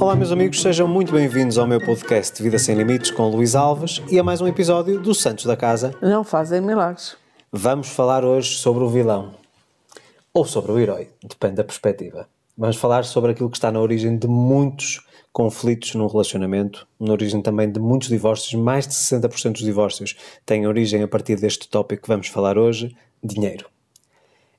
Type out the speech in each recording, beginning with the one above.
Olá, meus amigos, sejam muito bem-vindos ao meu podcast Vida Sem Limites com Luís Alves e a mais um episódio do Santos da Casa. Não fazem milagres. Vamos falar hoje sobre o vilão ou sobre o herói, depende da perspectiva. Vamos falar sobre aquilo que está na origem de muitos conflitos no relacionamento, na origem também de muitos divórcios. Mais de 60% dos divórcios têm origem a partir deste tópico que vamos falar hoje: dinheiro.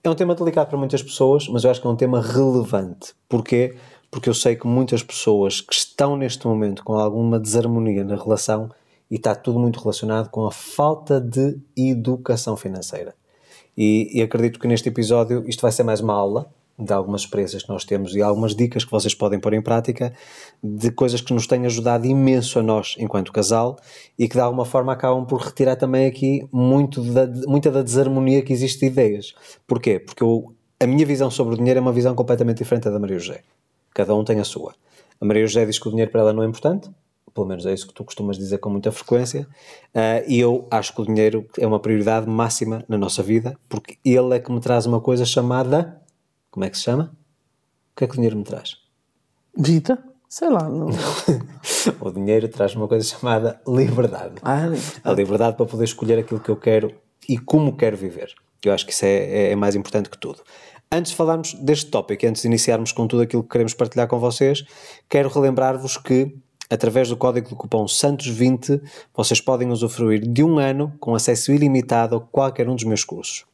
É um tema delicado para muitas pessoas, mas eu acho que é um tema relevante. Porquê? porque eu sei que muitas pessoas que estão neste momento com alguma desarmonia na relação e está tudo muito relacionado com a falta de educação financeira. E, e, acredito que neste episódio isto vai ser mais uma aula de algumas experiências que nós temos e algumas dicas que vocês podem pôr em prática de coisas que nos têm ajudado imenso a nós enquanto casal e que de alguma forma acabam por retirar também aqui muito da, muita da desarmonia que existe de ideias. Porquê? Porque eu, a minha visão sobre o dinheiro é uma visão completamente diferente da Maria José. Cada um tem a sua. A Maria José diz que o dinheiro para ela não é importante, pelo menos é isso que tu costumas dizer com muita frequência, uh, e eu acho que o dinheiro é uma prioridade máxima na nossa vida, porque ele é que me traz uma coisa chamada. Como é que se chama? O que é que o dinheiro me traz? Vida? Sei lá. Não... o dinheiro traz uma coisa chamada liberdade. Ah, liberdade. A liberdade para poder escolher aquilo que eu quero e como quero viver. Eu acho que isso é, é, é mais importante que tudo. Antes de falarmos deste tópico, antes de iniciarmos com tudo aquilo que queremos partilhar com vocês, quero relembrar-vos que, através do código de cupom SANTOS20, vocês podem usufruir de um ano com acesso ilimitado a qualquer um dos meus cursos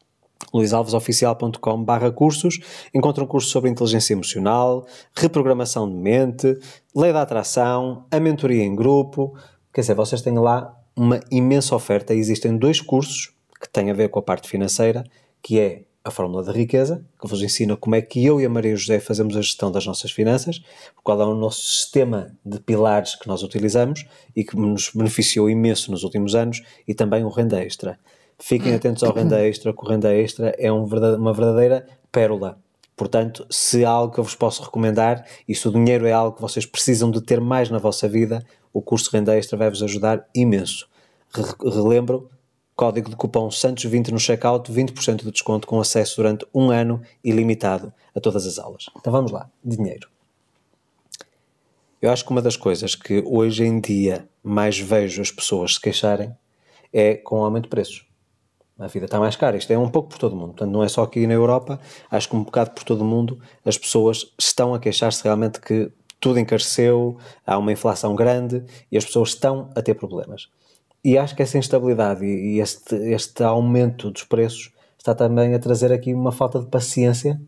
luisalvesoficial.com barra cursos encontram cursos sobre inteligência emocional, reprogramação de mente, lei da atração, a mentoria em grupo, quer dizer, vocês têm lá uma imensa oferta existem dois cursos que têm a ver com a parte financeira, que é a Fórmula da Riqueza, que vos ensina como é que eu e a Maria José fazemos a gestão das nossas finanças, qual é o nosso sistema de pilares que nós utilizamos e que nos beneficiou imenso nos últimos anos, e também o Renda Extra. Fiquem atentos ao Renda Extra, que o Renda Extra é um verdade, uma verdadeira pérola. Portanto, se há algo que eu vos posso recomendar e se o dinheiro é algo que vocês precisam de ter mais na vossa vida, o curso Renda Extra vai-vos ajudar imenso. Relembro, Código de cupom SANTOS20 no checkout, 20% de desconto com acesso durante um ano ilimitado a todas as aulas. Então vamos lá, dinheiro. Eu acho que uma das coisas que hoje em dia mais vejo as pessoas se queixarem é com o aumento de preços. A vida está mais cara. Isto é um pouco por todo o mundo. Portanto, não é só aqui na Europa. Acho que um bocado por todo o mundo as pessoas estão a queixar-se realmente que tudo encareceu, há uma inflação grande e as pessoas estão a ter problemas. E acho que essa instabilidade e este, este aumento dos preços está também a trazer aqui uma falta de paciência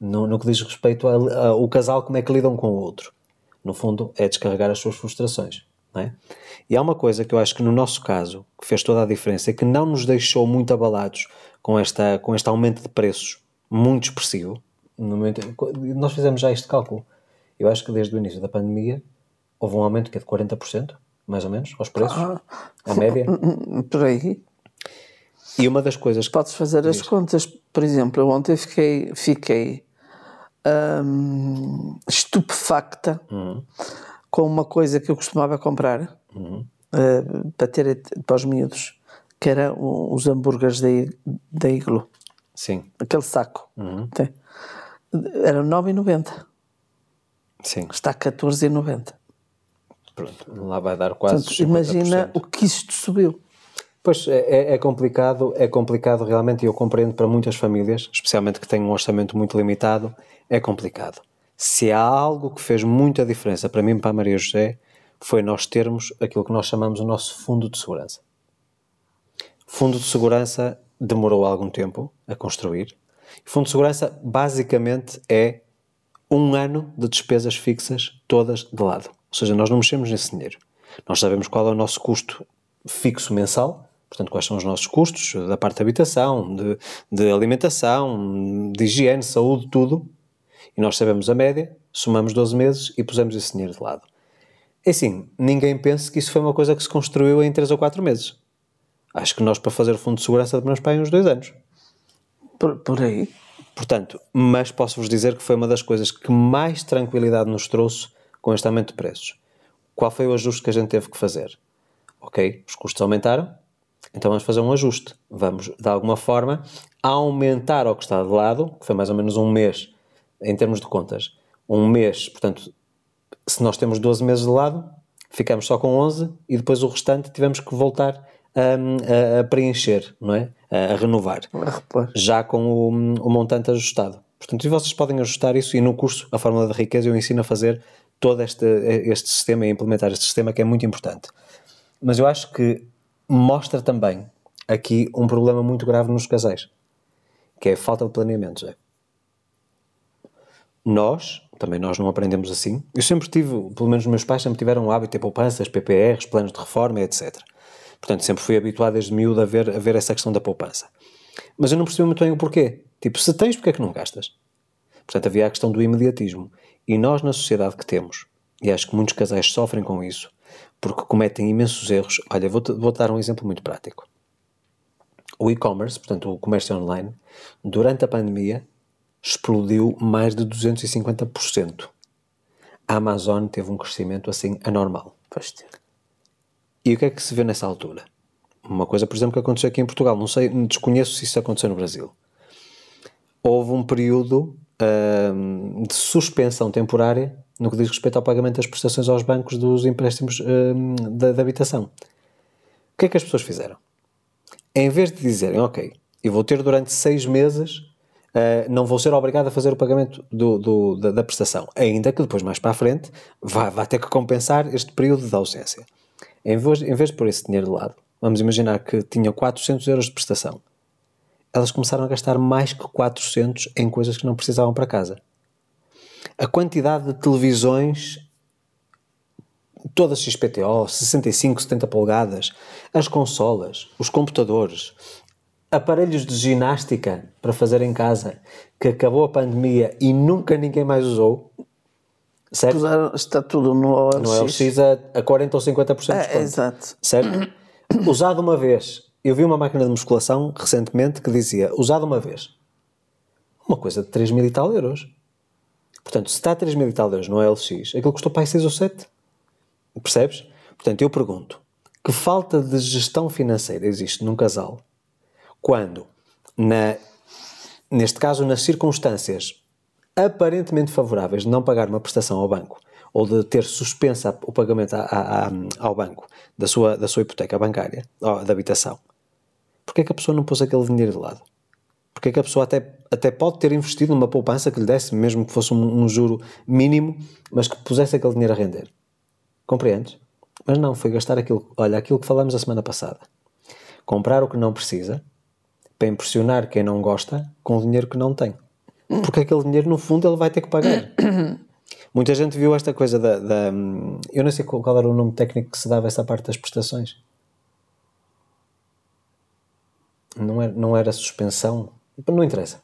no, no que diz respeito ao casal, como é que lidam com o outro. No fundo, é descarregar as suas frustrações. Não é? E há uma coisa que eu acho que no nosso caso, que fez toda a diferença, e que não nos deixou muito abalados com, esta, com este aumento de preços muito expressivo. No momento, nós fizemos já este cálculo. Eu acho que desde o início da pandemia houve um aumento que é de 40% mais ou menos, aos preços? Ah, a média? Por aí. E uma das coisas. Podes fazer diz. as contas. Por exemplo, eu ontem fiquei, fiquei hum, estupefacta uhum. com uma coisa que eu costumava comprar uhum. uh, para ter para os miúdos, que era os hambúrgueres da, da Iglo. Sim. Aquele saco. Uhum. Era 9,90. Sim. Está a 14,90. Pronto, lá vai dar quase Portanto, imagina o que isto subiu. Pois é, é, é, complicado, é complicado realmente e eu compreendo para muitas famílias, especialmente que têm um orçamento muito limitado, é complicado. Se há algo que fez muita diferença para mim e para a Maria José, foi nós termos aquilo que nós chamamos o nosso fundo de segurança. Fundo de segurança demorou algum tempo a construir. Fundo de segurança basicamente é um ano de despesas fixas todas de lado. Ou seja, nós não mexemos nesse dinheiro. Nós sabemos qual é o nosso custo fixo mensal, portanto, quais são os nossos custos da parte de habitação, de, de alimentação, de higiene, saúde, tudo. E nós sabemos a média, somamos 12 meses e pusemos esse dinheiro de lado. É assim, ninguém pense que isso foi uma coisa que se construiu em 3 ou 4 meses. Acho que nós, para fazer o fundo de segurança, demoramos para aí uns 2 anos. Por, por aí. Portanto, mas posso-vos dizer que foi uma das coisas que mais tranquilidade nos trouxe com este aumento de preços. Qual foi o ajuste que a gente teve que fazer? Ok, os custos aumentaram, então vamos fazer um ajuste. Vamos, de alguma forma, aumentar ao que está de lado, que foi mais ou menos um mês, em termos de contas. Um mês, portanto, se nós temos 12 meses de lado, ficamos só com 11 e depois o restante tivemos que voltar a, a, a preencher, não é? A, a renovar. Já com o, o, montante ajustado. Portanto, e vocês podem ajustar isso e no curso, a Fórmula da Riqueza, eu ensino a fazer todo este, este sistema e implementar este sistema que é muito importante. Mas eu acho que mostra também aqui um problema muito grave nos casais, que é a falta de planeamento. Nós, também nós não aprendemos assim. Eu sempre tive, pelo menos meus pais sempre tiveram o hábito de poupanças, PPRs, planos de reforma, etc. Portanto, sempre fui habituado desde miúdo a ver, a ver essa questão da poupança. Mas eu não percebi muito bem o porquê. Tipo, se tens, porquê é que não gastas? Portanto, havia a questão do imediatismo. E nós, na sociedade que temos, e acho que muitos casais sofrem com isso, porque cometem imensos erros. Olha, vou-te vou dar um exemplo muito prático. O e-commerce, portanto, o comércio online, durante a pandemia, explodiu mais de 250%. A Amazon teve um crescimento assim anormal. E o que é que se vê nessa altura? Uma coisa, por exemplo, que aconteceu aqui em Portugal, não sei, desconheço se isso aconteceu no Brasil. Houve um período uh, de suspensão temporária no que diz respeito ao pagamento das prestações aos bancos dos empréstimos uh, da, da, habitação. O que é que as pessoas fizeram? Em vez de dizerem, ok, eu vou ter durante seis meses, uh, não vou ser obrigado a fazer o pagamento do, do, da, da, prestação, ainda que depois, mais para a frente, vá, vá ter que compensar este período de ausência. Em vez, em vez de pôr esse dinheiro de lado, vamos imaginar que tinha 400 euros de prestação. Elas começaram a gastar mais que 400 em coisas que não precisavam para casa a quantidade de televisões todas XPTO, 65, 70 polegadas, as consolas, os computadores, aparelhos de ginástica para fazer em casa, que acabou a pandemia e nunca ninguém mais usou. Certo? Está tudo no OLX. No OLX a, a 40 ou 50% de desconto. É, exato. Certo? Usado uma vez. Eu vi uma máquina de musculação recentemente que dizia, usado uma vez. Uma coisa de 3 mil e tal euros. Portanto, se está a 3 mil e tal euros no LX, aquilo custou para aí 6 ou 7. Percebes? Portanto, eu pergunto, que falta de gestão financeira existe num casal quando, na, neste caso, nas circunstâncias aparentemente favoráveis de não pagar uma prestação ao banco ou de ter suspensa o pagamento a, a, a, ao banco da sua, da sua hipoteca bancária, da habitação, porque é que a pessoa não pôs aquele dinheiro de lado? Porque é que a pessoa até, até pode ter investido numa poupança que lhe desse, mesmo que fosse um, um juro mínimo, mas que pusesse aquele dinheiro a render. Compreendes? Mas não, foi gastar aquilo, olha, aquilo que falamos a semana passada. Comprar o que não precisa, para impressionar quem não gosta, com o dinheiro que não tem. Porque aquele dinheiro, no fundo, ele vai ter que pagar. Muita gente viu esta coisa da, da, Eu não sei qual era o nome técnico que se dava essa parte das prestações. Não era, não era suspensão, não interessa.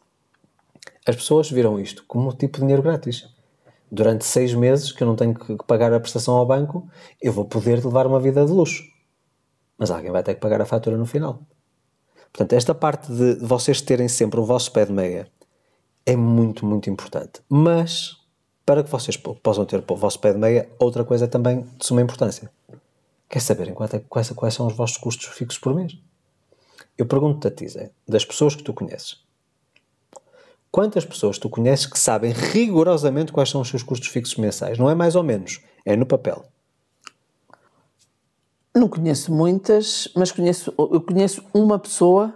As pessoas viram isto como tipo de dinheiro grátis. Durante seis meses que eu não tenho que pagar a prestação ao banco, eu vou poder levar uma vida de luxo. Mas alguém vai ter que pagar a fatura no final. Portanto, esta parte de vocês terem sempre o vosso pé de meia é muito, muito importante. Mas, para que vocês possam ter o vosso pé de meia, outra coisa é também de suma importância. Quer saberem quais, quais são os vossos custos fixos por mês? Eu pergunto-te a ti, Zé, das pessoas que tu conheces, quantas pessoas tu conheces que sabem rigorosamente quais são os seus custos fixos mensais? Não é mais ou menos, é no papel. Não conheço muitas, mas conheço, eu conheço uma pessoa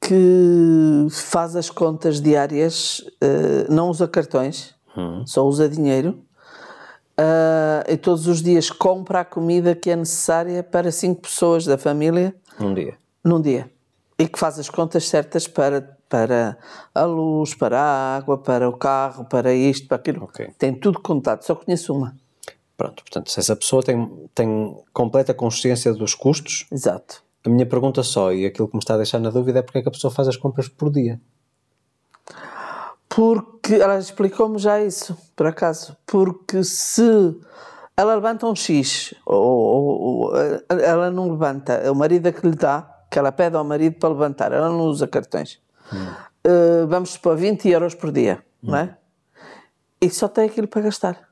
que faz as contas diárias, uh, não usa cartões, hum. só usa dinheiro. Uh, e todos os dias compra a comida que é necessária para cinco pessoas da família. Um dia num dia e que faz as contas certas para, para a luz, para a água, para o carro, para isto, para aquilo. Okay. Tem tudo contado, só conheço uma. Pronto, portanto, se essa pessoa tem, tem completa consciência dos custos, Exato. a minha pergunta só, e aquilo que me está a deixar na dúvida, é porque é que a pessoa faz as compras por dia? Porque, ela explicou-me já isso, por acaso, porque se ela levanta um X, ou, ou, ou ela não levanta, o marido é que lhe dá, que ela pede ao marido para levantar, ela não usa cartões. Hum. Uh, vamos supor 20 euros por dia, hum. não é? E só tem aquilo para gastar.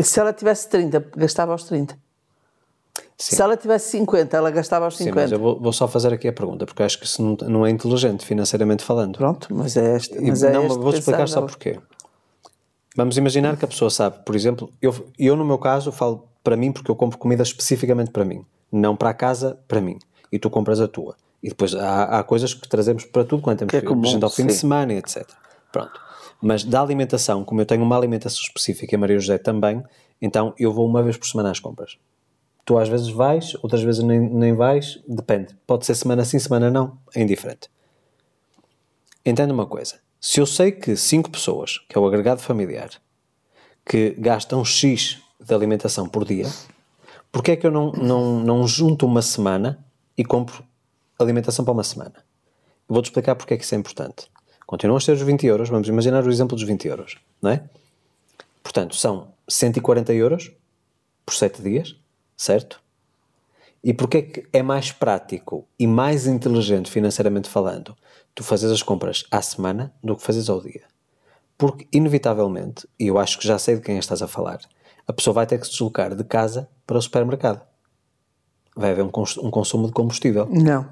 Se ela tivesse 30, gastava aos 30. Se ela tivesse 50, ela gastava aos Sim, 50. mas eu vou, vou só fazer aqui a pergunta, porque acho que isso não, não é inteligente financeiramente falando. Pronto, mas é este. E- Mas é não, este vou-te explicar só porquê. Vamos imaginar que a pessoa sabe, por exemplo, eu, eu no meu caso falo para mim porque eu compro comida especificamente para mim, não para a casa, para mim. E tu compras a tua. E depois há, há coisas que trazemos para tudo quando temos Que é por comum, exemplo, ao fim de sim. semana, e etc. Pronto. Mas da alimentação, como eu tenho uma alimentação específica e a Maria José também, então eu vou uma vez por semana às compras. Tu às vezes vais, outras vezes nem, nem vais, depende. Pode ser semana sim, semana não, é indiferente. Entenda uma coisa. Se eu sei que 5 pessoas, que é o agregado familiar, que gastam X de alimentação por dia, porque é que eu não, não, não junto uma semana e compro alimentação para uma semana? Vou-te explicar porque é que isso é importante. Continuam a ser os 20 euros, vamos imaginar o exemplo dos 20 euros, não é? Portanto, são 140 euros por 7 dias, certo? E porquê é que é mais prático e mais inteligente financeiramente falando tu fazes as compras à semana do que fazes ao dia? Porque, inevitavelmente, e eu acho que já sei de quem estás a falar, a pessoa vai ter que se deslocar de casa para o supermercado. Vai haver um, cons- um consumo de combustível. Não,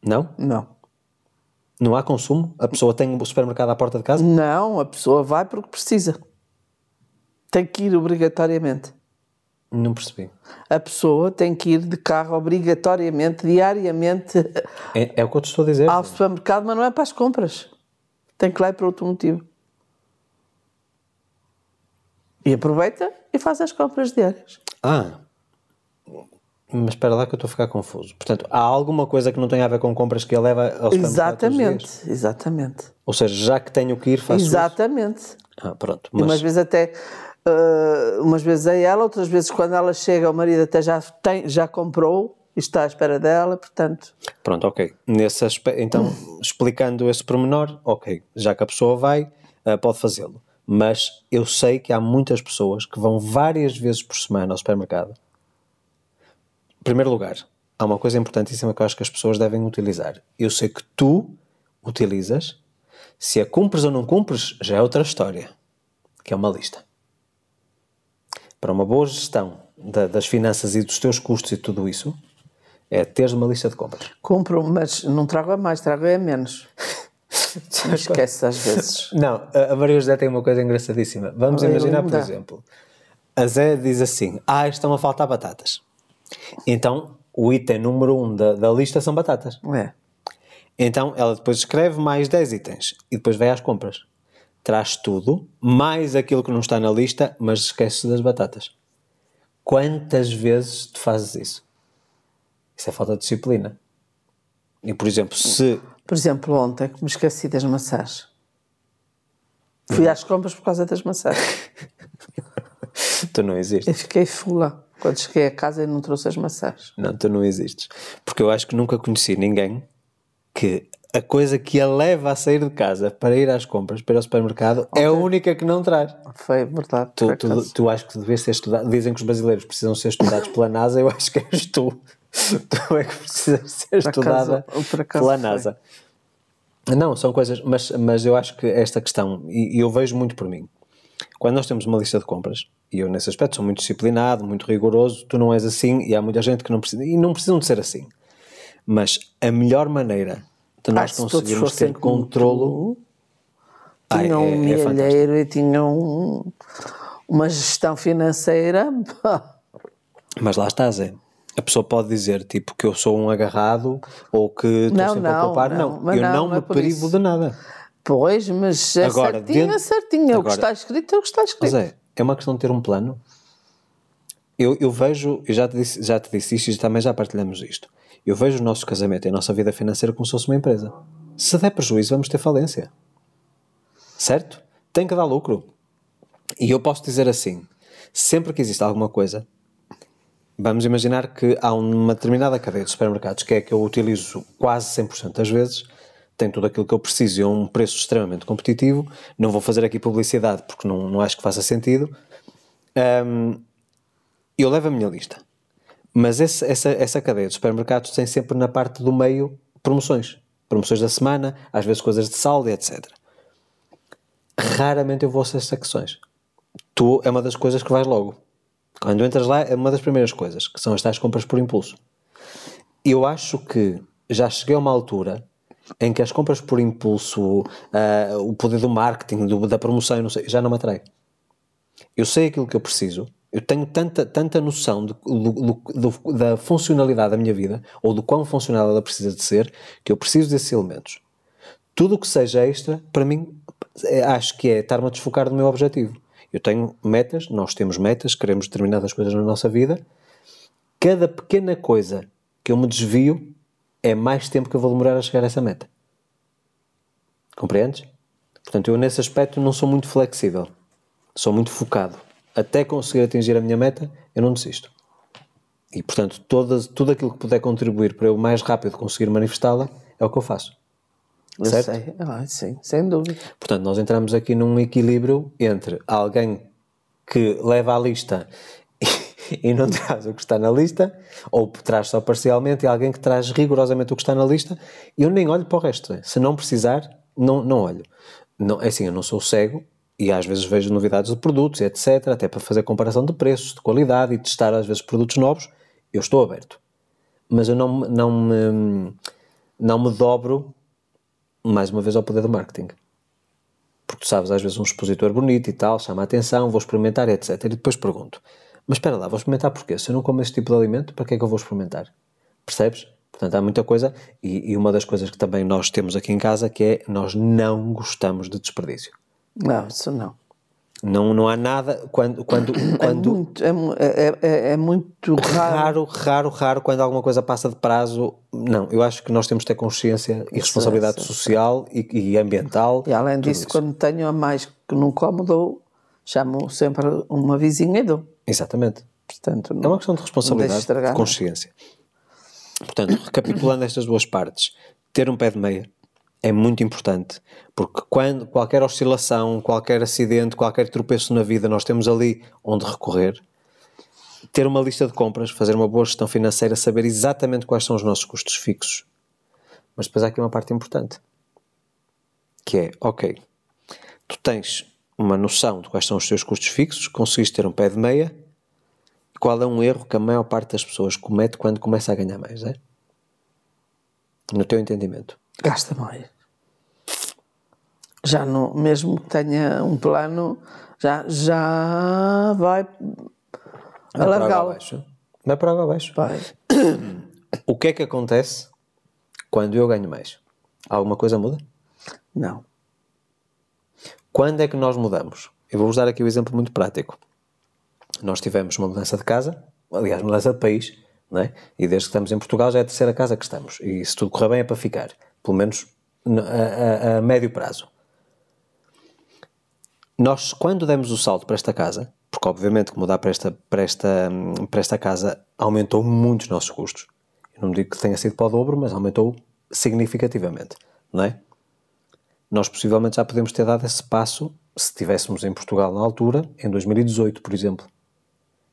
Não? não. Não há consumo? A pessoa tem o supermercado à porta de casa? Não, a pessoa vai porque precisa. Tem que ir obrigatoriamente. Não percebi. A pessoa tem que ir de carro obrigatoriamente, diariamente, É, é o que eu te estou a dizer. ao supermercado, mas não é para as compras. Tem que ir lá por outro motivo. E aproveita e faz as compras diárias. Ah, mas espera lá que eu estou a ficar confuso. Portanto, há alguma coisa que não tem a ver com compras que ele leva ao? Exatamente, exatamente. Ou seja, já que tenho que ir, faço isso? Exatamente. Ah, pronto. Umas Mas, vezes até, ah, umas vezes é ela, outras vezes quando ela chega, o marido até já, tem, já comprou e está à espera dela, portanto, pronto, ok. Nesse aspecto, então, explicando esse pormenor, ok. Já que a pessoa vai, ah, pode fazê-lo. Mas eu sei que há muitas pessoas que vão várias vezes por semana ao supermercado. Primeiro lugar, há uma coisa importantíssima que eu acho que as pessoas devem utilizar. Eu sei que tu utilizas. Se a cumpres ou não cumpres, já é outra história. Que é uma lista. Para uma boa gestão da- das finanças e dos teus custos e tudo isso, é teres uma lista de compras. compro, mas não trago a mais, trago a menos. Esquece às vezes. Não, a Maria José tem uma coisa engraçadíssima. Vamos Olha, imaginar, por exemplo, a Zé diz assim: Ah, estão a faltar batatas. Então, o item número um da, da lista são batatas. É. Então, ela depois escreve mais 10 itens e depois vai às compras. Traz tudo, mais aquilo que não está na lista, mas esquece das batatas. Quantas vezes tu fazes isso? Isso é falta de disciplina. E, por exemplo, se Por exemplo, ontem que me esqueci das maçãs. Fui às compras por causa das maçãs. tu não existes, Eu fiquei fula. Quando cheguei a casa e não trouxe as maçãs. Não, tu não existes. Porque eu acho que nunca conheci ninguém que a coisa que a leva a sair de casa para ir às compras, para ir ao supermercado, é a única que não traz. Foi verdade. Tu, tu, tu acho que devias ser estudado. Dizem que os brasileiros precisam ser estudados pela NASA, eu acho que és tu. Tu é que precisas ser Por estudada acaso- por acaso pela foi. NASA. Não, são coisas, mas, mas eu acho que esta questão, e, e eu vejo muito por mim, quando nós temos uma lista de compras, e eu nesse aspecto sou muito disciplinado, muito rigoroso, tu não és assim, e há muita gente que não precisa, e não precisam de ser assim. Mas a melhor maneira de Ah, nós todos conseguirmos ter controlo. tu, Tinham Ai, um é- é milheiro e tinham um- uma gestão financeira. Mas lá está, Zé. A pessoa pode dizer tipo que eu sou um agarrado ou que estou Não, sempre a não, poupar. não, Não, eu não, não, não me é privo isso. de nada. Pois, mas é Agora, certinho, é dentro- certinho. É o que Agora- está escrito, é o que está escrito. Mas é, é uma questão de ter um plano. Eu, eu vejo, eu já te, disse, já te disse isto e também já partilhamos isto. Eu vejo o nosso casamento e a nossa vida financeira como se fosse uma empresa. Se der prejuízo, vamos ter falência. Certo? Tem que dar lucro. E eu posso dizer assim: sempre que existe alguma coisa, vamos imaginar que há uma determinada cadeia de supermercados que é que eu utilizo quase 100% das vezes, tem tudo aquilo que eu preciso e a um preço extremamente competitivo. Não vou fazer aqui publicidade porque não, não acho que faça sentido. Hum, eu levo a minha lista. Mas esse- essa, essa cadeia de supermercados tem sempre na parte do meio promoções. Promoções da semana, às vezes coisas de saldo, etc. Raramente eu vou a essas secções. Tu é uma das coisas que vais logo. Quando entras lá, é uma das primeiras coisas, que são as tais compras por impulso. Eu acho que já cheguei a uma altura em que as compras por impulso, uh, o poder do marketing, do, da promoção, não sei, já não me atrai. Eu sei aquilo que eu preciso, eu tenho tanta, tanta noção de, do, do, da funcionalidade da minha vida, ou do quão funcional ela precisa de ser, que eu preciso desses elementos. Tudo o que seja extra, para mim, é, acho que é estar-me a desfocar do meu objetivo. Eu tenho metas, nós temos metas, queremos determinadas coisas na nossa vida. Cada pequena coisa que eu me desvio é mais tempo que eu vou demorar a chegar a essa meta. Compreendes? Portanto, eu nesse aspecto não sou muito flexível. Sou muito focado. Até conseguir atingir a minha meta, eu não desisto. E, portanto, todas, tudo aquilo que puder contribuir para eu mais rápido conseguir manifestá-la é o que eu faço. Eu certo? sei, ah, sim, sem dúvida. Portanto, nós entramos aqui num equilíbrio entre alguém que leva a lista e não traz o que está na lista, ou traz só parcialmente, e alguém que traz rigorosamente o que está na lista, eu nem olho para o resto. Se não precisar, não, não olho. Não, é assim, eu não sou cego, e às vezes vejo novidades de produtos, etc., até para fazer comparação de preços, de qualidade e testar às vezes produtos novos, eu estou aberto. Mas eu não, não, me, não me dobro mais uma vez ao poder do marketing. Porque tu sabes, às vezes um expositor bonito e tal, chama a atenção, vou experimentar, etc. E depois pergunto, mas espera lá, vou experimentar porquê? Se eu não como esse tipo de alimento, para que é que eu vou experimentar? Percebes? Portanto, há muita coisa e, e uma das coisas que também nós temos aqui em casa que é nós não gostamos de desperdício. Não, isso não. Não, não há nada quando quando é quando é muito, é, é, é muito raro. raro raro raro quando alguma coisa passa de prazo não eu acho que nós temos de ter consciência e responsabilidade social e, e, ambiental e além disso isso. quando tenho a mais que não como dou chamo sempre uma vizinha e dou exatamente portanto não, é uma questão de responsabilidade de consciência portanto recapitulando estas duas partes ter um pé de meia é muito importante, porque quando qualquer oscilação, qualquer acidente, qualquer tropeço na vida, nós temos ali onde recorrer. Ter uma lista de compras, fazer uma boa gestão financeira, saber exatamente quais são os nossos custos fixos. Mas depois há aqui uma parte importante, que é, ok, tu tens uma noção de quais são os teus custos fixos, conseguiste ter um pé de meia, qual é um erro que a maior parte das pessoas comete quando começa a ganhar mais, é? No teu entendimento. Gasta mais já no, mesmo que tenha um plano, já, já vai alargá-lo. Vai para água abaixo. Vai. O que é que acontece quando eu ganho mais? Alguma coisa muda? Não. Quando é que nós mudamos? Eu vou-vos dar aqui um exemplo muito prático. Nós tivemos uma mudança de casa, aliás, mudança de país, não é? e desde que estamos em Portugal já é a terceira casa que estamos. E se tudo correr bem é para ficar, pelo menos a, a, a médio prazo. Nós, quando demos o salto para esta casa, porque obviamente que mudar para esta, para esta, para esta casa aumentou muito os nossos custos. Eu não digo que tenha sido para o dobro, mas aumentou significativamente, não é? Nós possivelmente já podemos ter dado esse passo se estivéssemos em Portugal na altura, em 2018, por exemplo.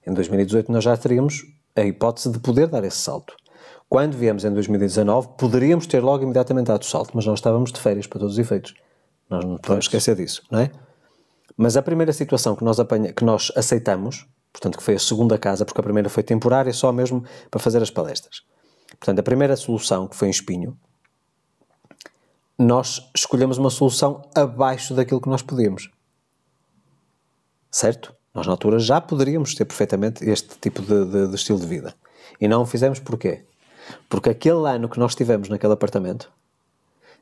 Em 2018 nós já teríamos a hipótese de poder dar esse salto. Quando viemos em 2019, poderíamos ter logo imediatamente dado o salto, mas nós estávamos de férias para todos os efeitos. Nós não podemos esquecer disso, não é? Mas a primeira situação que nós, apanha, que nós aceitamos, portanto, que foi a segunda casa, porque a primeira foi temporária, só mesmo para fazer as palestras. Portanto, a primeira solução, que foi em Espinho, nós escolhemos uma solução abaixo daquilo que nós podíamos. Certo? Nós, na altura, já poderíamos ter perfeitamente este tipo de, de, de estilo de vida. E não o fizemos porquê? Porque aquele ano que nós tivemos naquele apartamento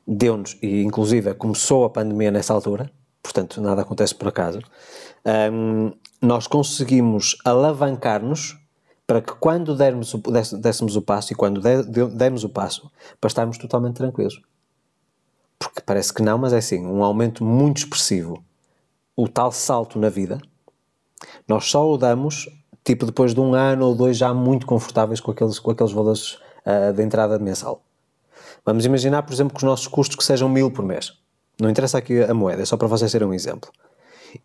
deu-nos, e inclusive começou a pandemia nessa altura, portanto nada acontece por acaso, um, nós conseguimos alavancar-nos para que quando dermos o, dessemos o passo e quando demos o passo, para estarmos totalmente tranquilos. Porque parece que não, mas é assim, um aumento muito expressivo. O tal salto na vida, nós só o damos, tipo, depois de um ano ou dois já muito confortáveis com aqueles, com aqueles valores uh, de entrada mensal. Vamos imaginar, por exemplo, que os nossos custos que sejam mil por mês. Não interessa aqui a moeda, é só para vocês terem um exemplo.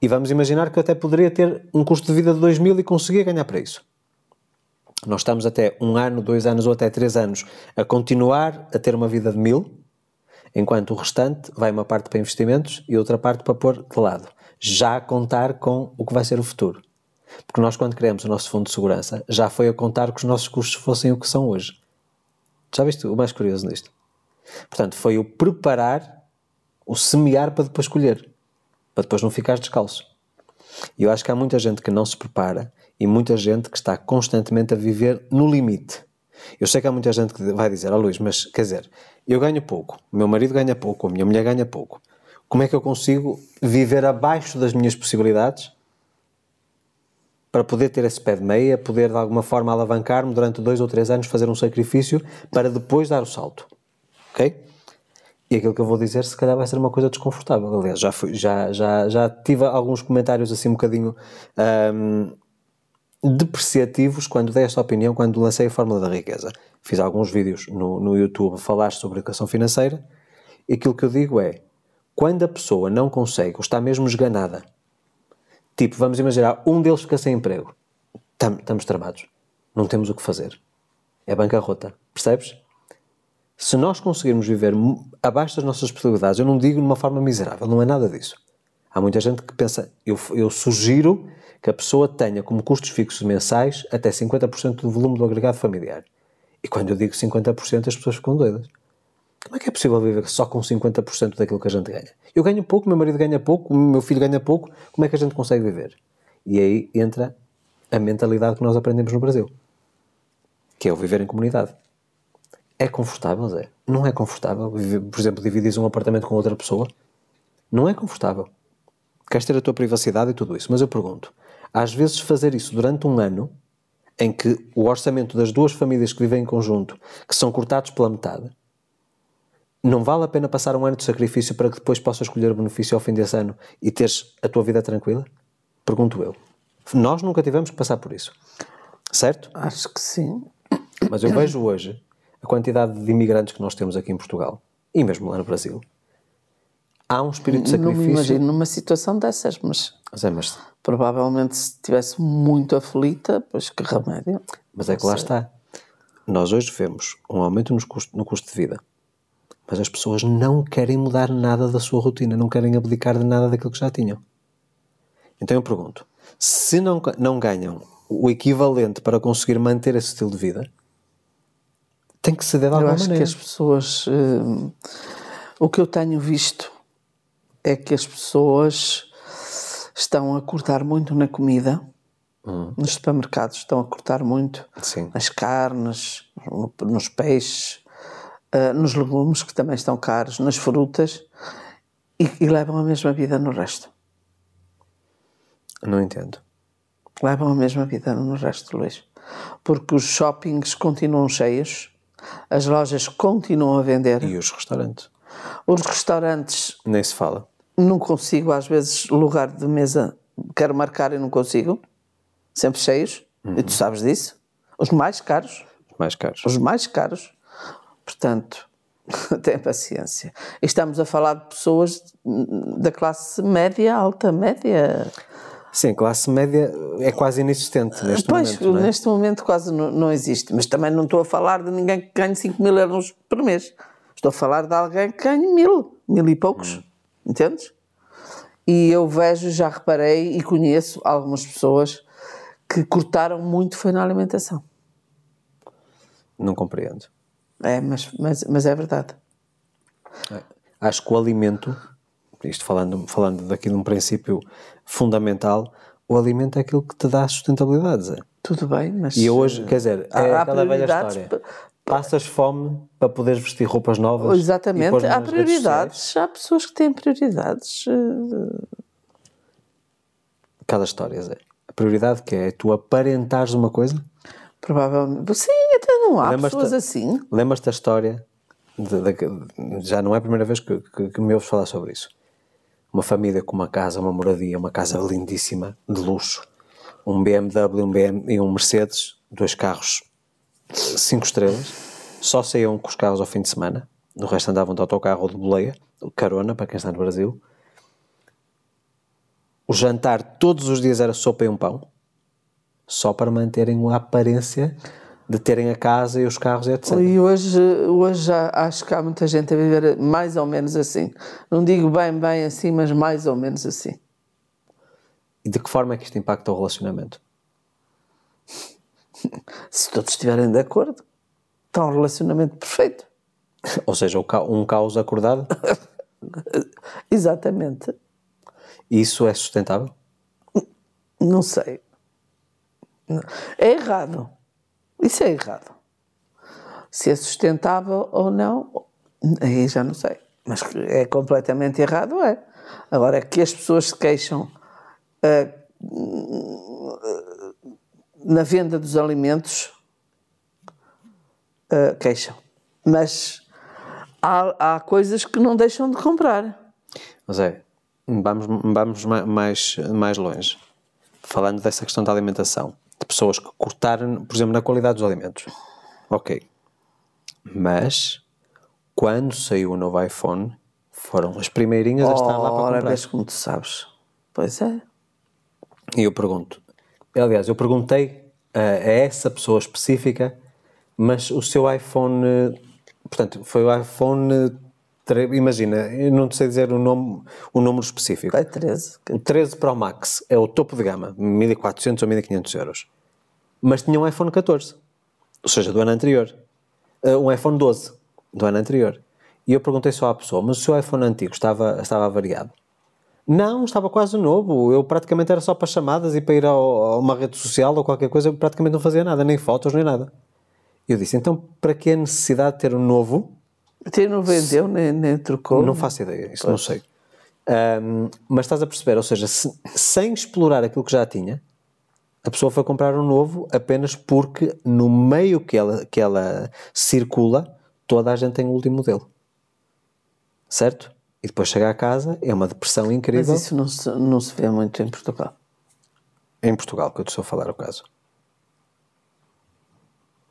E vamos imaginar que eu até poderia ter um custo de vida de 2 mil e conseguia ganhar para isso. Nós estamos até um ano, dois anos ou até três anos a continuar a ter uma vida de mil, enquanto o restante vai uma parte para investimentos e outra parte para pôr de lado. Já a contar com o que vai ser o futuro. Porque nós, quando criamos o nosso fundo de segurança, já foi a contar que os nossos custos fossem o que são hoje. Já viste o mais curioso nisto? Portanto, foi o preparar, o semear para depois colher. Para depois não ficar descalço. E eu acho que há muita gente que não se prepara e muita gente que está constantemente a viver no limite. Eu sei que há muita gente que vai dizer, oh, Luís, mas quer dizer, eu ganho pouco, o meu marido ganha pouco, a minha mulher ganha pouco. Como é que eu consigo viver abaixo das minhas possibilidades para poder ter esse pé de meia, poder de alguma forma alavancar-me durante dois ou três anos, fazer um sacrifício para depois dar o salto? Ok? E aquilo que eu vou dizer, se calhar vai ser uma coisa desconfortável. Aliás, já, fui, já, já, já tive alguns comentários assim um bocadinho um, depreciativos quando dei esta opinião, quando lancei a Fórmula da Riqueza. Fiz alguns vídeos no, no YouTube falar sobre educação financeira e aquilo que eu digo é, quando a pessoa não consegue ou está mesmo esganada, tipo, vamos imaginar, um deles fica sem emprego, estamos tramados, não temos o que fazer. É bancarrota, percebes? se nós conseguirmos viver abaixo das nossas possibilidades, eu não digo de uma forma miserável, não é nada disso. Há muita gente que pensa, eu, eu sugiro que a pessoa tenha como custos fixos mensais até 50% do volume do agregado familiar. E quando eu digo 50%, as pessoas ficam doidas. Como é que é possível viver só com 50% daquilo que a gente ganha? Eu ganho pouco, meu marido ganha pouco, meu filho ganha pouco, como é que a gente consegue viver? E aí entra a mentalidade que nós aprendemos no Brasil, que é o viver em comunidade. É confortável, Zé? Não é confortável. Por exemplo, dividir um apartamento com outra pessoa. Não é confortável. Queres ter a tua privacidade e tudo isso. Mas eu pergunto, às vezes fazer isso durante um ano, em que o orçamento das duas famílias que vivem em conjunto, que são cortados pela metade, não vale a pena passar um ano de sacrifício para que depois possas escolher o benefício ao fim desse ano e teres a tua vida tranquila? Pergunto eu. Nós nunca tivemos que passar por isso. Certo? Acho que sim. Mas eu vejo hoje a quantidade de imigrantes que nós temos aqui em Portugal e mesmo lá no Brasil, há um espírito de sacrifício. Não me imagino numa situação dessas, mas, mas, é, mas provavelmente se estivesse muito aflita, pois que remédio. Mas é que lá está. Nós hoje vemos um aumento no custo, no custo de vida, mas as pessoas não querem mudar nada da sua rotina, não querem abdicar de nada daquilo que já tinham. Então eu pergunto: se não, não ganham o equivalente para conseguir manter esse estilo de vida, tem que ceder de alguma eu acho maneira. que as pessoas. Uh, o que eu tenho visto é que as pessoas estão a cortar muito na comida. Hum. Nos supermercados estão a cortar muito Sim. nas carnes, nos peixes, uh, nos legumes que também estão caros, nas frutas e, e levam a mesma vida no resto. Não entendo. Levam a mesma vida no resto, Luís. Porque os shoppings continuam cheios, as lojas continuam a vender. E os restaurantes? Os restaurantes. Nem se fala. Não consigo, às vezes, lugar de mesa, quero marcar e não consigo. Sempre cheios. Uhum. E tu sabes disso. Os mais caros. Os mais caros. Os mais caros. Portanto, tem paciência. E estamos a falar de pessoas da classe média, alta, média. Sim, classe média é quase inexistente neste pois, momento. Pois, é? neste momento quase não, não, existe. Mas também não estou a falar de ninguém que ganhe 5 mil euros por mês. Estou a falar de alguém que ganhe mil, mil e poucos. Hum. Entendes? E eu vejo, já reparei e conheço algumas pessoas que cortaram muito foi na alimentação. Não compreendo. É, mas, mas, mas é verdade. É. Acho que o alimento isto falando, falando daqui de um princípio fundamental, o alimento é aquilo que te dá sustentabilidade, Zé. Tudo bem, mas... E hoje, quer dizer, é há, velha história. Passas fome para poderes vestir roupas novas. Exatamente, há prioridades, há pessoas que têm prioridades. Eh, Cada história, Zé. A prioridade que é tu aparentares uma coisa? Provavelmente. Sim, até não há pessoas assim. Lembras-te da história, de, de, já não é a primeira vez que, que, que me ouves falar sobre isso uma família com uma casa, uma moradia, uma casa lindíssima, de luxo, um BMW um BM, e um Mercedes, dois carros, cinco estrelas, só saíam com os carros ao fim de semana, no resto andavam de autocarro ou de boleia, carona, para quem está no Brasil. O jantar todos os dias era sopa e um pão, só para manterem a aparência de terem a casa e os carros, etc. E hoje, hoje acho que há muita gente a viver mais ou menos assim. Não digo bem, bem assim, mas mais ou menos assim. E de que forma é que isto impacta o relacionamento? Se todos estiverem de acordo, está um relacionamento perfeito. Ou seja, um caos acordado? Exatamente. Isso é sustentável? Não sei. É errado. Isso é errado. Se é sustentável ou não, aí já não sei. Mas é completamente errado, é. Agora, que as pessoas se queixam uh, na venda dos alimentos, uh, queixam. Mas há, há coisas que não deixam de comprar. Mas é, vamos, vamos mais, mais longe. Falando dessa questão da alimentação, de pessoas que cortaram, por exemplo, na qualidade dos alimentos. Ok. Mas, quando saiu o novo iPhone, foram as primeirinhas a estar lá para comprar. Ora, como tu sabes. Pois é. E eu pergunto, aliás, eu perguntei a, a essa pessoa específica, mas o seu iPhone, portanto, foi o iPhone imagina, eu não sei dizer o, nome, o número específico. É 13. O 13 Pro Max é o topo de gama, 1400 ou 1500 euros. Mas tinha um iPhone 14, ou seja, do ano anterior. Uh, um iPhone 12, do ano anterior. E eu perguntei só à pessoa, mas o seu iPhone antigo estava, estava avariado? Não, estava quase novo. Eu praticamente era só para chamadas e para ir ao, a uma rede social ou qualquer coisa, eu praticamente não fazia nada, nem fotos, nem nada. Eu disse, então para que a necessidade de ter um novo? Ter não vendeu, nem, nem trocou? Não faço ideia, isso pois. não sei. Um, mas estás a perceber, ou seja, se, sem explorar aquilo que já tinha, a pessoa foi comprar um novo apenas porque no meio que ela, que ela circula, toda a gente tem o último modelo. Certo? E depois chega a casa, é uma depressão incrível. Mas isso não se, não se vê muito em Portugal. Em Portugal, que eu te estou a falar o caso.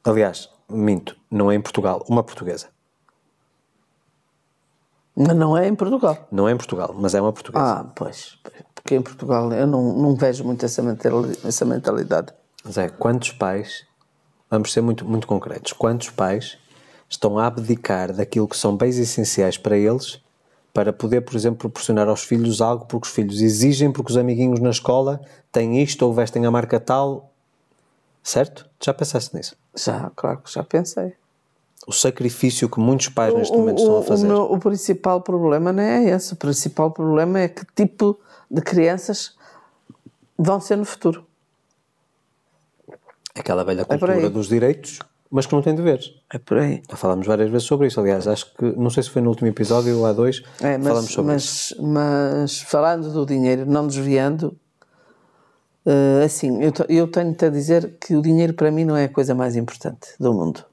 Aliás, minto, não é em Portugal, uma portuguesa. Mas não é em Portugal. Não é em Portugal, mas é uma portuguesa. Ah, pois. Porque em Portugal eu não, não vejo muito essa mentalidade. Essa mentalidade. Mas é, quantos pais, vamos ser muito, muito concretos, quantos pais estão a abdicar daquilo que são bens essenciais para eles para poder, por exemplo, proporcionar aos filhos algo porque os filhos exigem, porque os amiguinhos na escola têm isto ou vestem a marca tal. Certo? Já pensaste nisso? Já, claro que já pensei. O sacrifício que muitos pais neste o, momento o, estão a fazer. O, meu, o principal problema não é esse. O principal problema é que tipo de crianças vão ser no futuro. Aquela velha é cultura é dos direitos mas que não tem deveres. É por aí. Já falámos várias vezes sobre isso, aliás, acho que, não sei se foi no último episódio ou há dois, é, mas, falamos sobre mas, isso. Mas falando do dinheiro, não desviando, uh, assim, eu, eu tenho-te a dizer que o dinheiro para mim não é a coisa mais importante do mundo,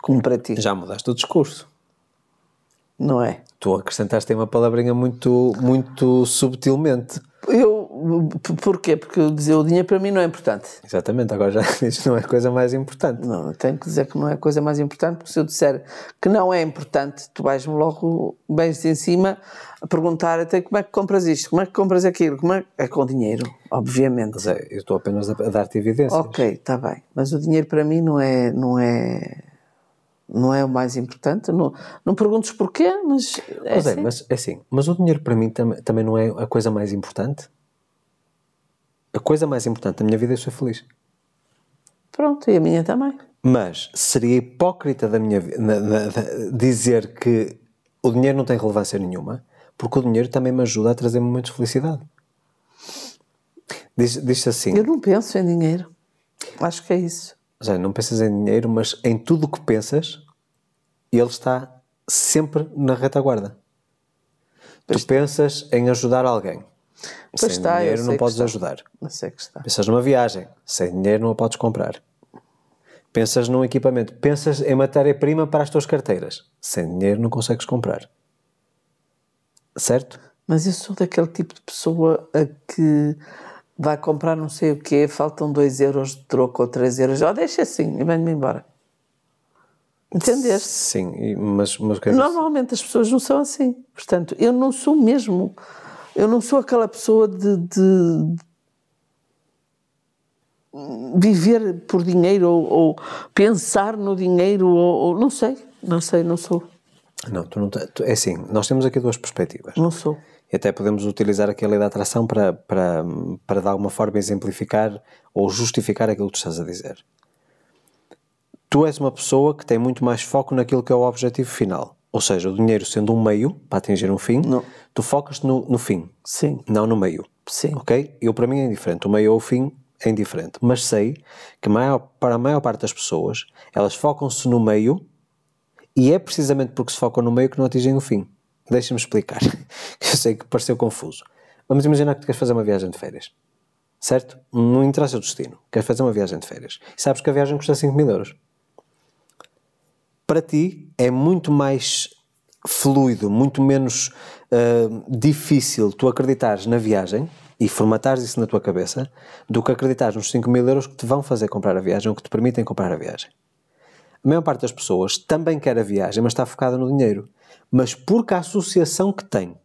como para ti. Já mudaste o discurso. Não é? Tu acrescentaste aí uma palavrinha muito, muito subtilmente. Eu, porquê? Porque eu dizer o dinheiro para mim não é importante. Exatamente, agora já dizes não é a coisa mais importante. Não, eu tenho que dizer que não é a coisa mais importante, porque se eu disser que não é importante, tu vais-me logo bens em cima a perguntar até como é que compras isto, como é que compras aquilo, como é, é com dinheiro, obviamente. Mas é, eu estou apenas a, a dar-te evidências. Ok, está bem, mas o dinheiro para mim não é, não é não é o mais importante. Não, não perguntes porquê, mas. É mas, é, assim. mas é assim. Mas o dinheiro para mim tam, também não é a coisa mais importante. A coisa mais importante da minha vida é ser feliz. Pronto, e a minha também. Mas seria hipócrita da minha dizer que o dinheiro não tem relevância nenhuma, porque o dinheiro também me ajuda a trazer momentos de felicidade. Diz, diz assim. Eu não penso em dinheiro. Acho que é isso já não pensas em dinheiro, mas em tudo o que pensas, ele está sempre na retaguarda. Pois tu pensas em ajudar alguém. Pois sem está, dinheiro não podes ajudar. Eu sei que está. Pensas numa viagem. Sem dinheiro não a podes comprar. Pensas num equipamento. Pensas em matéria-prima para as tuas carteiras. Sem dinheiro não consegues comprar. Certo? Mas eu sou daquele tipo de pessoa a que vai comprar não sei o quê, faltam 2 euros de troco ou 3 euros, ó, oh, deixa assim e venho-me embora. Entendeste? Sim, mas, mas Normalmente as pessoas não são assim. Portanto, eu não sou mesmo, eu não sou aquela pessoa de, de viver por dinheiro ou, ou, pensar no dinheiro ou, ou, não sei, não sei, não sou. Não, tu não tu, é assim, nós temos aqui duas perspectivas. Não sou. E até podemos utilizar aqui a lei da atração para, para, para de alguma forma exemplificar ou justificar aquilo que tu estás a dizer. Tu és uma pessoa que tem muito mais foco naquilo que é o objetivo final. Ou seja, o dinheiro sendo um meio para atingir um fim, Não. tu focas no, no fim, Sim, não no meio. sim. Ok? Eu, para mim, é indiferente. O meio ou o fim é indiferente. Mas sei que maior, para a maior parte das pessoas, elas focam-se no meio e é precisamente porque se focam no meio que não atingem o fim. Deixa-me explicar. Eu sei que pareceu confuso. Vamos imaginar que tu queres fazer uma viagem de férias. Certo? Não interessa o destino. Queres fazer uma viagem de férias. E sabes que a viagem custa 5 mil euros. Para ti é muito mais fluido, muito menos ah, difícil tu acreditares na viagem e formatares isso na tua cabeça do que acreditares nos 5 mil euros que te vão fazer comprar a viagem ou que te permitem comprar a viagem. A maior parte das pessoas também quer a viagem, mas está focada no dinheiro. Mas porque a associação que tem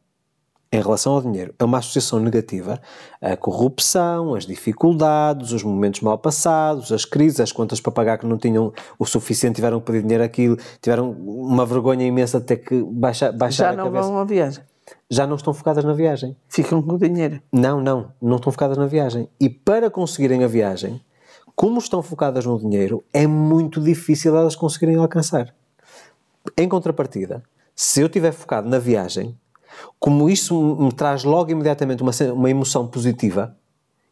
em relação ao dinheiro é uma associação negativa, a corrupção, as dificuldades, os momentos mal passados, as crises, as contas para pagar que não tinham o suficiente, tiveram que pedir dinheiro àquilo, tiveram uma vergonha imensa de ter que baixar, baixar Já a não cabeça. vão a viagem. Já não estão focadas na viagem. Ficam com o dinheiro. Não, não, não estão focadas na viagem. E para conseguirem a viagem, como estão focadas no dinheiro, é muito difícil elas conseguirem alcançar. Em contrapartida, se eu estiver focado na viagem, como isso me traz logo imediatamente uma, uma emoção positiva,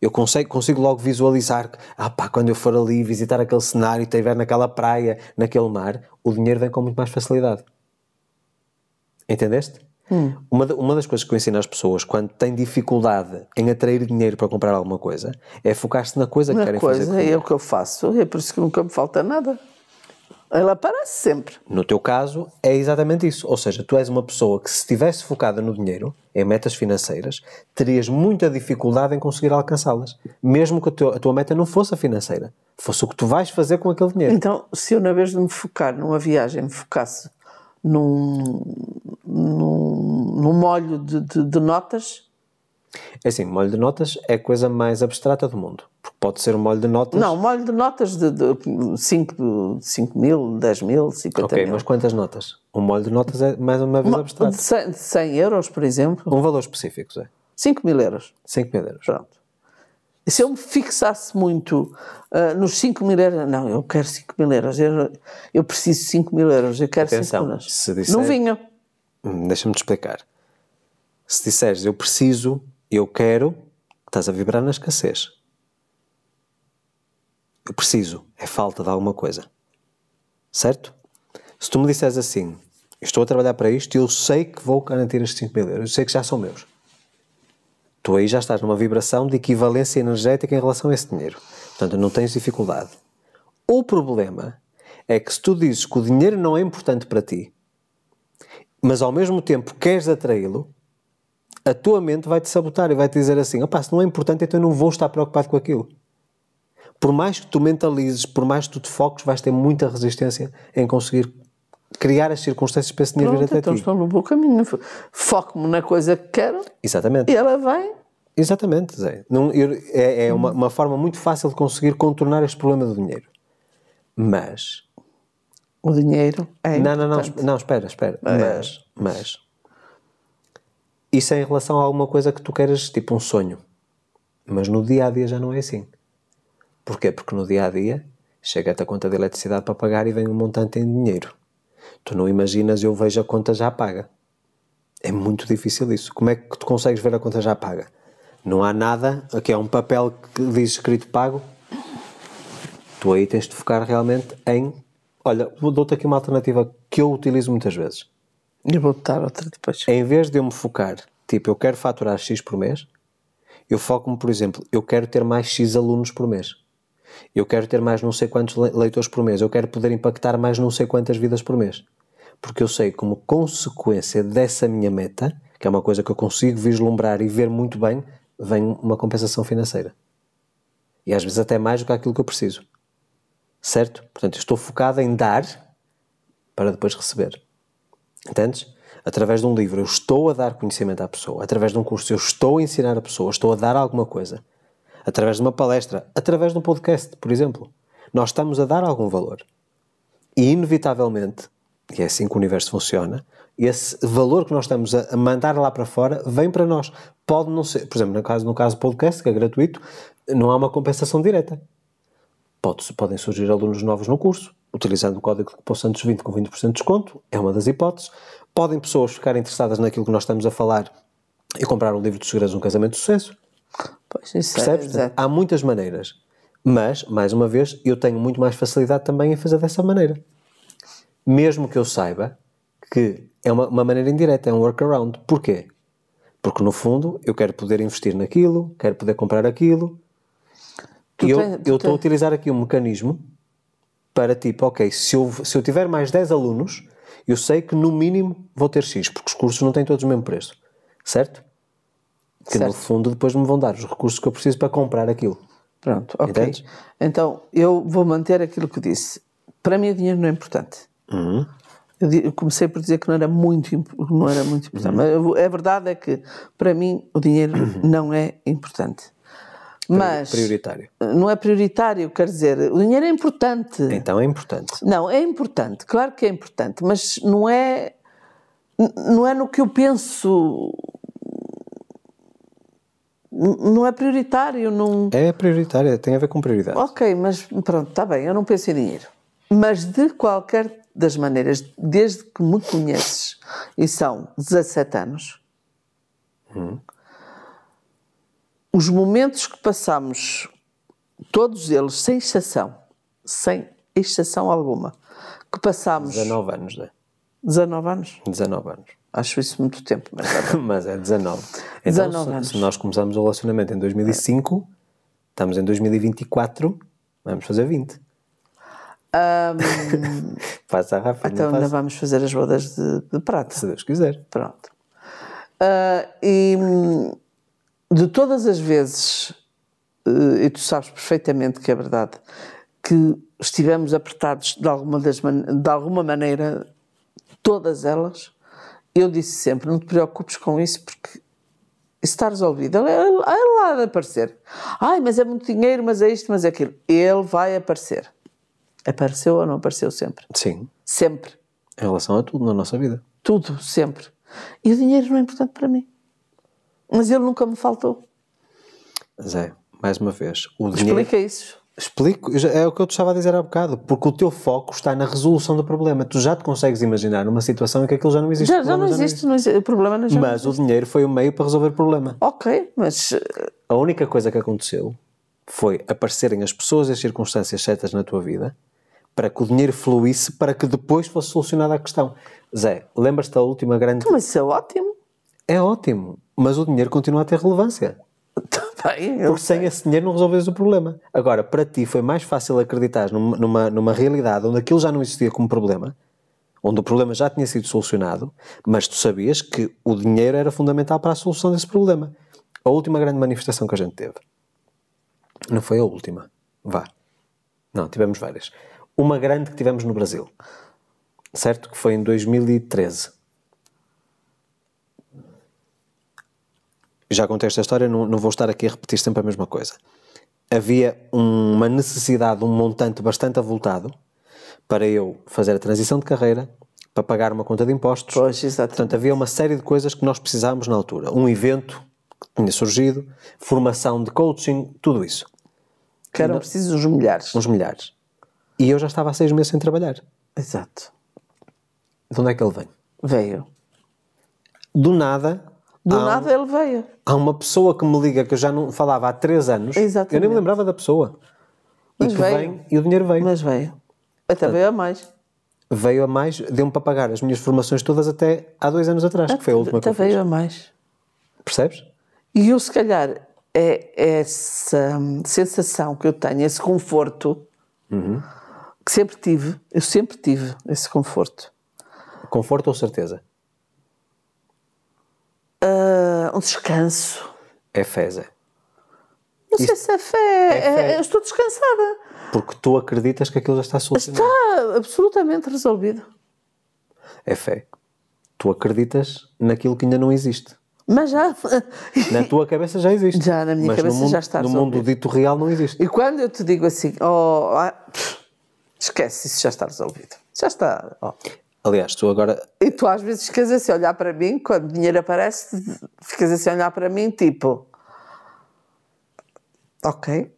eu consigo, consigo logo visualizar que, ah pá, quando eu for ali visitar aquele cenário e estiver naquela praia, naquele mar, o dinheiro vem com muito mais facilidade. Entendeste? Uma, da- uma das coisas que eu ensino às pessoas quando têm dificuldade em atrair dinheiro para comprar alguma coisa é focar-se na coisa que Uma querem fazer. coisa o é o que eu faço, é por isso que nunca me falta nada. Ela aparece sempre. No teu caso, é exatamente isso. Ou seja, tu és uma pessoa que, se estivesse focada no dinheiro, em metas financeiras, terias muita dificuldade em conseguir alcançá-las. Mesmo que a tua, a tua meta não fosse a financeira, fosse o que tu vais fazer com aquele dinheiro. Então, se eu, na vez de me focar numa viagem, me focasse num, num, num molho de, de- de notas, É assim, molho de notas é a coisa mais abstrata do mundo. Porque pode ser um molho de notas. não, molho de notas de 5 cinco mil, 10 mil, 50 Ok, mil. mas quantas notas? Um molho de notas é mais uma vez abstrato. De 100, de 100 euros, por exemplo, Um valor específico, Zé. 5 mil euros. 5 mil euros. Pronto. E se eu me fixasse muito ah, nos 5 mil euros, não, eu quero 5 mil euros, eu, eu preciso de 5 mil euros, eu quero 5 Atenção, mil euros. se disser- Não vinham. Hum, Deixa-me te explicar. Se disseres eu preciso, eu quero, estás a vibrar na escassez. Eu preciso, é falta de alguma coisa. Certo? Se tu me disseres assim, estou a trabalhar para isto e eu sei que vou garantir estes 5 mil euros, eu sei que já são meus. Tu aí já estás numa vibração de equivalência energética em relação a esse dinheiro. Portanto, não tens dificuldade. O problema é que se tu dizes que o dinheiro não é importante para ti, mas ao mesmo tempo queres atraí-lo, a tua mente vai-te sabotar e vai-te dizer assim: opá, se não é importante, então eu não vou estar preocupado com aquilo. Por mais que tu mentalizes, por mais que tu te foques, vais ter muita resistência em conseguir criar as circunstâncias para esse dinheiro vir até então ti. estou no bom caminho. Foco-me na coisa que quero Exatamente. e ela vem. Exatamente, Zé. Não, eu- é é uma, uma forma muito fácil de conseguir contornar este problema do dinheiro. Mas O dinheiro é não, não, não, não, espera, espera. Mas, mas isso é em relação a alguma coisa que tu queres, tipo um sonho. Mas no dia a dia já não é assim. Porquê? Porque no dia a dia chega-te a conta de eletricidade para pagar e vem um montante em dinheiro. Tu não imaginas, eu vejo a conta já paga. É muito difícil isso. Como é que tu consegues ver a conta já paga? Não há nada, aqui é um papel que diz escrito pago. Tu aí tens de focar realmente em. Olha, dou-te aqui uma alternativa que eu utilizo muitas vezes. E vou botar outra depois. Em vez de eu me focar, tipo, eu quero faturar X por mês, eu foco-me, por exemplo, eu quero ter mais X alunos por mês. Eu quero ter mais não sei quantos le- leitores por mês. Eu quero poder impactar mais não sei quantas vidas por mês. Porque eu sei como consequência dessa minha meta, que é uma coisa que eu consigo vislumbrar e ver muito bem, vem uma compensação financeira. E às vezes até mais do que aquilo que eu preciso. Certo? Portanto, estou focado em dar para depois receber. Entendes? Através de um livro eu estou a dar conhecimento à pessoa. Através de um curso eu estou a ensinar a pessoa. Estou a dar alguma coisa. Através de uma palestra. Através de um podcast, por exemplo. Nós estamos a dar algum valor. E inevitavelmente, e é assim que o universo funciona, esse valor que nós estamos a, mandar lá para fora vem para nós. Pode não ser, por exemplo, no caso, no caso do podcast, que é gratuito, não há uma compensação direta. Pode, podem surgir alunos novos no curso, utilizando o código de cupom Santos 20 com 20% de desconto, é uma das hipóteses. Podem pessoas ficar interessadas naquilo que nós estamos a falar e comprar o livro dos segredos de um casamento de sucesso. Pois, isso Percebes? é, Portanto, exato. há muitas maneiras. Mas, mais uma vez, eu tenho muito mais facilidade também em fazer dessa maneira. Mesmo que eu saiba que é uma, uma maneira indireta, é um workaround. Porquê? Porque, no fundo, eu quero poder investir naquilo, quero poder comprar aquilo. Tu e eu tens- eu estou a utilizar aqui um mecanismo para tipo, ok, se eu, se eu tiver mais 10 alunos, eu sei que no mínimo vou ter X, porque os cursos não têm todos o mesmo preço. Certo? Que no Certo. fundo depois me vão dar os recursos que eu preciso para comprar aquilo. Pronto, ok. Entendes? Então, eu vou manter aquilo que disse. Para mim, o dinheiro não é importante. Uhum. Eu, comecei por dizer que não era muito, não era muito importante. Mas eu- a verdade é que, para mim, o dinheiro não é importante. Mas Prioritário. não é prioritário, quer dizer, o dinheiro é importante. Então é importante. Não, é importante, claro que é importante, mas não é, não é no que eu penso. Não é prioritário, não. É prioritário, tem a ver com prioridade. Ok, mas pronto, está bem, eu não penso em dinheiro. Mas de qualquer das maneiras, desde que me conheces, e são 17 anos, os momentos que passamos, todos eles, sem exceção, sem exceção alguma, que passamos 19 anos, né? 19 anos, 19 anos. acho isso muito tempo, mas bem. Mas é 19. Então, 19 se, anos. se nós começamos o relacionamento em 2005, estamos em 2024, vamos fazer 20. Passa rápido, então não ainda passa? vamos fazer as bodas de, de prata. Se Deus quiser. Pronto. Ah, e hum, de todas as vezes, eh, e tu sabes perfeitamente que é verdade, que estivemos apertados de alguma, das de alguma maneira, todas elas, eu disse sempre: não te preocupes com isso porque isso está resolvido. Ele, ele, ele de aparecer. Ai, mas é muito dinheiro, mas é isto, mas é aquilo. Ele vai aparecer. Apareceu ou não apareceu sempre? Sim, Sempre. em relação a tudo na nossa vida. Tudo, sempre. E o dinheiro não é importante para mim. Mas ele nunca me faltou. Zé, mais uma vez, o dinheiro. Explica isso. Explico, é o que eu te estava a dizer há bocado, porque o teu foco está na resolução do problema. Tu já te consegues imaginar numa situação em que aquilo já não existe. Já, já não existe, não existe. O problema não não Mas o dinheiro foi o meio para resolver o problema. Ok, mas eh, A única coisa que aconteceu foi aparecerem as pessoas e as circunstâncias certas na tua vida para que o dinheiro fluísse para que depois fosse solucionada a questão. Zé, lembras-te da última grande. mas isso é ótimo. É ótimo, mas o dinheiro continua a ter relevância. Bem, eu Porque sem esse dinheiro não resolves o problema. Agora, para ti foi mais fácil acreditar numa, numa, numa realidade onde aquilo já não existia como problema, onde o problema já tinha sido solucionado, mas tu sabias que o dinheiro era fundamental para a solução desse problema. A última grande manifestação que a gente teve. Não foi a última. Vá. Não, tivemos várias. Uma grande que tivemos no Brasil. Certo? Que foi em 2013. Já contei esta história, não, não vou estar aqui a repetir sempre a mesma coisa. Havia um- uma necessidade, um montante bastante avultado para eu fazer a transição de carreira, para pagar uma conta de impostos. Pois, exatamente. Portanto, havia uma série de coisas que nós precisávamos na altura. Um evento que tinha surgido, formação de coaching, tudo isso. que eram precisos uns milhares. Uns milhares. E eu já estava há seis meses sem trabalhar. Exato. De onde é que ele vem? Veio. Do nada, Do há, nada ele veio. há uma pessoa que me liga que eu já não falava há três anos. Exatamente. Eu nem me lembrava da pessoa. Mas e veio. vem e o dinheiro veio. Mas veio. Até veio a mais. Veio a mais, deu-me para pagar as minhas formações todas até há dois anos atrás, que foi a última que Até veio a mais. Percebes? E eu, se calhar, é essa sensação que eu tenho, esse conforto, que sempre tive, eu sempre tive esse conforto. Conforto ou certeza? Ah, um descanso. É fé, Zé. Não sei se é fé. é- fé. eu estou descansada. Porque tu acreditas que aquilo já está solucionado. Está absolutamente resolvido. É fé. Tu acreditas naquilo que ainda não existe. Mas já. Na tua cabeça já existe. Já, na minha Mas cabeça no mundo, já está No resolvido. mundo dito real não existe. E quando eu te digo assim, oh, ah, esquece, isso já está resolvido. Já está. ó. Aliás, tu agora. E tu às vezes ficas assim a olhar para mim, quando o dinheiro aparece, ficas assim a olhar para mim, tipo. Ok,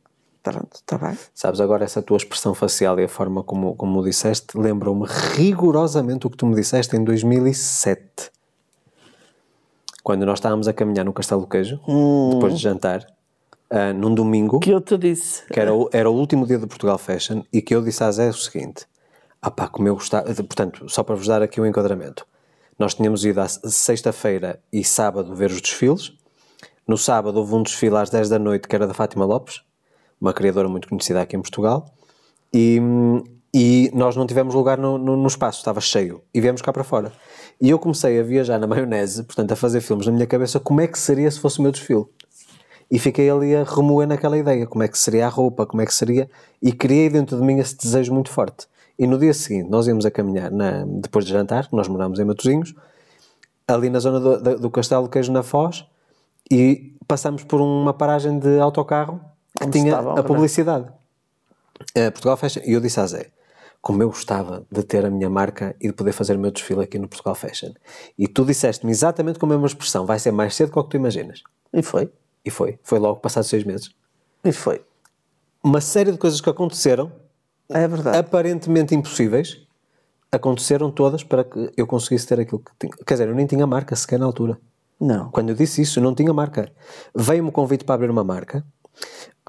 pronto, está bem. Sabes, agora essa tua expressão facial e a forma como, como o disseste lembram-me rigorosamente o que tu me disseste em 2007. Quando nós estávamos a caminhar no Castelo do Queijo, depois de jantar, ah, num domingo, Que eu te disse. que era, o- era o último dia do Portugal Fashion, e que eu disse à Zé o seguinte: ah pá, como eu gostava. Portanto, só para vos dar aqui o enquadramento, nós tínhamos ido à sexta-feira e sábado ver os desfiles. No sábado houve um desfile às 10 da noite que era da Fátima Lopes, uma criadora muito conhecida aqui em Portugal, e, e nós não tivemos lugar no, no, no espaço, estava cheio, e viemos cá para fora. E eu comecei a viajar na maionese, portanto, a fazer filmes na minha cabeça, como é que seria se fosse o meu desfile. E fiquei ali a remoer naquela ideia, como é que seria a roupa, como é que seria, e criei dentro de mim esse desejo muito forte. E no dia seguinte, nós íamos a caminhar, na- depois de jantar, nós morámos em Matosinhos, ali na zona do, da- do Castelo do Queijo na Foz, e passamos por uma paragem de autocarro que Onde tinha a publicidade. Eh, Portugal Fashion. E eu disse à Zé, como eu gostava de ter a minha marca e de poder fazer o meu desfile aqui no Portugal Fashion. E tu disseste-me exatamente com a mesma expressão, vai ser mais cedo do que tu imaginas. E foi. E foi. Foi logo passados seis meses. E foi. Uma série de coisas que aconteceram, É verdade. aparentemente impossíveis, aconteceram todas para que eu conseguisse ter aquilo que tinha. Quer dizer, eu nem tinha marca sequer na altura. Não. Quando eu disse isso, eu não tinha marca. Veio-me o convite para abrir uma marca.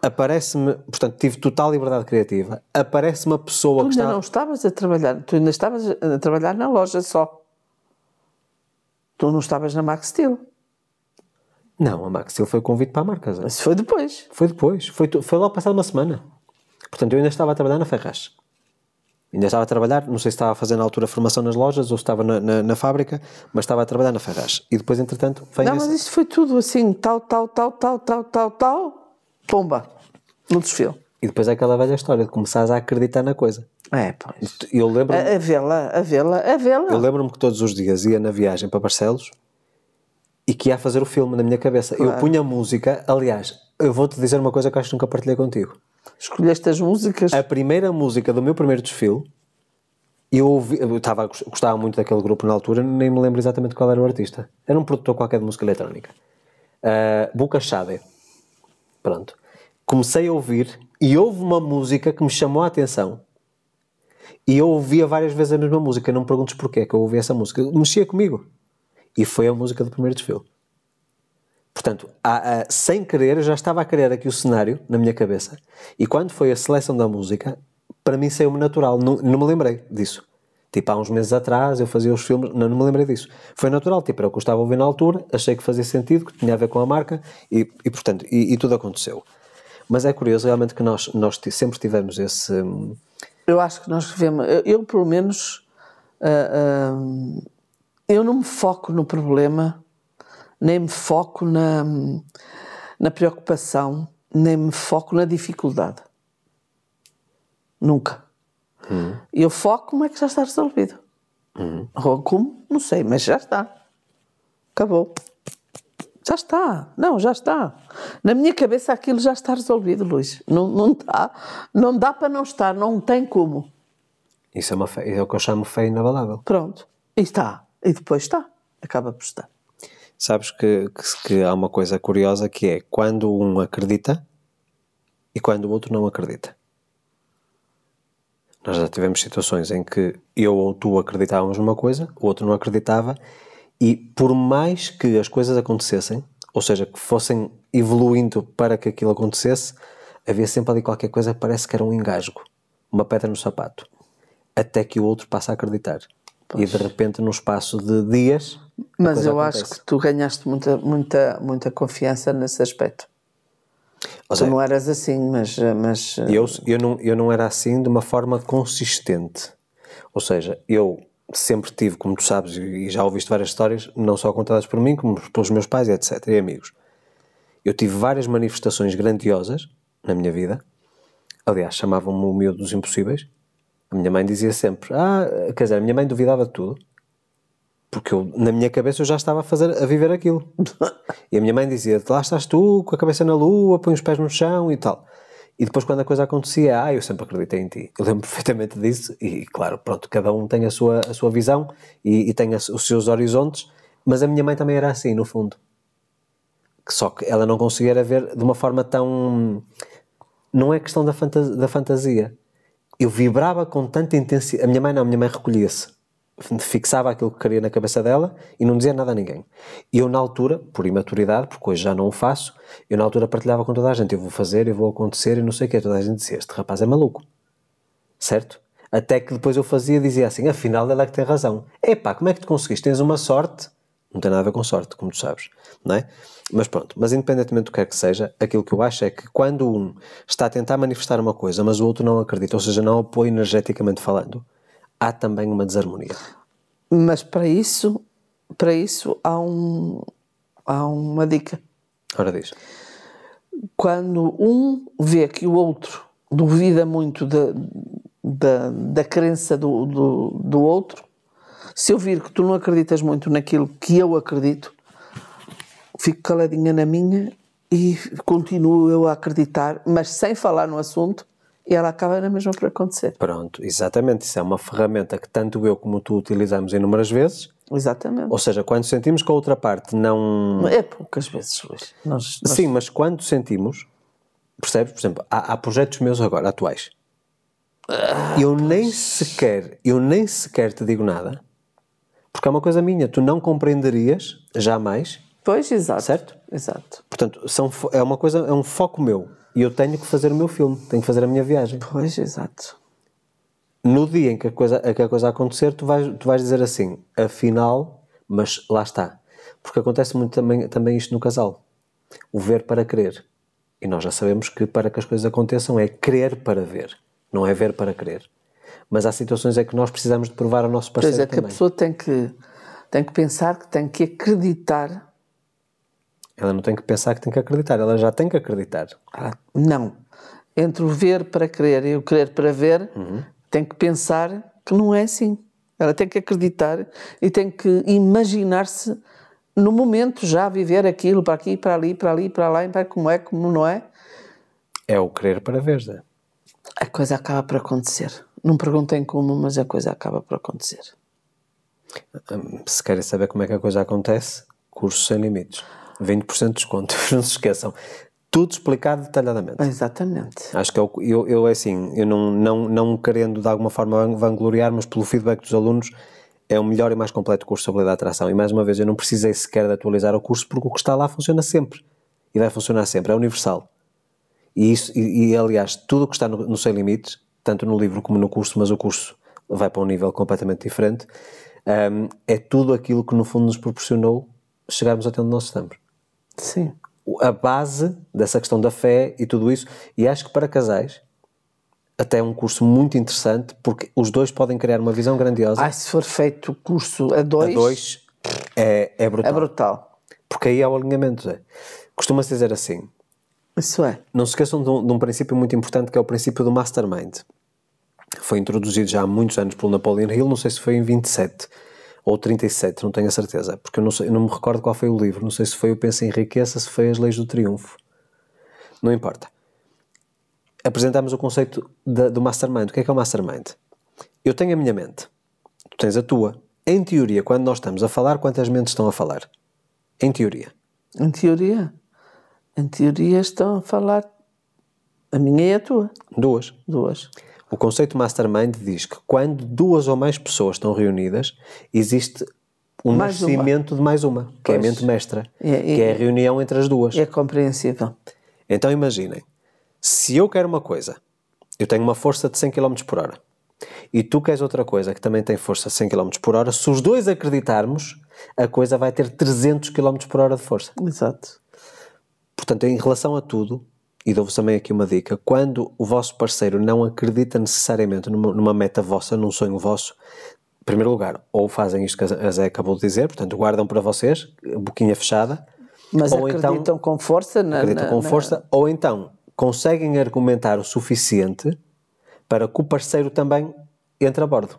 Aparece-me, portanto, tive total liberdade criativa. Aparece uma pessoa Tu que ainda está. não estavas a trabalhar, tu ainda estavas a trabalhar na loja só. Tu não estavas na Max Steel. Não, a Max Steel foi o convite para a marca. Isso foi depois. Foi depois. Foi, tu- foi logo passado uma semana. Portanto, eu ainda estava a trabalhar na Ferraz. Ainda estava a trabalhar, não sei se estava a fazer na altura formação nas lojas ou se estava na, na, na fábrica, mas estava a trabalhar na Ferraz. E depois, entretanto, vem Não, esse- mas isto foi tudo assim, tal, tal, tal, tal, tal, tal, tal. Pomba. No desfile. E depois é aquela velha história de começares a acreditar na coisa. É, pois. Eu lembro-me A, vê-la, a vê-la, a vê-la. eu lembro-me que todos os dias ia na viagem para Barcelos e que ia fazer o filme na minha cabeça. Eu punha música, aliás, eu vou-te dizer uma coisa que acho que nunca partilhei contigo. Escolheste as músicas. A primeira música do meu primeiro desfile, eu, ouvi, eu estava, gostava muito daquele grupo na altura, nem me lembro exatamente qual era o artista. Era um produtor qualquer de música eletrónica. Uh, Buca Shade. Pronto. Comecei a ouvir e houve uma música que me chamou a atenção. E eu ouvia várias vezes a mesma música. Não me perguntes porquê que eu ouvi essa música. Mexia comigo. E foi a música do primeiro desfile. Portanto, a- a- sem querer, eu já estava a criar aqui o cenário na minha cabeça. E quando foi a seleção da música, para mim saiu-me natural. Não, não me lembrei disso. Tipo, há uns meses atrás eu fazia os filmes, não, não me lembrei disso. Foi natural, tipo, era o que eu estava a ouvir na altura, achei que fazia sentido, que tinha a ver com a marca e, e portanto, e, e tudo aconteceu. Mas é curioso realmente que nós, nós sempre tivemos esse. hum, Eu acho que nós devemos. Eu, eu, pelo menos, ah, ah, eu não me foco no problema, nem me foco na, na preocupação, nem me foco na dificuldade. Nunca. Eu foco como é que já está resolvido. Ou como? Não sei, mas já está. Acabou. Já está. Não, já está. Na minha cabeça aquilo já está resolvido, Luís. Não, não, dá, não dá para não estar, não tem como. Isso é, uma é o que eu chamo fé inabalável. Pronto. E está. E depois está. Acaba por estar. Sabes que, que, que há uma coisa curiosa que é quando um acredita e quando o outro não acredita. Nós já tivemos situações em que eu ou tu acreditávamos numa coisa, o outro não acreditava, e por mais que as coisas acontecessem, ou seja, que fossem evoluindo para que aquilo acontecesse, havia sempre ali qualquer coisa que parece que era um engasgo, uma pedra no sapato, até que o outro passa a acreditar. E de repente, num espaço de dias. Mas eu acontece. acho que tu ganhaste muita, muita, muita confiança nesse aspecto. Ou Tu seja, não eras assim, mas. mas Eu, eu, não, eu não era assim de uma forma consistente. Ou seja, eu sempre tive, como tu sabes, e já ouviste várias histórias, não só contadas por mim, como pelos meus pais, etc. e amigos. Eu tive várias manifestações grandiosas na minha vida. Aliás, chamavam-me o miúdo dos impossíveis. A minha mãe dizia sempre, ah, quer dizer, a minha mãe duvidava de tudo. Porque eu, na minha cabeça eu já estava a, fazer, a viver aquilo. E a minha mãe dizia, lá estás tu, com a cabeça na lua, põe os pés no chão e tal. E depois, quando a coisa acontecia, ah, eu sempre acreditei em ti. Eu lembro perfeitamente disso. E, claro, pronto, cada um tem a sua, a sua visão e, e tem a, os seus horizontes. Mas a minha mãe também era assim, no fundo. Só que ela não conseguia ver de uma forma tão. Não é questão da, fantasia, da fantasia. Eu vibrava com tanta intensidade. A minha mãe não, a minha mãe recolhia-se fixava aquilo que queria na cabeça dela e não dizia nada a ninguém. E eu, na altura, por imaturidade, porque hoje já não o faço, eu na altura partilhava com toda a gente: eu vou fazer, eu vou acontecer e não sei o que. Toda a gente dizia: este rapaz é maluco. Certo? Até que depois eu fazia dizia assim: afinal, ela é que tem razão. Epá, como é que tu conseguiste? Tens uma sorte. Não tem nada a ver com sorte, como tu sabes, não é? Mas pronto, mas independentemente do que quer que seja, aquilo que eu acho é que quando um está a tentar manifestar uma coisa, mas o outro não acredita, ou seja, não apoia energeticamente falando, há também uma desarmonia. Mas para isso, para isso há, um, há uma dica. Ora diz. Quando um vê que o outro duvida muito da, da, da crença do, do, do outro, se eu vir que tu não acreditas muito naquilo que eu acredito, fico caladinha na minha e continuo eu a acreditar, mas sem falar no assunto, e ela acaba na mesma por acontecer. Pronto, exatamente. Isso é uma ferramenta que tanto eu como tu utilizamos inúmeras vezes. Exatamente. Ou seja, quando sentimos que a outra parte não. É poucas vezes, Luís. Nós, nós... Sim, mas quando sentimos, percebes? Por exemplo, há, há projetos meus agora, atuais. Ah, eu pois. nem sequer, eu nem sequer te digo nada, porque é uma coisa minha, tu não compreenderias jamais. Pois, exato. Certo? Exato. Portanto, são, é uma coisa, é um foco meu e eu tenho que fazer o meu filme, tenho que fazer a minha viagem. Pois, exato. No dia em que a coisa, que a coisa acontecer, tu vais, tu vais dizer assim, afinal, mas lá está. Porque acontece muito também, também isto no casal. O ver para crer. E nós já sabemos que para que as coisas aconteçam é crer para ver, não é ver para crer. Mas há situações em que nós precisamos de provar ao nosso parceiro Pois é, também. que a pessoa tem que, tem que pensar que tem que acreditar ela não tem que pensar que tem que acreditar, ela já tem que acreditar. Ah, não. Entre o ver para crer e o crer para ver, uhum. tem que pensar que não é assim. Ela tem que acreditar e tem que imaginar-se no momento já viver aquilo para aqui, para ali, para ali, para lá, para como é, como não é. É o querer para ver, Zé. A coisa acaba por acontecer. Não perguntem como, mas a coisa acaba por acontecer. Hum, se querem saber como é que a coisa acontece, curso sem limites. 20% de desconto, não se esqueçam. Tudo explicado detalhadamente. Exatamente. Acho que eu, é eu, eu é assim, eu não, não, não querendo de alguma forma vangloriar, mas pelo feedback dos alunos, é o melhor e mais completo curso sobre de atração. E mais uma vez, eu não precisei sequer de atualizar o curso porque o que está lá funciona sempre. E vai funcionar sempre, é universal. E, isso, e, e aliás, tudo o que está no, no Sem Limites, tanto no livro como no curso, mas o curso vai para um nível completamente diferente, um, é tudo aquilo que no fundo nos proporcionou chegarmos até onde nós estamos. Sim. A base dessa questão da fé e tudo isso, e acho que para casais até é um curso muito interessante porque os dois podem criar uma visão grandiosa. Ah, se for feito o curso a dois, a dois é, é brutal. É brutal. Porque aí há o alinhamento. Costuma-se dizer assim. Isso é. Não se esqueçam de um, de um, princípio muito importante que é o princípio do mastermind. Foi introduzido já há muitos anos pelo Napoleon Hill, não sei se foi em 27 ou 37, não tenho a certeza, porque eu não, sei, eu não me recordo qual foi o livro, não sei se foi o Pensa em Riqueza, se foi As Leis do Triunfo. Não importa. Apresentamos o conceito de, do mastermind. O que é que é o mastermind? Eu tenho a minha mente, tu tens a tua. Em teoria, quando nós estamos a falar, quantas mentes estão a falar? Em teoria. Em teoria? Em teoria estão a falar a minha e a tua. Duas. Duas. O conceito mastermind diz que quando duas ou mais pessoas estão reunidas, existe um mais nascimento uma. de mais uma, que pois. é a mente mestra, é, que é a reunião entre as duas. É compreensível. Então imaginem, se eu quero uma coisa, eu tenho uma força de 100 km por hora, e tu queres outra coisa que também tem força de 100 km por hora, se os dois acreditarmos, a coisa vai ter 300 km por hora de força. Exato. Portanto, em relação a tudo, e dou-vos também aqui uma dica: quando o vosso parceiro não acredita necessariamente numa, numa meta vossa, num sonho vosso, em primeiro lugar, ou fazem isto que a Zé acabou de dizer, portanto, guardam para vocês, boquinha fechada. Mas ou acreditam então, com força na, Acreditam na, com na... força, ou então conseguem argumentar o suficiente para que o parceiro também entre a bordo.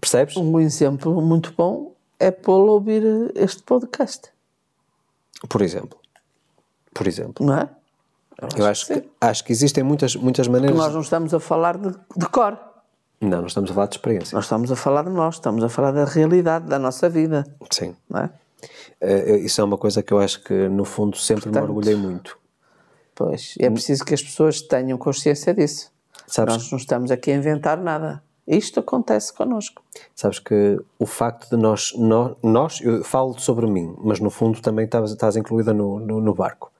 Percebes? Um exemplo muito bom é pô-lo ouvir este podcast. Por exemplo. Por exemplo. Não é? Eu acho que, acho que existem muitas, muitas maneiras. Nós não estamos a falar de, de cor. Não, não estamos a falar de experiência. Nós estamos a falar de nós, estamos a falar da realidade da nossa vida. Sim. Não é? Eh, isso é uma coisa que eu acho que, no fundo, sempre me orgulhei muito. Pois, é preciso que as pessoas tenham consciência disso. Sabes- Nós não estamos aqui a inventar nada. Isto acontece connosco. Sabes que o facto de nós, nó- nós, eu falo sobre mim, mas no fundo também estás, estás incluída no, no, no barco.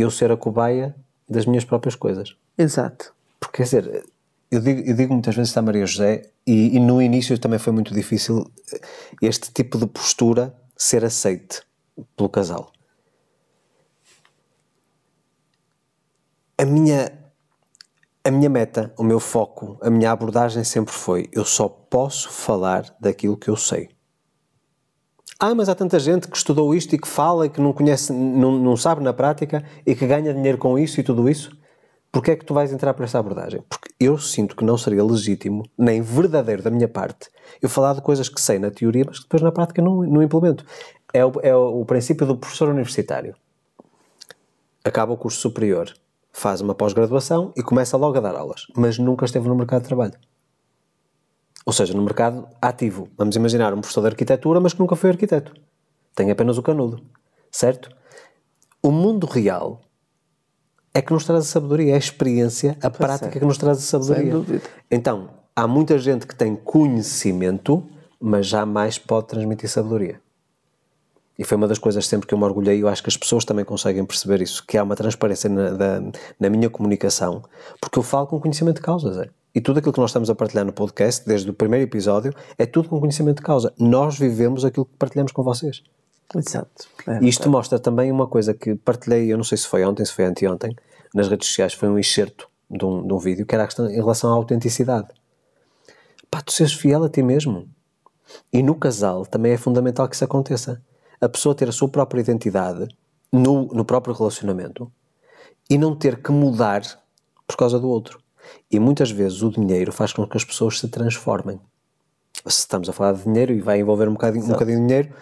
Eu ser a cobaia das minhas próprias coisas. Exato. Porque, quer dizer, eu digo, eu digo muitas vezes à Maria José, e, e no início também foi muito difícil eh, este tipo de postura ser aceite pelo casal. A minha, a minha meta, o meu foco, a minha abordagem sempre foi: eu só posso falar daquilo que eu sei. Ah, mas há tanta gente que estudou isto e que fala e que não conhece, não, não sabe na prática e que ganha dinheiro com isso e tudo isso. Porquê é que tu vais entrar por essa abordagem? Porque eu sinto que não seria legítimo, nem verdadeiro da minha parte, eu falar de coisas que sei na teoria, mas que depois na prática não, não implemento. É o, é o princípio do professor universitário. Acaba o curso superior, faz uma pós-graduação e começa logo a dar aulas, mas nunca esteve no mercado de trabalho. Ou seja, no mercado ativo. Vamos imaginar um professor de arquitetura, mas que nunca foi arquiteto. Tem apenas o canudo. Certo? O mundo real é que nos traz a sabedoria, é a experiência, a prática que nos traz a sabedoria. Sem dúvida. Então, há muita gente que tem conhecimento, mas jamais pode transmitir sabedoria. E foi uma das coisas sempre que eu me orgulhei, e eu acho que as pessoas também conseguem perceber isso, que há uma transparência na, da- na minha comunicação, porque eu falo com conhecimento de causa, Zé. E tudo aquilo que nós estamos a partilhar no podcast, desde o primeiro episódio, é tudo com conhecimento de causa. Nós vivemos aquilo que partilhamos com vocês. Exato. É, E isto mostra também uma coisa que partilhei, eu não sei se foi ontem, se foi anteontem, nas redes sociais, foi um excerto de um, de um vídeo, que era a questão em relação à autenticidade. Pá, tu seres fiel a ti mesmo. E no casal também é fundamental que isso aconteça. A pessoa ter a sua própria identidade no, no próprio relacionamento e não ter que mudar por causa do outro. E muitas vezes o dinheiro faz com que as pessoas se transformem. Se estamos a falar de dinheiro e vai envolver um bocadinho, um bocadinho de dinheiro,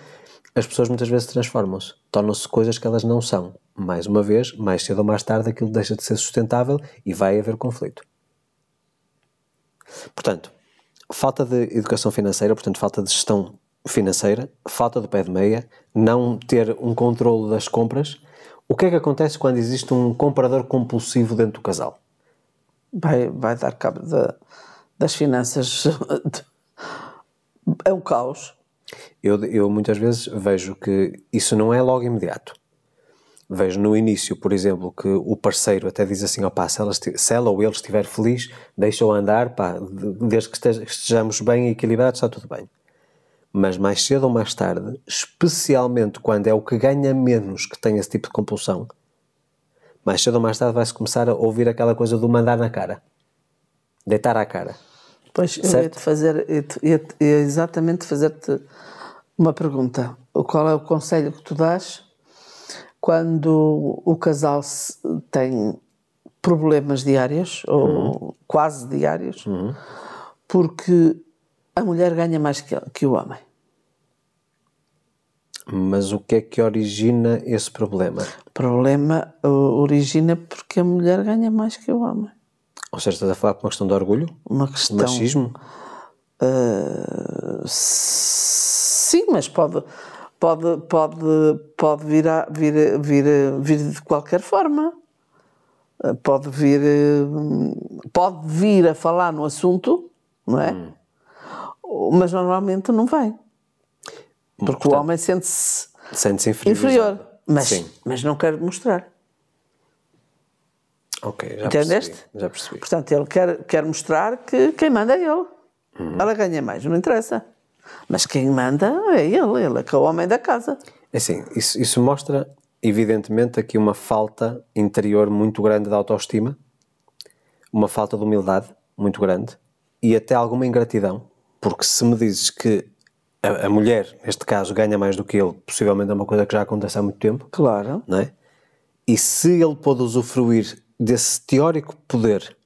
as pessoas muitas vezes transformam-se, tornam-se coisas que elas não são. Mais uma vez, mais cedo ou mais tarde, aquilo deixa de ser sustentável e vai haver conflito. Portanto, falta de educação financeira, portanto, falta de gestão financeira, falta do pé de meia, não ter um controle das compras. O que é que acontece quando existe um comprador compulsivo dentro do casal? Vai, vai dar cabo da- das finanças. É um caos. Eu, eu muitas vezes vejo que isso não é logo imediato. Vejo no início, por exemplo, que o parceiro até diz assim: opá, se ela, se ela ou ele estiver feliz, deixa-o andar, pá, de- desde que estejamos bem equilibrados, está tudo bem. Mas mais cedo ou mais tarde, especialmente quando é o que ganha menos que tem esse tipo de compulsão, mais cedo ou mais tarde vai-se começar a ouvir aquela coisa do mandar na cara, deitar à cara. Pois eu Certo. ia-te fazer, ia-te- ia-te- ia exatamente fazer-te uma pergunta. Qual é o conselho que tu dás quando o casal tem problemas diários ou quase diários porque a mulher ganha mais que, que o homem? Mas o que é que origina esse problema? O problema origina porque a mulher ganha mais que o homem. Ou seja, estás a falar por uma questão de orgulho? Uma De questão. machismo? Uh, sim, mas pode, pode, pode, pode vir, a, vir, vir, vir de qualquer forma. Uh, Pode vir, uh, pode vir a falar no assunto, não é? Mas normalmente não vem. Porque o homem sente-se Sente-se inferior. mas, Sim. mas não quer mostrar. Ok, já Entendeste? percebi. Já percebi. Portanto, ele quer, quer mostrar que quem manda é ele. Ela ganha mais, não interessa. Mas quem manda é ele, ele é que é o homem da casa. É Assim, isso, isso mostra, evidentemente, aqui uma falta interior muito grande de autoestima, uma falta de humildade muito grande e até alguma ingratidão, porque se me dizes que a, a mulher, neste caso, ganha mais do que ele, possivelmente é uma coisa que já acontece há muito tempo, Claro. não é? E se ele pôde usufruir desse teórico poder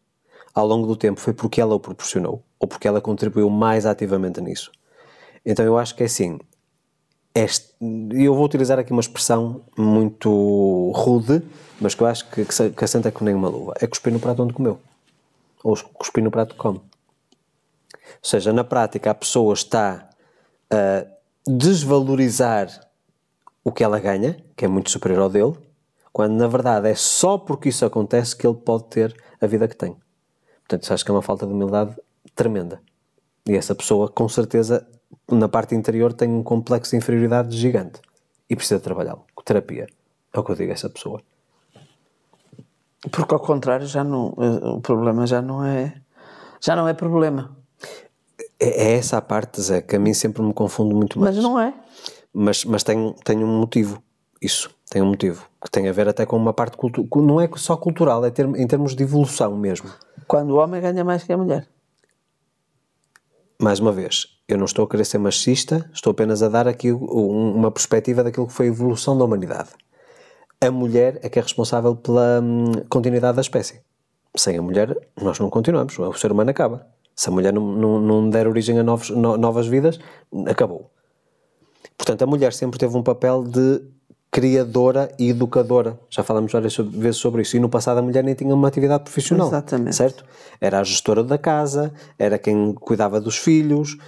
ao longo do tempo, foi porque ela o proporcionou ou porque ela contribuiu mais ativamente nisso. Então eu acho que é assim: este, eu vou utilizar aqui uma expressão muito rude, mas que eu acho que, que, que assenta com nem uma luva. É cuspir no prato onde comeu. Ou cuspir no prato que come. Ou seja, na prática a pessoa está a desvalorizar o que ela ganha, que é muito superior ao dele, quando na verdade é só porque isso acontece que ele pode ter a vida que tem. Portanto, isso acho que é uma falta de humildade tremenda. E essa pessoa, com certeza, na parte interior tem um complexo de inferioridade gigante e precisa trabalhá-lo. Terapia. É o que eu digo a essa pessoa. Porque ao contrário, já não, eh, o problema já não é. Já não é problema. É, é essa a parte, Zé, que a mim sempre me confunde muito mais. Mas não é. mas, mas tem, tem um motivo. Isso, tem um motivo. Que tem a ver até com uma parte cultural. Não é só cultural, é ter, em termos de evolução mesmo. Quando o homem ganha mais que a mulher. Mais uma vez, eu não estou a querer ser machista, estou apenas a dar aqui um- uma perspectiva daquilo que foi a evolução da humanidade. A mulher é que é responsável pela hum, continuidade da espécie. Sem a mulher, nós não continuamos, o ser humano acaba. Se a mulher não, não, não der origem a novos, no- novas vidas, acabou. Portanto, a mulher sempre teve um papel de criadora e educadora. Já falamos várias vezes sobre isso. E no passado a mulher nem tinha uma atividade profissional. Exatamente. Certo? Era a gestora da casa, era quem cuidava dos filhos,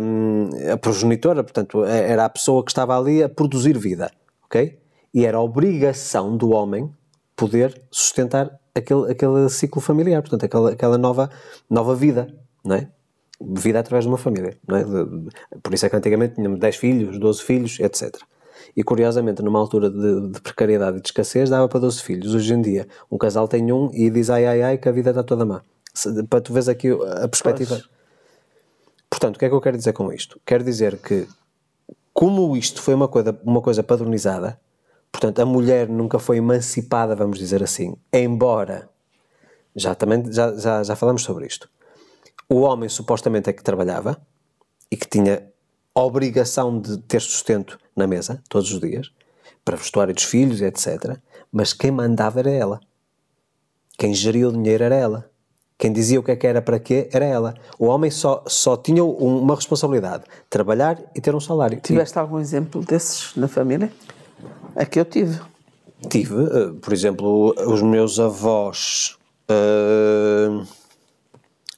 hum, a progenitora, portanto, é- era a pessoa que estava ali a produzir vida. Ok? E era a obrigação do homem poder sustentar aquele, aquele ciclo familiar, portanto, aquela, aquela nova, nova vida, não é? Vida através de uma família, não é? Por isso é que antigamente tínhamos 10 filhos, 12 filhos, etc. E curiosamente, numa altura de, de precariedade e de escassez, dava para 12 filhos. Hoje em dia, um casal tem um e diz ai ai ai que a vida está toda má. Se- Para tu veres aqui a perspectiva. Pois. Portanto, o que é que eu quero dizer com isto? Quero dizer que, como isto foi uma coisa, uma coisa padronizada, portanto, a mulher nunca foi emancipada, vamos dizer assim, embora, já também já, já, já falamos sobre isto, o homem supostamente é que trabalhava e que tinha obrigação de ter sustento na mesa, todos os dias, para vestuário dos filhos, etc. Mas quem mandava era ela. Quem geria o dinheiro era ela. Quem dizia o que é que era para quê era ela. O homem só, só tinha um- uma responsabilidade: trabalhar e ter um salário. Tiveste algum exemplo desses na família? É que eu tive. Tive, eh, por exemplo, os meus avós. eh,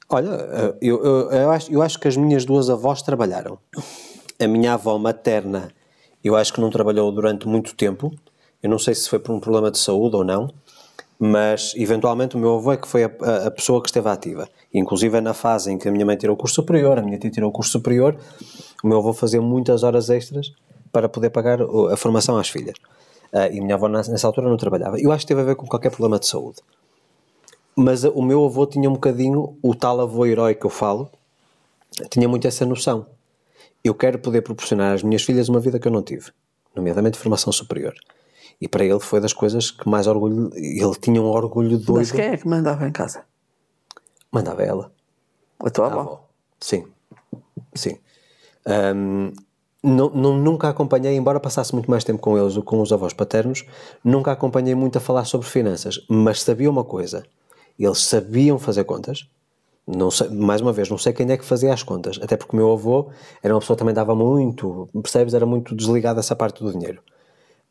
olha, eh, eu, eu, eu acho, eu acho que as minhas duas avós trabalharam. A minha avó materna, eu acho que não trabalhou durante muito tempo. Eu não sei se foi por um problema de saúde ou não, mas eventualmente o meu avô é que foi a, a- a pessoa que esteve ativa. Inclusive é na fase em que a minha mãe tirou o curso superior, a minha tia tirou o curso superior, o meu avô fazia muitas horas extras para poder pagar a formação às filhas. Ah, e minha avó nessa altura não trabalhava. Eu acho que teve a ver com qualquer problema de saúde. Mas ah, o meu avô tinha um bocadinho, o tal avô herói que eu falo, tinha muito essa noção. Eu quero poder proporcionar às minhas filhas uma vida que eu não tive, nomeadamente formação superior. E para ele foi das coisas que mais orgulho. Ele tinha um orgulho doido. Mas quem é que mandava em casa? Mandava ela. A tua A avó. avó. Sim. Sim. Ahm, não, não- nunca acompanhei, embora passasse muito mais tempo com eles do que com os avós paternos, nunca acompanhei muito a falar sobre finanças, mas sabia uma coisa: eles sabiam fazer contas. Não sei, mais uma vez, não sei quem é que fazia as contas, até porque o meu avô era uma pessoa que também dava muito, percebes? Era muito desligado dessa parte do dinheiro.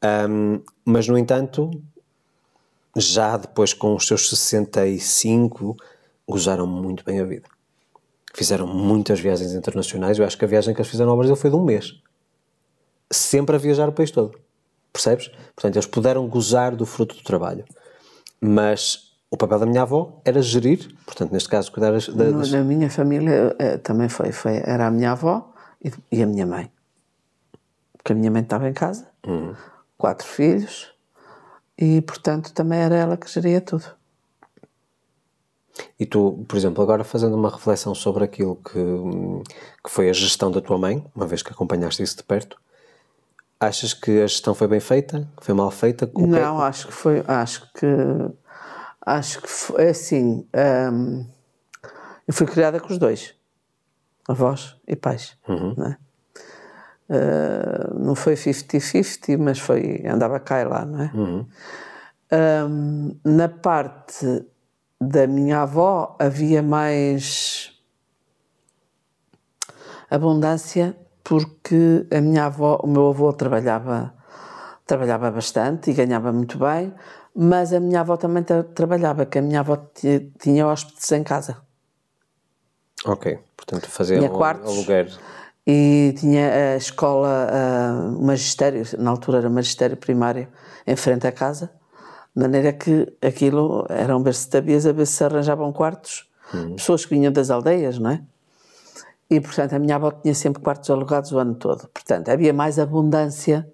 Ahm, mas, no entanto, já depois com os seus 65, gozaram muito bem a vida. Fizeram muitas viagens internacionais. Eu acho que a viagem que eles fizeram ao Brasil foi de um mês. Sempre a viajar o país todo. Percebes? Portanto, eles puderam gozar do fruto do trabalho. Mas o papel da minha avó era gerir, portanto, neste caso, cuidar das. das- Na minha família eh, também foi, foi. Era a minha avó e, e a minha mãe. Porque a minha mãe estava em casa, quatro filhos, e portanto também era ela que geria tudo. E tu, por exemplo, agora fazendo uma reflexão sobre aquilo que, que foi a gestão da tua mãe, uma vez que acompanhaste isso de perto, achas que a gestão foi bem feita? Foi mal feita? O é- Não, acho que foi. Acho que. Acho que foi é assim. hum, eu fui criada com os dois, avós e pais. Não, é? Ah, não foi 50-50, mas foi. andava cá e lá, não é? Hum, na parte da minha avó havia mais abundância porque a minha avó, o meu avô trabalhava, trabalhava bastante e ganhava muito bem, mas a minha avó também tra trabalhava, que a minha avó tinha, tinha hóspedes em casa. Ok, portanto fazia Tinha um quartos. aluguer. E tinha a escola, ah, o magistério, na altura era magistério primário, em frente à casa, de maneira que aquilo eram bercetabias a ver se arranjavam quartos, pessoas que vinham das aldeias, não é? E, portanto, a minha avó tinha sempre quartos alugados o ano todo. Portanto, havia mais abundância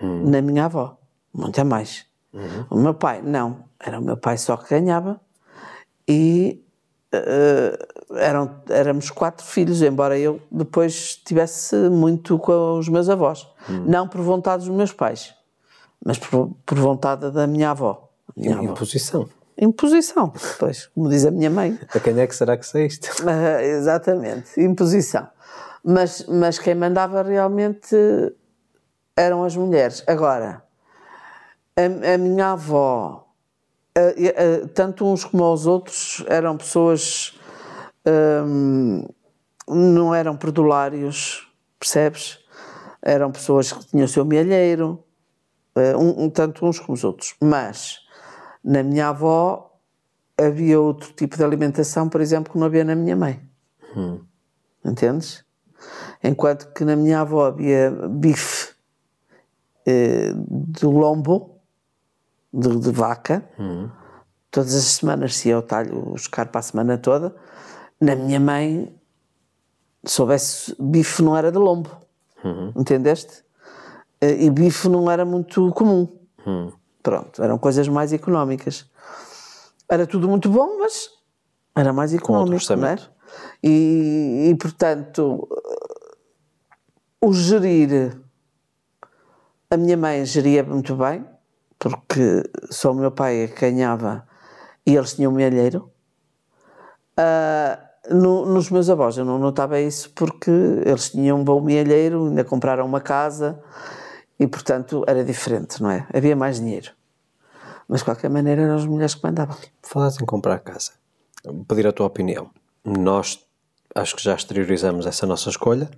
na minha avó, muita mais. O meu pai, não. Era o meu pai só que ganhava e eh, eram, éramos quatro filhos, embora eu depois estivesse muito com os meus avós. Não por vontade dos meus pais, mas por, por vontade da minha avó. A Minha avó. Imposição. Imposição, pois, como diz a minha mãe. A quem é que será que saíste? Ah, exatamente, imposição. Mas, mas quem mandava realmente eram as mulheres. Agora, a, a minha avó, e, ah, tanto uns como os outros, eram pessoas. hum, não eram perdulários, percebes? Eram pessoas que tinham o seu mielheiro, ah, um, um- tanto uns como os outros. Mas na minha avó havia outro tipo de alimentação, por exemplo, que não havia na minha mãe. Entendes? Enquanto que na minha avó havia bife eh, de lombo, de, de vaca, todas as semanas se ia ao talho buscar para a semana toda. Na minha mãe, se houvesse bife, não era de lombo. Entendeste? Eh, E bife não era muito comum. Pronto, eram coisas mais económicas. Era tudo muito bom, mas era mais económico, não é? E, e, portanto, o gerir. A minha mãe geria muito bem, porque só o meu pai é ganhava e eles tinham um milheiro. Ah, no- nos meus avós eu não notava isso porque eles tinham um bom milheiro, ainda compraram uma casa e, portanto, era diferente, não é? Havia mais dinheiro. Mas, de qualquer maneira, eram as mulheres que mandavam. Falaste em comprar casa. Pedir a tua opinião. Nós acho que já exteriorizamos essa nossa escolha.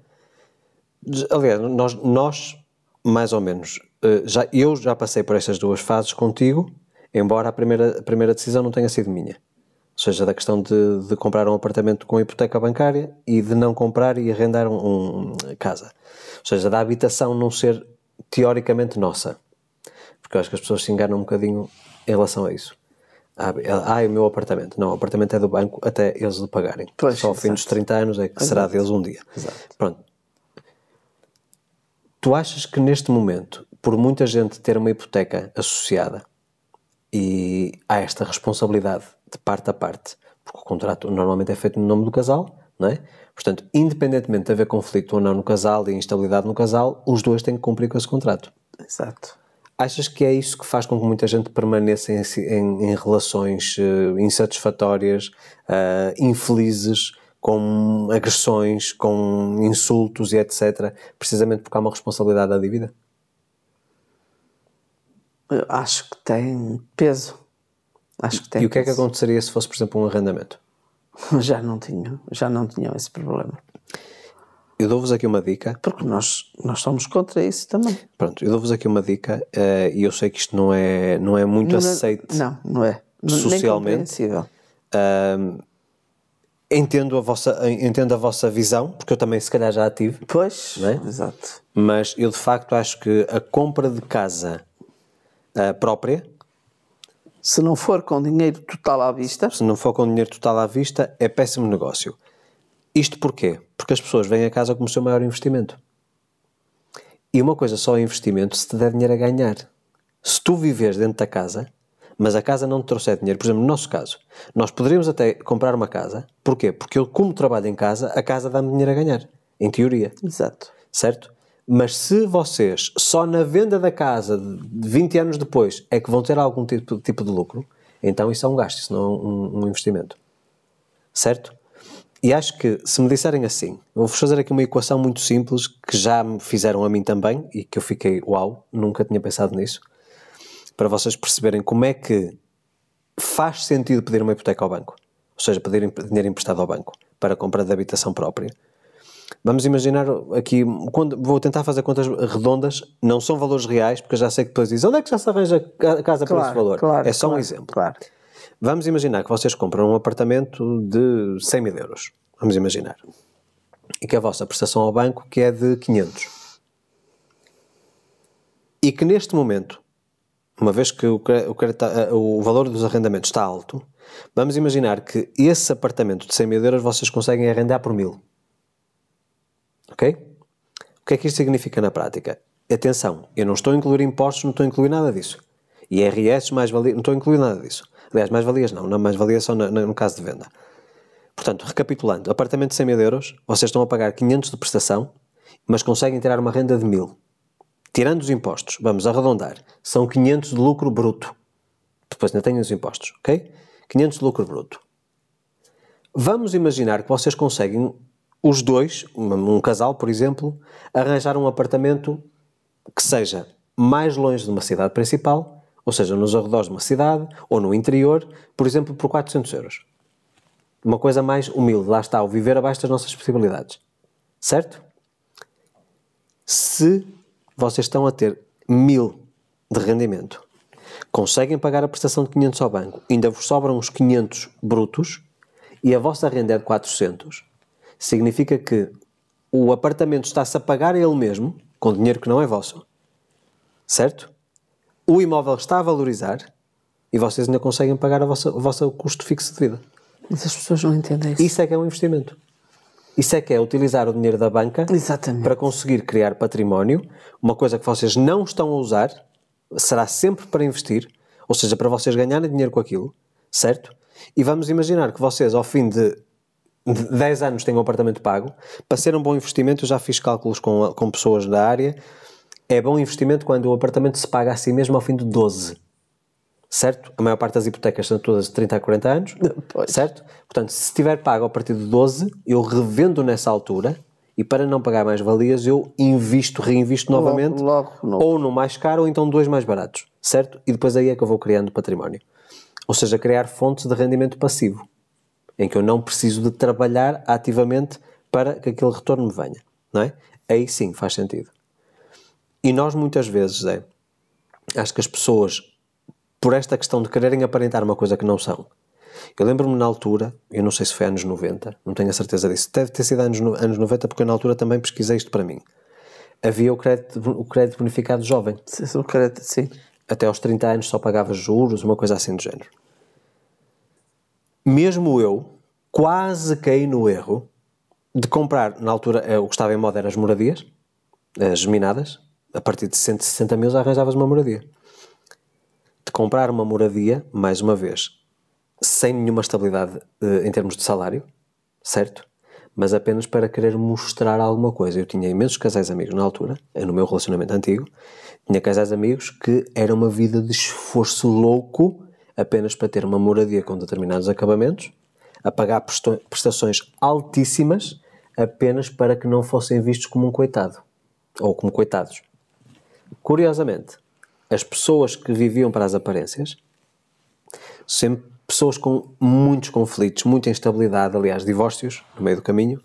Aliás, nós, nós mais ou menos, eh, já, eu já passei por estas duas fases contigo, embora a primeira, a primeira decisão não tenha sido minha. Ou seja, da questão de, de comprar um apartamento com hipoteca bancária e de não comprar e arrendar um, um- casa. Ou seja, da habitação não ser teoricamente nossa. Porque eu acho que as pessoas se enganam um bocadinho em relação a isso. Ah, ah, é o meu apartamento. Não, o apartamento é do banco até eles lhe pagarem. Pois, Só ao fim dos exato. 30 anos é que será deles um dia. Exato. Pronto. Tu achas que neste momento, por muita gente ter uma hipoteca associada e há esta responsabilidade de parte a parte, porque o contrato normalmente é feito no nome do casal, não é? Portanto, independentemente de haver conflito ou não no casal e instabilidade no casal, os dois têm que cumprir com esse contrato. Exato. Achas que é isso que faz com que muita gente permaneça em, em- em relações eh, insatisfatórias, eh, infelizes, com agressões, com insultos e etc., precisamente porque há uma responsabilidade da dívida? Eu acho que tem peso. Acho que tem e o que é que aconteceria se fosse, por exemplo, um arrendamento? Já não tinham, já não tinham esse problema. Eu dou-vos aqui uma dica. Porque nós, nós somos contra isso também. Pronto, eu dou-vos aqui uma dica eh, e eu sei que isto não é, não é muito Não- aceite. Não, não é. Nem socialmente. compreensível. Entendo a, vossa, entendo a vossa visão, porque eu também se calhar já a tive. Pois, é? exato. mas eu de facto acho que a compra de casa ah, própria, Se não for com dinheiro total à vista, se não for com dinheiro total à vista, é péssimo negócio. Isto porquê? Porque as pessoas vêm a casa como o seu maior investimento. E uma coisa só é investimento se te der dinheiro a ganhar. Se tu viveres dentro da casa, mas a casa não te trouxer dinheiro, por exemplo, no nosso caso, nós poderíamos até comprar uma casa. Porquê? Porque eu, como trabalho em casa, a casa dá-me dinheiro a ganhar. Em teoria. exato. certo? Mas se vocês só na venda da casa de 20 anos depois é que vão ter algum tipo, tipo de lucro, então isso é um gasto, isso não é um, um investimento. Certo? E acho que se me disserem assim, vou-vos fazer aqui uma equação muito simples que já me fizeram a mim também e que eu fiquei, uau, nunca tinha pensado nisso, para vocês perceberem como é que faz sentido pedir uma hipoteca ao banco, ou seja, pedir dinheiro emprestado ao banco para a compra de habitação própria. Vamos imaginar aqui, quando, vou tentar fazer contas redondas, não são valores reais, porque eu já sei que depois diz onde é que já se arranja a casa por esse valor? claro, é só um claro, exemplo. Claro. Vamos imaginar que vocês compram um apartamento de 100 mil euros. Vamos imaginar. E que a vossa prestação ao banco que é de 500. E que neste momento, uma vez que o, o, o valor dos arrendamentos está alto, vamos imaginar que esse apartamento de 100 mil euros vocês conseguem arrendar por mil. Ok? O que é que isto significa na prática? Atenção, eu não estou a incluir impostos, não estou a incluir nada disso. IRS, mais-valia, não estou a incluir nada disso. Aliás, mais-valias não, não mais-valia só na- no caso de venda. Portanto, recapitulando, apartamento de 100 mil euros, vocês estão a pagar 500 de prestação, mas conseguem tirar uma renda de 1000. Tirando os impostos, vamos arredondar, são 500 de lucro bruto. Depois ainda têm os impostos, ok? 500 de lucro bruto. Vamos imaginar que vocês conseguem, os dois, um, casal, por exemplo, arranjar um apartamento que seja mais longe de uma cidade principal, ou seja, nos arredores de uma cidade, ou no interior, por exemplo, por 400 euros. Uma coisa mais humilde, lá está, o viver abaixo das nossas possibilidades. Certo? Se vocês estão a ter mil de rendimento, conseguem pagar a prestação de 500 ao banco, ainda vos sobram uns 500 brutos e a vossa renda é de 400, significa que o apartamento está-se a pagar a ele mesmo, com dinheiro que não é vosso, certo? O imóvel está a valorizar e vocês ainda conseguem pagar a vossa, o vosso custo fixo de vida. Mas as pessoas não entendem isso. Isso é que é um investimento. Isso é que é utilizar o dinheiro da banca Exatamente. para conseguir criar património, uma coisa que vocês não estão a usar, será sempre para investir, ou seja, para vocês ganharem dinheiro com aquilo, certo? E vamos imaginar que vocês, ao fim de de 10 anos, têm um apartamento pago. Para ser um bom investimento, eu já fiz cálculos com, com pessoas da área, é bom investimento quando o apartamento se paga a si mesmo ao fim de 12. Certo? A maior parte das hipotecas são todas de 30 a 40 anos. Pois. Certo? Portanto, se estiver pago a partir de 12, eu revendo nessa altura e para não pagar mais valias, eu invisto, reinvisto novamente logo, novo. ou no mais caro ou então dois mais baratos. Certo? E depois aí é que eu vou criando património. Ou seja, criar fontes de rendimento passivo em que eu não preciso de trabalhar ativamente para que aquele retorno me venha, não é? Aí sim faz sentido. E nós muitas vezes, Zé, acho que as pessoas, por esta questão de quererem aparentar uma coisa que não são, eu lembro-me na altura, eu não sei se foi anos 90, não tenho a certeza disso, deve ter sido anos, no- anos 90 porque eu na altura também pesquisei isto para mim. Havia o crédito, o crédito bonificado jovem, Se eu quero- Sim. até aos 30 anos só pagava juros, uma coisa assim do género. Mesmo eu quase caí no erro de comprar, na altura eh, o que estava em moda eram as moradias, as geminadas, a partir de 160 mil arranjavas uma moradia. De comprar uma moradia, mais uma vez, sem nenhuma estabilidade eh, em termos de salário, certo? Mas apenas para querer mostrar alguma coisa. Eu tinha imensos casais amigos na altura, eh, no meu relacionamento antigo, tinha casais amigos que era uma vida de esforço louco apenas para ter uma moradia com determinados acabamentos, a pagar prestações altíssimas apenas para que não fossem vistos como um coitado ou como coitados. Curiosamente, as pessoas que viviam para as aparências, sempre pessoas com muitos conflitos, muita instabilidade, aliás, divórcios no meio do caminho,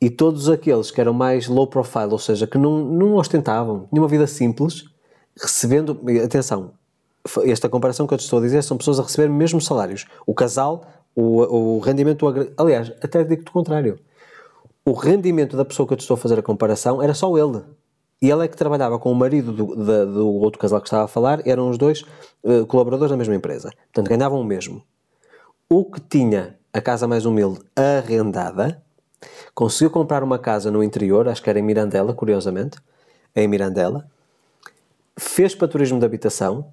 e todos aqueles que eram mais low profile, ou seja, que não, não ostentavam, tinham uma vida simples, recebendo, atenção, esta comparação que eu te estou a dizer são pessoas a receber mesmo salários. O casal, o, o rendimento, aliás, até digo-te o contrário. O rendimento da pessoa que eu te estou a fazer a comparação era só ele. E ele é que trabalhava com o marido do, da- do outro casal que estava a falar, eram os dois eh, colaboradores da mesma empresa. Portanto, ganhavam o mesmo. O que tinha a casa mais humilde arrendada conseguiu comprar uma casa no interior, acho que era em Mirandela, curiosamente, em Mirandela, fez para turismo de habitação,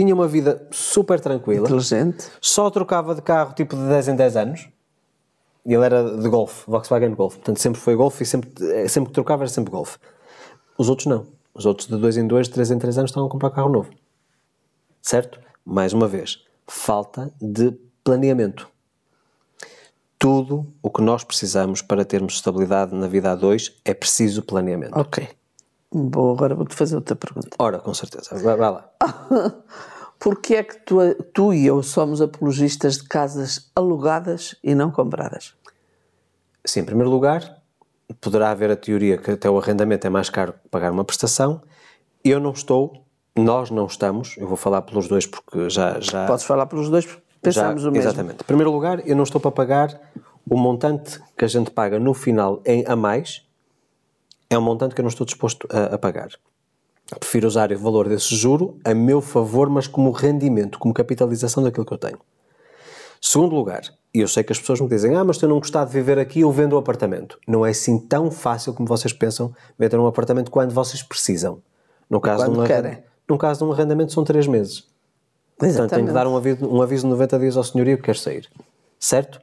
tinha uma vida super tranquila, Inteligente. só trocava de carro tipo de 10 em 10 anos. E ele era de Golf, Volkswagen Golf. Portanto, sempre foi Golf e sempre, eh, sempre que trocava era sempre Golf. Os outros não. Os outros de 2 em 2, 3 em 3 anos estavam a comprar carro novo. Certo? Mais uma vez, falta de planeamento. Tudo o que nós precisamos para termos estabilidade na vida a dois é preciso planeamento. Ok. Bom, agora vou-te fazer outra pergunta. Ora, com certeza. Vai, vai lá. Porquê é que tu, tu e eu somos apologistas de casas alugadas e não compradas? Sim, em primeiro lugar, poderá haver a teoria que até o arrendamento é mais caro que pagar uma prestação. Eu não estou, nós não estamos, eu vou falar pelos dois porque já. já Podes falar pelos dois, porque pensamos já, o mesmo. Exatamente. Em primeiro lugar, eu não estou para pagar o montante que a gente paga no final em a mais, é um montante que eu não estou disposto a, a pagar. Prefiro usar o valor desse juro a meu favor, mas como rendimento, como capitalização daquilo que eu tenho. Segundo lugar, e eu sei que as pessoas me dizem, ah, mas se eu não gostar de viver aqui, eu vendo o apartamento. Não é assim tão fácil como vocês pensam vender um apartamento quando vocês precisam. No caso, de quando um, querem. no caso de um arrendamento são três meses. Portanto, tenho que dar um aviso, um aviso de 90 dias ao senhorio que quer sair. Certo?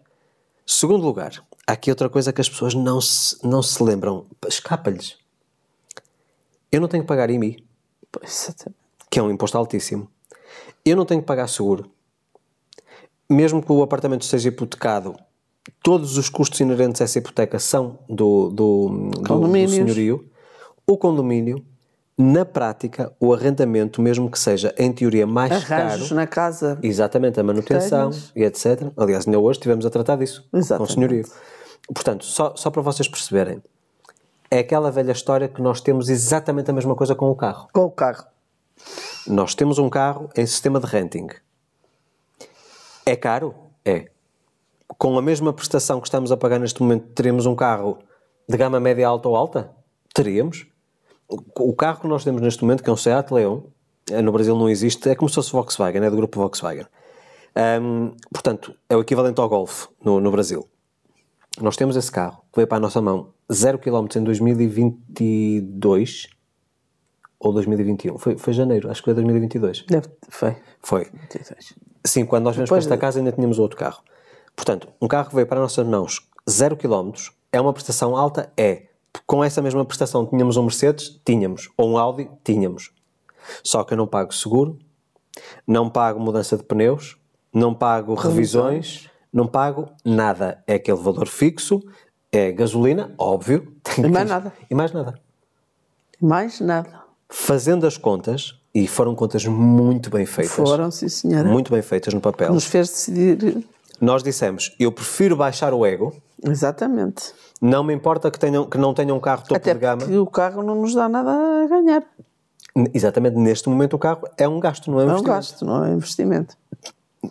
Segundo lugar, há aqui outra coisa que as pessoas não se, não se lembram. Escapa-lhes. Eu não tenho que pagar IMI, exatamente. que é um imposto altíssimo. Eu não tenho que pagar seguro. Mesmo que o apartamento esteja hipotecado, todos os custos inerentes a essa hipoteca são do, do, do, do senhorio. O condomínio, na prática, o arrendamento, mesmo que seja em teoria mais Arranjos caro, na casa. Exatamente, a manutenção e etc. Aliás, ainda hoje estivemos a tratar disso com o Exatamente. senhorio. Portanto, só, só para vocês perceberem, é aquela velha história que nós temos exatamente a mesma coisa com o carro. Com o carro. Nós temos um carro em sistema de renting. É caro? É. Com a mesma prestação que estamos a pagar neste momento, teríamos um carro de gama média alta ou alta? Teríamos. O carro que nós temos neste momento, que é um Seat Leon, eh, no Brasil não existe, é como se fosse Volkswagen, é do grupo Volkswagen. Ahm, portanto, é o equivalente ao Golf no, no Brasil. Nós temos esse carro veio para a nossa mão 0 km em 2022 ou 2021. Foi, foi janeiro, acho que foi 2022. Deve, foi. Foi. 22. Sim, quando nós viemos para esta casa ainda tínhamos outro carro. Portanto, um carro que veio para as nossas mãos 0 km é uma prestação alta? É. Com essa mesma prestação tínhamos um Mercedes? Tínhamos. Ou um Audi? Tínhamos. Só que eu não pago seguro, não pago mudança de pneus, não pago revisões, não pago nada. É aquele valor fixo, é gasolina, óbvio. tem E mais nada. E mais nada. Mais nada. Fazendo as contas, e foram contas muito bem feitas, Foram, sim, senhora. muito bem feitas no papel, Nos fez decidir. nós dissemos, eu prefiro baixar o ego, Exatamente. não me importa que, tenham, que não tenham um carro topo Até de gama. porque o carro não nos dá nada a ganhar. Exatamente, neste momento o carro é um gasto, não é um É um investimento. gasto, não é investimento.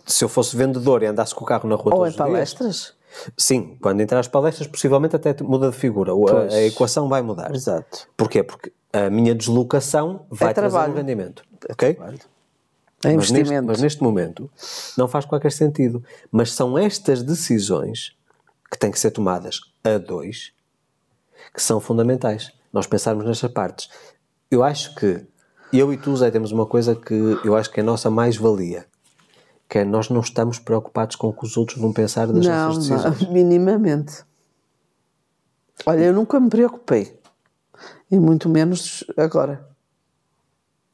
Se eu fosse vendedor e andasse com o carro na rua Ou todos em os dias- palestras. Sim, quando entrar às palestras possivelmente até muda de figura, a, a equação vai mudar. Exato. Porquê? Porque a minha deslocação vai trazer trabalho. um rendimento. ok? É Mas neste, investimento. mas neste momento não faz qualquer sentido. Mas são estas decisões que têm que ser tomadas a dois que são fundamentais. Nós pensarmos nestas partes. Eu acho que eu e tu, Zé, temos uma coisa que eu acho que é a nossa mais-valia. Que é nós não estamos preocupados com o que os outros vão pensar das Não, nossas decisões. não, minimamente. Olha, eu nunca me preocupei. E muito menos agora.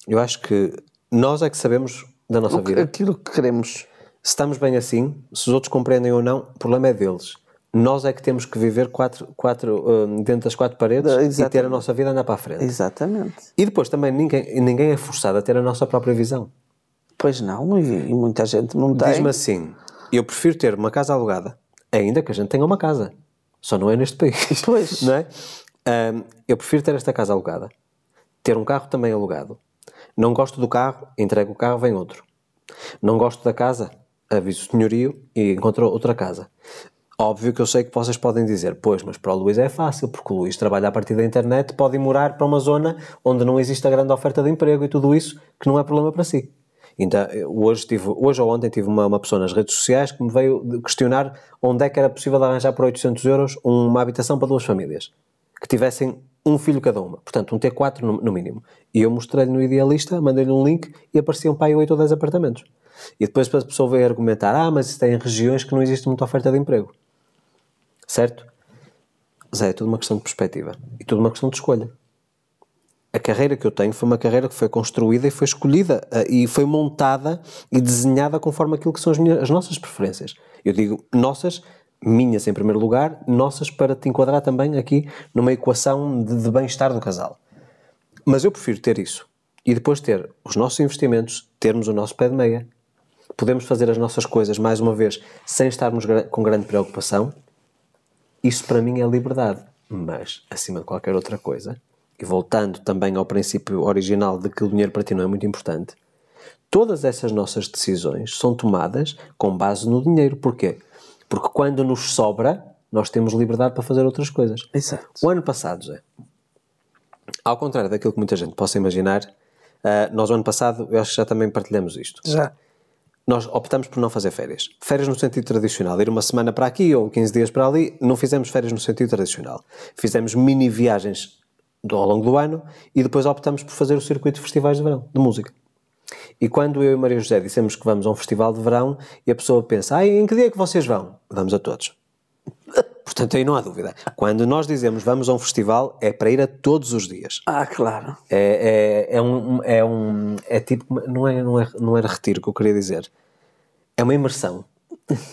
Eu acho que nós é que sabemos da nossa que- vida. aquilo que queremos. Se estamos bem assim, se os outros compreendem ou não, o problema é deles. Nós é que temos que viver quatro, quatro, hum, dentro das quatro paredes e ter a Exatamente. nossa vida andar para a frente. Exatamente. E depois também ninguém, ninguém é forçado a ter a nossa própria visão. Pois não, e, e muita gente não tem. Diz-me assim: eu prefiro ter uma casa alugada, ainda que a gente tenha uma casa. Só não é neste país. Pois. Não é? Hum, eu prefiro ter esta casa alugada, ter um carro também alugado. Não gosto do carro, entrego o carro, vem outro. Não gosto da casa, aviso o senhorio e encontro outra casa. Óbvio que eu sei que vocês podem dizer, pois, mas para o Luís é fácil, porque o Luís trabalha a partir da internet, pode ir morar para uma zona onde não existe a grande oferta de emprego e tudo isso, que não é problema para si. Então, hoje, tive, hoje ou ontem tive uma, uma pessoa nas redes sociais que me veio questionar onde é que era possível arranjar por 800 euros uma habitação para duas famílias que tivessem um filho cada uma, portanto um T4 no, no mínimo. E eu mostrei-lhe no Idealista, mandei-lhe um link e apareciam para aí 8 ou 10 apartamentos. E depois a pessoa veio argumentar, ah, mas isso tem regiões que não existe muita oferta de emprego. Certo? Zé, é tudo uma questão de perspectiva e tudo uma questão de escolha. A carreira que eu tenho foi uma carreira que foi construída e foi escolhida eh, e foi montada e desenhada conforme aquilo que são as, minhas, as nossas preferências. Eu digo nossas, minhas em primeiro lugar, nossas para te enquadrar também aqui numa equação de, de bem-estar do casal. Mas eu prefiro ter isso e depois ter os nossos investimentos, termos o nosso pé de meia, podemos fazer as nossas coisas mais uma vez sem estarmos com grande preocupação. Isso para mim é liberdade. Mas, acima de qualquer outra coisa, e voltando também ao princípio original de que o dinheiro para ti não é muito importante, todas essas nossas decisões são tomadas com base no dinheiro. Porquê? Porque quando nos sobra, nós temos liberdade para fazer outras coisas. Exato. O ano passado, Zé, ao contrário daquilo que muita gente possa imaginar, ah, nós o ano passado, eu acho que já também partilhamos isto. Já. Nós optamos por não fazer férias. Férias no sentido tradicional. Ir uma semana para aqui ou 15 dias para ali, não fizemos férias no sentido tradicional. Fizemos mini viagens do- ao longo do ano e depois optamos por fazer o circuito de festivais de verão, de música. E quando eu e Maria José dissemos que vamos a um festival de verão e a pessoa pensa, ah, em que dia é que vocês vão? Vamos a todos. Portanto, aí não há dúvida. Quando nós dizemos vamos a um festival, é para ir a todos os dias. Ah, claro. É, é, é um, é um. É tipo. Não, é, não, é, não era retiro que eu queria dizer. É uma imersão.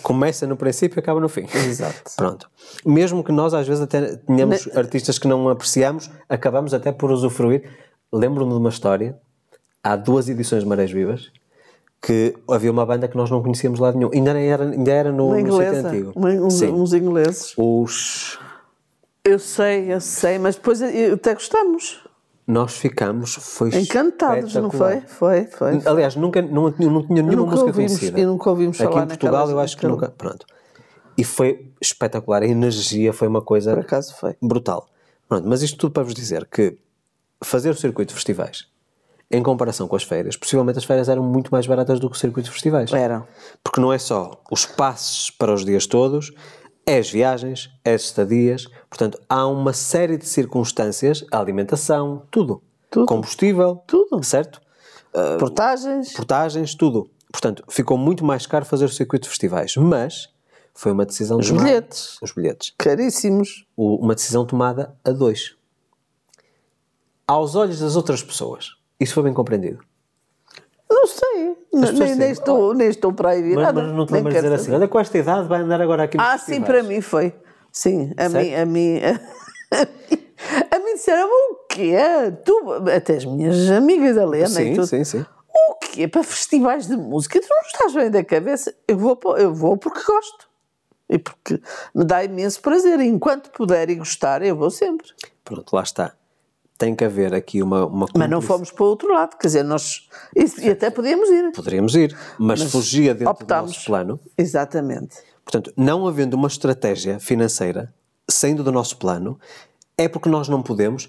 Começa no princípio e acaba no fim. Exato. Pronto. Mesmo que nós às vezes até tenhamos artistas que não apreciamos, acabamos até por usufruir. Lembro-me de uma história, há duas edições de Marés Vivas, que havia uma banda que nós não conhecíamos lá nenhum. Ainda era, ainda era no, Uma no inglesa. antigo. Uma- uns, ingleses. Os. Eu sei, eu sei, mas depois até gostamos. Nós ficamos. Foi Encantados, não foi? Foi, foi. Aliás, nunca, não, não tinha nenhuma música ouvimos- conhecida. e nunca ouvimos Aqui falar em Portugal eu acho que nunca. Pronto. E foi espetacular. A energia foi uma coisa Por acaso foi. brutal. Pronto, mas isto tudo para vos dizer que fazer o circuito de festivais, em comparação com as férias, possivelmente as férias eram muito mais baratas do que o circuito de festivais. Eram. Porque não é só os passes para os dias todos, é as viagens, é as estadias. Portanto, há uma série de circunstâncias, a alimentação, tudo. Tudo. Combustível, Tudo. certo? Portagens. portagens, tudo. Portanto, ficou muito mais caro fazer o circuito de festivais, mas foi uma decisão Os tomada- bilhetes. Os bilhetes. Caríssimos. O- Uma decisão tomada a dois. Aos olhos das outras pessoas, isso foi bem compreendido. Não sei. Nem, nem, estou, nem estou para aí Mas, virada. mas não te lembras dizer assim: olha, com esta idade vai andar agora aqui Ah, sim, festivais." para mim foi. Sim, a mim, a mim. A mim disseram o quê? Tu, até as minhas amigas, a Lena e Sim, tudo. sim, sim. O quê? Para festivais de música? Tu não estás bem da cabeça? Eu vou, eu vou porque gosto. E porque me dá imenso prazer. E enquanto puder e gostar, eu vou sempre. Pronto, lá está. Tem que haver aqui uma. uma Mas não fomos para o outro lado. Quer dizer, nós. E, e até podíamos ir. Poderíamos ir, mas, fugia dentro do nosso plano. Exatamente. Portanto, não havendo uma estratégia financeira, saindo do nosso plano, é porque nós não podemos.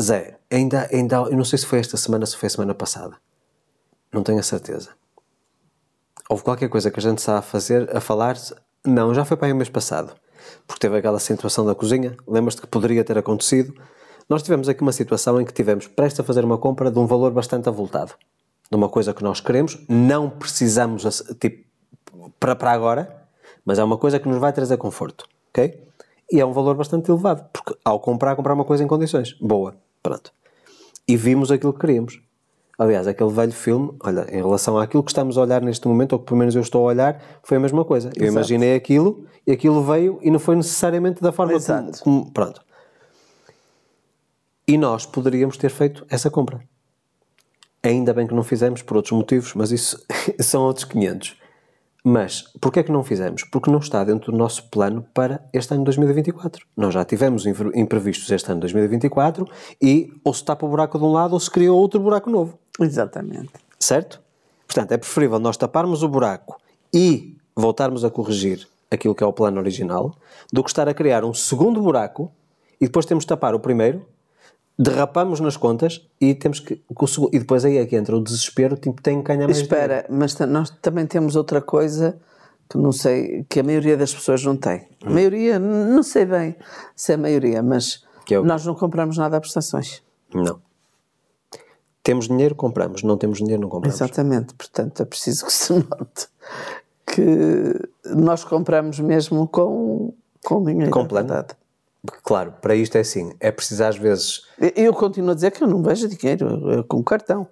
Zé, ainda, ainda, eu não sei se foi esta semana, se foi a semana passada. Não tenho a certeza. Houve qualquer coisa que a gente está a fazer, a falar. Não, já foi para aí o mês passado. Porque teve aquela situação da cozinha. Lembras-te que poderia ter acontecido? Nós tivemos aqui uma situação em que tivemos prestes a fazer uma compra de um valor bastante avultado. De uma coisa que nós queremos, não precisamos tipo, para, para agora, mas é uma coisa que nos vai trazer conforto, ok? E é um valor bastante elevado, porque ao comprar, comprar uma coisa em condições, boa, pronto. E vimos aquilo que queríamos. Aliás, aquele velho filme, olha, em relação àquilo que estamos a olhar neste momento, ou que pelo menos eu estou a olhar, foi a mesma coisa. Eu imaginei aquilo e aquilo veio e não foi necessariamente da forma como, como- Pronto. E nós poderíamos ter feito essa compra. Ainda bem que não fizemos por outros motivos, mas isso são outros 500. Mas porquê é que não fizemos? Porque não está dentro do nosso plano para este ano 2024. Nós já tivemos impre- imprevistos este ano 2024 e ou se tapa o buraco de um lado ou se cria outro buraco novo. Exatamente. Certo? Portanto, é preferível nós taparmos o buraco e voltarmos a corrigir aquilo que é o plano original do que estar a criar um segundo buraco e depois temos de tapar o primeiro, derrapamos nas contas e temos que. E depois aí é que entra o desespero, tipo, tem que ganhar mais dinheiro. Espera, mas ta- nós também temos outra coisa que não sei, que a maioria das pessoas não tem. A maioria, não sei bem se é a maioria, mas é o- nós não compramos nada a prestações. Não. Temos dinheiro, compramos. Não temos dinheiro, não compramos. Exatamente, portanto é preciso que se note que nós compramos mesmo com, com dinheiro. Com plano. verdade. Claro, para isto é assim. É preciso às vezes. Eu- continuo a dizer que eu não vejo dinheiro com cartão.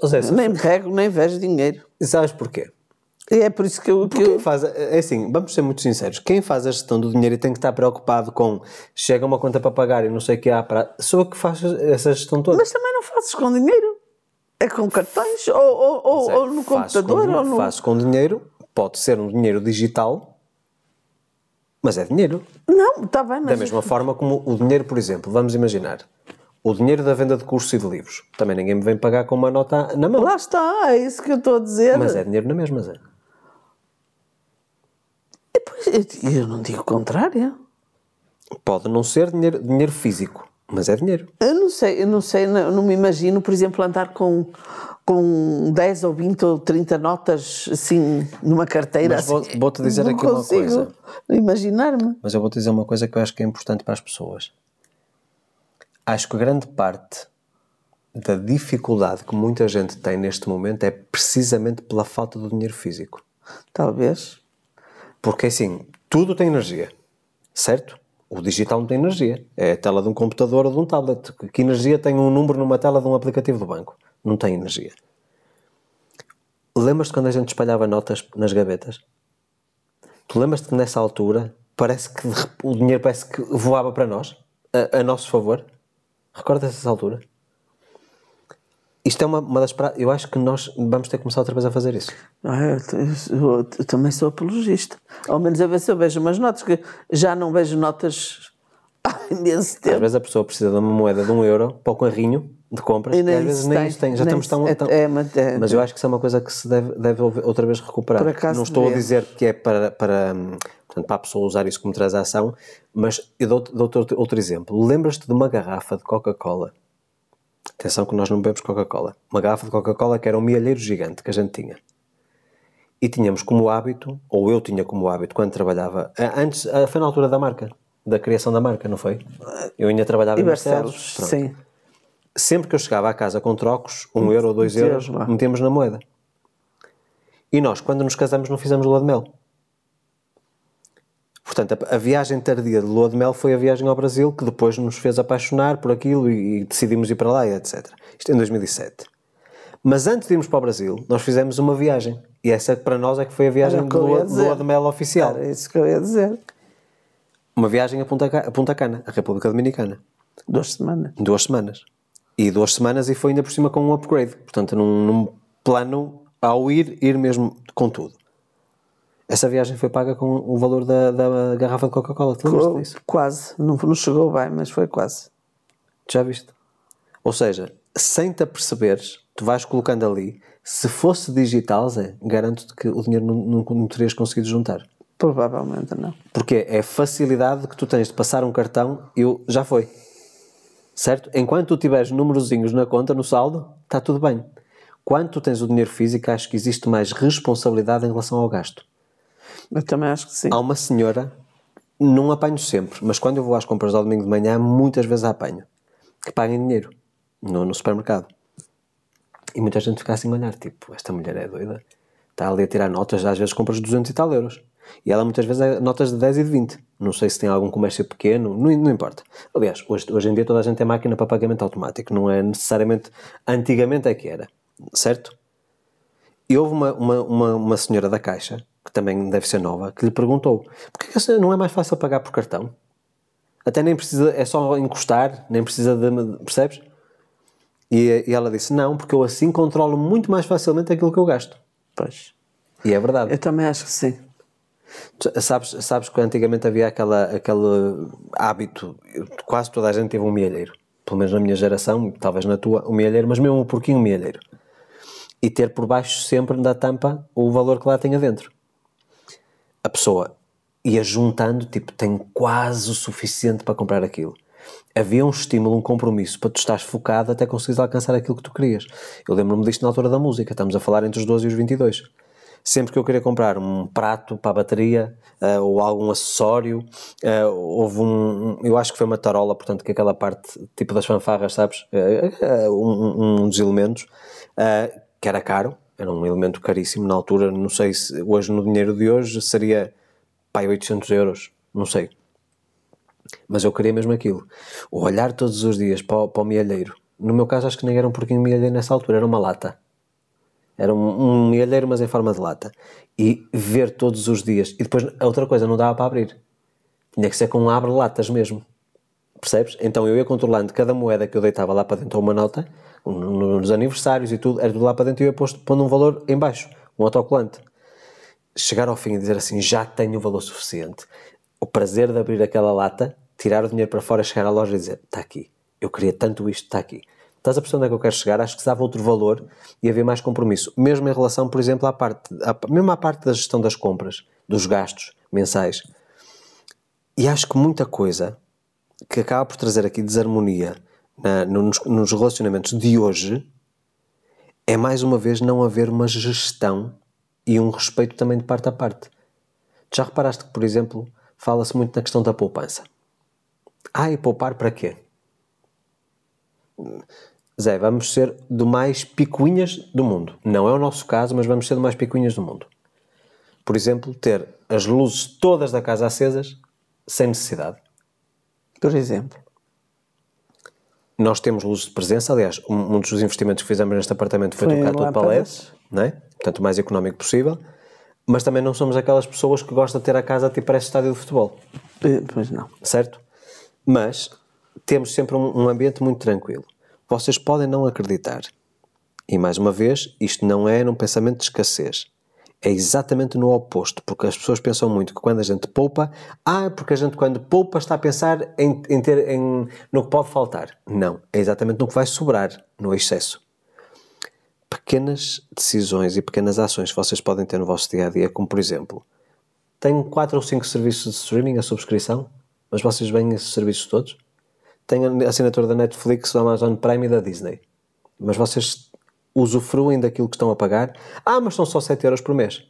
Ou seja, Nem pego, nem vejo dinheiro. sabes porquê? É por isso que eu. Que eu faz, é assim, vamos ser muito sinceros, quem faz a gestão do dinheiro e tem que estar preocupado com chega uma conta para pagar e não sei o que há para. Sou eu que faço essa gestão toda. mas também não fazes com dinheiro. É com cartões, ou, ou, ou- Zé, ou no computador, com, ou no. Faço com dinheiro, pode ser um dinheiro digital, Mas é dinheiro. Não, está bem, Da mas. mesma forma como o dinheiro, por exemplo, vamos imaginar, o dinheiro da venda de cursos e de livros. Também ninguém me vem pagar com uma nota na mão. Lá está, é isso que eu estou a dizer. Mas é dinheiro na mesma, Zé. E depois, eu, eu não digo o contrário. Pode não ser dinheiro, dinheiro físico, mas é dinheiro. Eu não sei, eu não sei, não, não me imagino, por exemplo, andar com, com 10 ou 20 ou 30 notas assim numa carteira. Mas vou- assim. vou-te dizer aqui uma coisa. Imaginar-me. Mas eu vou-te dizer uma coisa que eu acho que é importante para as pessoas. Acho que grande parte da dificuldade que muita gente tem neste momento é precisamente pela falta do dinheiro físico. Talvez. Porque assim, tudo tem energia, certo? O digital não tem energia. É a tela de um computador ou de um tablet. Que energia tem um número numa tela de um aplicativo do banco? Não tem energia. Lembras-te quando a gente espalhava notas nas gavetas? Tu lembras-te que nessa altura parece que o dinheiro parece que voava para nós, a, a nosso favor? Recordas essa altura? Isto é uma, uma das pra... Eu acho que nós vamos ter que começar outra vez a fazer isso. Ah, eu, eu- eu também sou apologista. Ao menos a ver se eu vejo umas notas, que já não vejo notas há imenso Às tempo. vezes a pessoa precisa de uma moeda de um euro para o carrinho de compras E nem às vezes nem tem, isso tem. Já estamos tão, é- tão- é, mas é- Mas eu acho que isso é uma coisa que se deve, deve outra vez recuperar. Não estou a devia. dizer que é para, para, portanto, para a pessoa usar isso como transação, mas eu dou-te dou outro, outro exemplo. Lembras-te de uma garrafa de Coca-Cola? Atenção que nós não bebemos Coca-Cola. Uma garrafa de Coca-Cola que era um mielheiro gigante que a gente tinha. E tínhamos como hábito, ou eu tinha como hábito, quando trabalhava, a- antes, a- foi na altura da marca, da criação da marca, não foi? Eu ainda trabalhava E em Barcelos. Sim. Sempre que eu chegava à casa com trocos, um euro ou dois euros, lá. metemos na moeda. E nós, quando nos casamos, não fizemos lua de mel. Portanto, a, a viagem tardia de lua de mel foi a viagem ao Brasil que depois nos fez apaixonar por aquilo e, e decidimos ir para lá e etc. Isto em 2007. Mas antes de irmos para o Brasil, nós fizemos uma viagem. E essa para nós é que foi a viagem Era de lua, lua de mel oficial. Era isso que eu ia dizer. Uma viagem a Punta, a Punta Cana, a República Dominicana. Duas semanas. duas semanas. E duas semanas e foi ainda por cima com um upgrade. Portanto, num, num plano ao ir, ir mesmo com tudo. Essa viagem foi paga com o valor da, da garrafa de Coca-Cola. Tu lembras disso? Quase. Não, não chegou bem, mas foi quase. Já viste? Ou seja, sem te aperceberes, tu vais colocando ali. Se fosse digital, Zé, garanto-te que o dinheiro não, não, não terias conseguido juntar. Provavelmente não. Porque é a facilidade que tu tens de passar um cartão e o- já foi. Certo? Enquanto tu tiveres númerozinhos na conta, no saldo, está tudo bem. Quando tu tens o dinheiro físico, acho que existe mais responsabilidade em relação ao gasto. Eu também acho que sim. Há uma senhora, não apanho sempre, mas quando eu vou às compras ao domingo de manhã, muitas vezes a apanho, que paga em dinheiro no, no supermercado. E muita gente fica assim a olhar, tipo, esta mulher é doida. Está ali a tirar notas, às vezes compras 200 e tal euros. E ela muitas vezes é notas de 10 e de 20. Não sei se tem algum comércio pequeno, não, não importa. Aliás, hoje, hoje em dia toda a gente tem máquina para pagamento automático, não é necessariamente. Antigamente é que era, certo? E houve uma, uma, uma, uma senhora da Caixa, que também deve ser nova, que lhe perguntou: porquê que essa- não é mais fácil pagar por cartão? Até nem precisa, é só encostar, nem precisa de. Percebes? E, e ela disse: não, porque eu assim controlo muito mais facilmente aquilo que eu gasto. Pois. E é verdade. Eu também acho que sim. Sabes, sabes que antigamente havia aquela, aquele hábito, quase toda a gente teve um mielheiro, pelo menos na minha geração, talvez na tua, um mielheiro, mas mesmo um porquinho mielheiro. E ter por baixo sempre da tampa o valor que lá tenha dentro. A pessoa ia juntando, tipo, tem quase o suficiente para comprar aquilo. Havia um estímulo, um compromisso para tu estares focado até conseguires alcançar aquilo que tu querias. Eu lembro-me disto na altura da música, estamos a falar entre os 12 e os 22 sempre que eu queria comprar um prato para a bateria eh, ou algum acessório, eh, houve um, eu acho que foi uma tarola, portanto, que aquela parte tipo das fanfarras, sabes? Eh, um, um dos elementos que era caro, era um elemento caríssimo na altura, não sei se hoje no dinheiro de hoje seria pai 800 euros, não sei. Mas eu queria mesmo aquilo. O olhar todos os dias para o, para o mielheiro. No meu caso, acho que nem era um porquinho mielheiro nessa altura, era uma lata. Era um, um mielheiro, mas em forma de lata. E ver todos os dias. E depois, a outra coisa, não dava para abrir. Tinha que ser com um abre-latas mesmo. Percebes? Então eu ia controlando cada moeda que eu deitava lá para dentro, uma nota, no- nos aniversários e tudo, era tudo lá para dentro e eu ia posto- pondo um valor em baixo, um autocolante. Chegar ao fim e dizer assim, já tenho o valor suficiente. o prazer de abrir aquela lata, tirar o dinheiro para fora, chegar à loja e dizer: está aqui, eu queria tanto isto, está aqui. Estás a perceber onde é que eu quero chegar? Acho que dava outro valor e havia mais compromisso. Mesmo em relação, por exemplo, à parte, à, mesmo à parte da gestão das compras, dos gastos mensais. E acho que muita coisa que acaba por trazer aqui desarmonia na, nos, nos relacionamentos de hoje é mais uma vez não haver uma gestão e um respeito também de parte a parte. Já reparaste que, por exemplo, fala-se muito na questão da poupança. Ah, e poupar para quê? Zé, vamos ser do mais picuinhas do mundo. Não é o nosso caso, mas vamos ser do mais picuinhas do mundo. Por exemplo, ter as luzes todas da casa acesas sem necessidade. Por exemplo. Nós temos luzes de presença, aliás, um, um dos investimentos que fizemos neste apartamento foi, foi trocar tudo para LEDs, não é? portanto, o mais económico possível. Mas também não somos aquelas pessoas que gostam de ter a casa tipo parece estádio de futebol. Eh, pois não. Certo? Mas temos sempre um, um ambiente muito tranquilo. Vocês podem não acreditar. E mais uma vez, isto não é num pensamento de escassez. É exatamente no oposto, porque as pessoas pensam muito que quando a gente poupa, ah, porque a gente quando poupa está a pensar em, em ter em, no que pode faltar. Não, é exatamente no que vai sobrar, no excesso. Pequenas decisões e pequenas ações que vocês podem ter no vosso dia a dia, como por exemplo, tenho 4 ou 5 serviços de streaming a subscrição, mas vocês veem esses serviços todos? Tenho a assinatura da Netflix, da Amazon Prime e da Disney, mas vocês usufruem daquilo que estão a pagar. Ah, mas são só 7 euros por mês.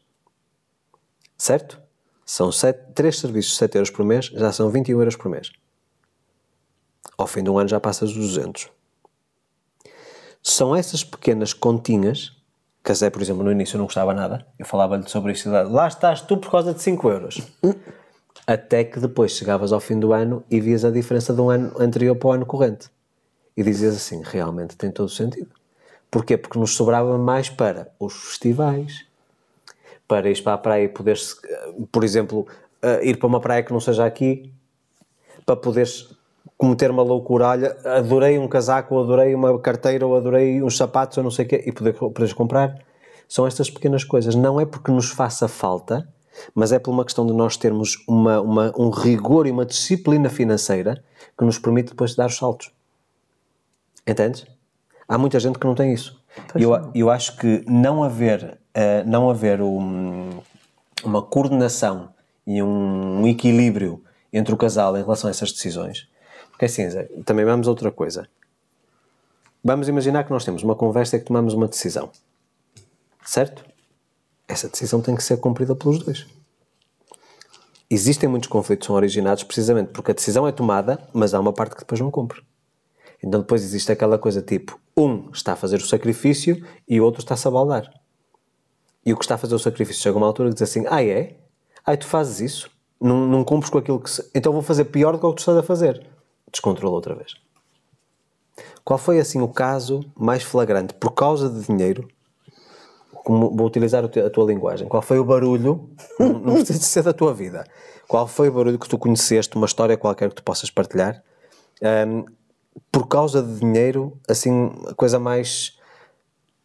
Certo? São 7, 3 serviços de 7 euros por mês, já são 21 euros por mês. Ao fim do ano já passas dos 200. São essas pequenas continhas, Zé, por exemplo, no início não gostava nada, eu falava-lhe sobre isso, lá estás tu por causa de 5 euros. Até que depois chegavas ao fim do ano e vias a diferença de um ano anterior para o ano corrente. E dizias assim, realmente tem todo o sentido. Porquê? Porque nos sobrava mais para os festivais, para ir para a praia e poderes, por exemplo, uh, ir para uma praia que não seja aqui, para poderes cometer uma loucura, olha, adorei um casaco, ou adorei uma carteira, ou adorei uns sapatos, ou não sei o quê, e poder, poderes comprar. São estas pequenas coisas. Não é porque nos faça falta, mas é por uma questão de nós termos uma, uma, um rigor e uma disciplina financeira que nos permite depois dar os saltos. Entendes? Há muita gente que não tem isso. Eu, eu acho que não haver, uh, não haver um, uma coordenação e um, um, equilíbrio entre o casal em relação a essas decisões. Porque assim, também vamos a outra coisa. Vamos imaginar que nós temos uma conversa e que tomamos uma decisão. Certo? Essa decisão tem que ser cumprida pelos dois. Existem muitos conflitos que são originados precisamente porque a decisão é tomada, mas há uma parte que depois não cumpre. Então depois existe aquela coisa tipo, um está a fazer o sacrifício e o outro está-se a baldar. E o que está a fazer o sacrifício chega a uma altura e diz assim, ah é? Ah, tu fazes isso? Não, não cumpres com aquilo que... Se... Então vou fazer pior do que o que tu estás a fazer. Descontrola outra vez. Qual foi assim o caso mais flagrante por causa de dinheiro? Como, vou utilizar a tua linguagem. Qual foi o barulho? não, precisa ser da tua vida. Qual foi o barulho que tu conheceste, uma história qualquer que tu possas partilhar, um, por causa de dinheiro, assim, a coisa mais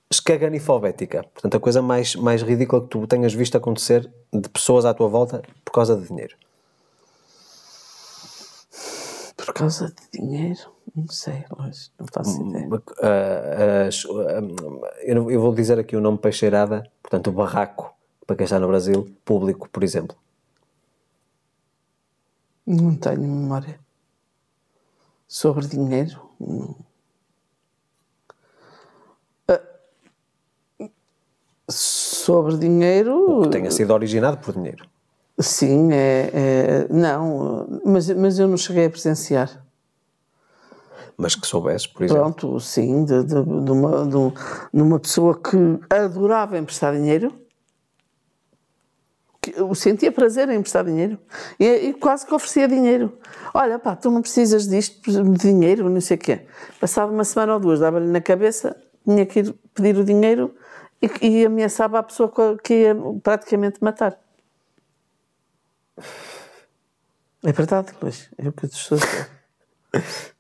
escaganifobética. Portanto, a coisa mais, mais ridícula que tu tenhas visto acontecer de pessoas à tua volta por causa de dinheiro. Por causa de dinheiro? Não sei, não faço hum, ideia. Uh, uh, eu vou dizer aqui o nome Peixeirada, portanto, o barraco, para quem está no Brasil, público, por exemplo. Não tenho memória. Sobre dinheiro? Ah, sobre dinheiro. O que tenha sido originado por dinheiro. Sim, é, é, não, mas, mas eu não cheguei a presenciar. Mas que soubesse, por exemplo. Pronto, sim, de, de, de, uma, de, de uma pessoa que adorava emprestar dinheiro eu sentia prazer em emprestar dinheiro e, e, quase que oferecia dinheiro. Olha, pá, tu não precisas disto, de dinheiro, não sei o quê. Passava uma semana ou duas, dava-lhe na cabeça, tinha que ir pedir o dinheiro e, e ameaçava a pessoa que ia praticamente matar. É verdade, Luís, é o que eu te estou a dizer.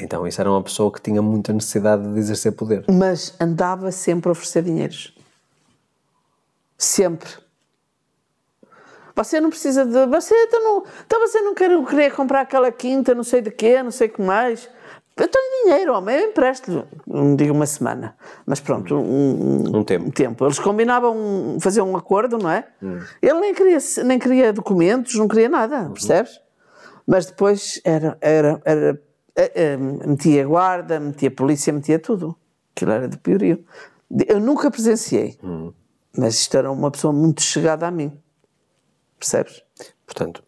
Então, isso era uma pessoa que tinha muita necessidade de exercer poder. Mas andava sempre a oferecer dinheiros. Sempre Você não precisa de. Você então não, então você não quer, querer comprar aquela quinta, não sei de quê, não sei o que mais. Eu tenho dinheiro, homem, eu empresto, não digo uma semana, mas pronto, um, Um tempo. um tempo. Eles combinavam fazer um acordo, não é? Ele nem queria, nem queria documentos, não queria nada, percebes? Mas depois era, era, era, metia guarda, metia polícia, metia tudo. Aquilo era de piorio. Eu nunca presenciei, mas isto era uma pessoa muito chegada a mim, percebes? Portanto,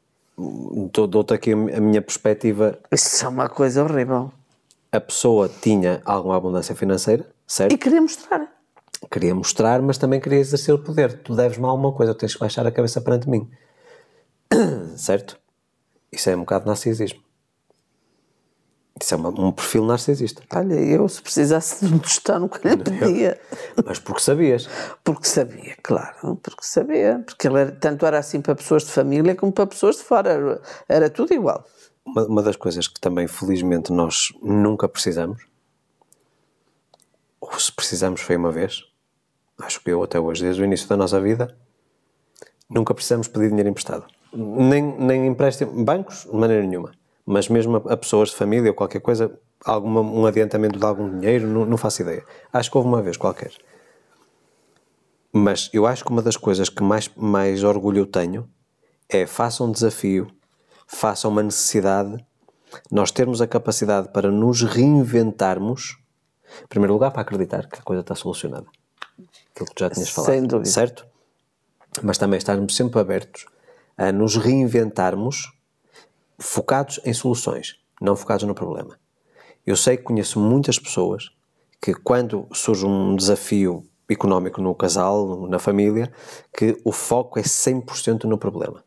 dou- dou-te aqui a minha perspectiva. Isso é uma coisa horrível. A pessoa tinha alguma abundância financeira, certo? E queria mostrar. Queria mostrar, mas também queria exercer o poder. Tu deves-me alguma coisa, tens que baixar a cabeça perante mim. certo? Isso é um bocado narcisismo. Isso é uma- um perfil narcisista. Olha, eu se precisasse de um tostão nunca lhe pedia. Mas porque sabias. Porque sabia, claro, porque sabia. Porque ele era- tanto era assim para pessoas de família como para pessoas de fora. Era, era tudo igual. Uma, uma das coisas que também, felizmente, nós nunca precisamos, ou se precisamos foi uma vez, acho que eu até hoje, desde o início da nossa vida, nunca precisamos pedir dinheiro emprestado. Nem, nem empréstimo, bancos, de maneira nenhuma. Mas mesmo a, a pessoas de família ou qualquer coisa, alguma, um adiantamento de algum dinheiro, não, não faço ideia. Acho que houve uma vez qualquer. Mas eu acho que uma das coisas que mais, mais orgulho eu tenho é faça um desafio, faça uma necessidade, nós termos a capacidade para nos reinventarmos, em primeiro lugar, para acreditar que a coisa está solucionada. Aquilo que tu já tinhas falado. Sem dúvida. Certo? Mas também estarmos sempre abertos a nos reinventarmos focados em soluções, não focados no problema. Eu sei que conheço muitas pessoas que quando surge um desafio económico no casal, na família, que o foco é 100% no problema.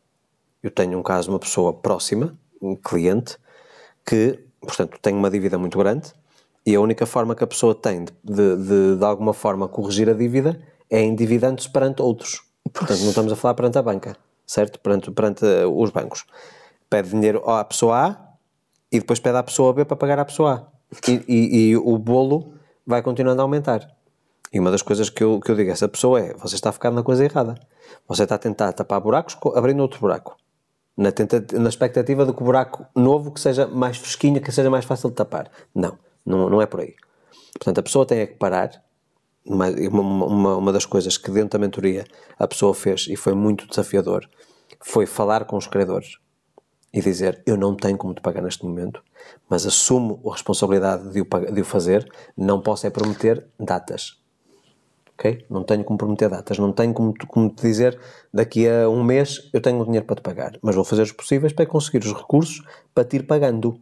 Eu tenho um caso de uma pessoa próxima, um cliente, que, portanto, tem uma dívida muito grande e a única forma que a pessoa tem de, de, de, de alguma forma, corrigir a dívida é endividando-se perante outros. Portanto, não estamos a falar perante a banca, certo? Perante, perante uh, os bancos. Pede dinheiro à pessoa A e depois pede à pessoa B para pagar à pessoa A. E, e, e o bolo vai continuando a aumentar. E uma das coisas que eu, que eu digo a essa pessoa é: você está a ficar na coisa errada. Você está a tentar tapar buracos co- abrindo outro buraco. Na, tenta, na expectativa de que o buraco novo que seja mais fresquinho, que seja mais fácil de tapar. Não, não, não é por aí. Portanto, a pessoa tem é que parar. Uma, uma, uma das coisas que dentro da mentoria a pessoa fez e foi muito desafiador foi falar com os credores e dizer eu não tenho como te pagar neste momento, mas assumo a responsabilidade de o, de o fazer, não posso é prometer datas. Ok? Não tenho como prometer datas, não tenho como, como te dizer daqui a um mês eu tenho o dinheiro para te pagar, mas vou fazer os possíveis para conseguir os recursos para te ir pagando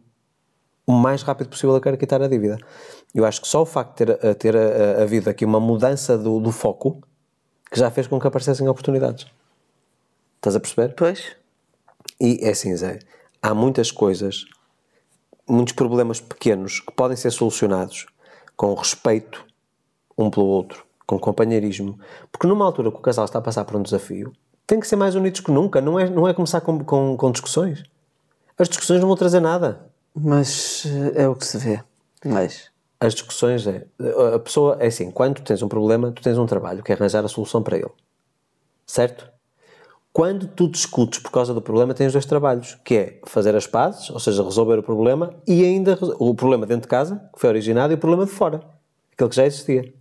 o mais rápido possível eu quero quitar a dívida. Eu acho que só o facto de ter, a- ter a- a- havido aqui uma mudança do, do foco que já fez com que aparecessem oportunidades. Estás a perceber? Pois. E é assim, Zé, há muitas coisas, muitos problemas pequenos que podem ser solucionados com respeito um pelo outro, com companheirismo. Porque numa altura que o casal está a passar por um desafio, tem que ser mais unidos que nunca, não é, não é começar com, com, com discussões. As discussões não vão trazer nada. Mas eh, é o que se vê. Mas. As discussões é. A pessoa é assim: quando tu tens um problema, tu tens um trabalho, que é arranjar a solução para ele. Certo? Quando tu discutes por causa do problema, tens dois trabalhos, que é fazer as pazes, ou seja, resolver o problema, e ainda o problema dentro de casa, que foi originado, e o problema de fora, aquele que já existia.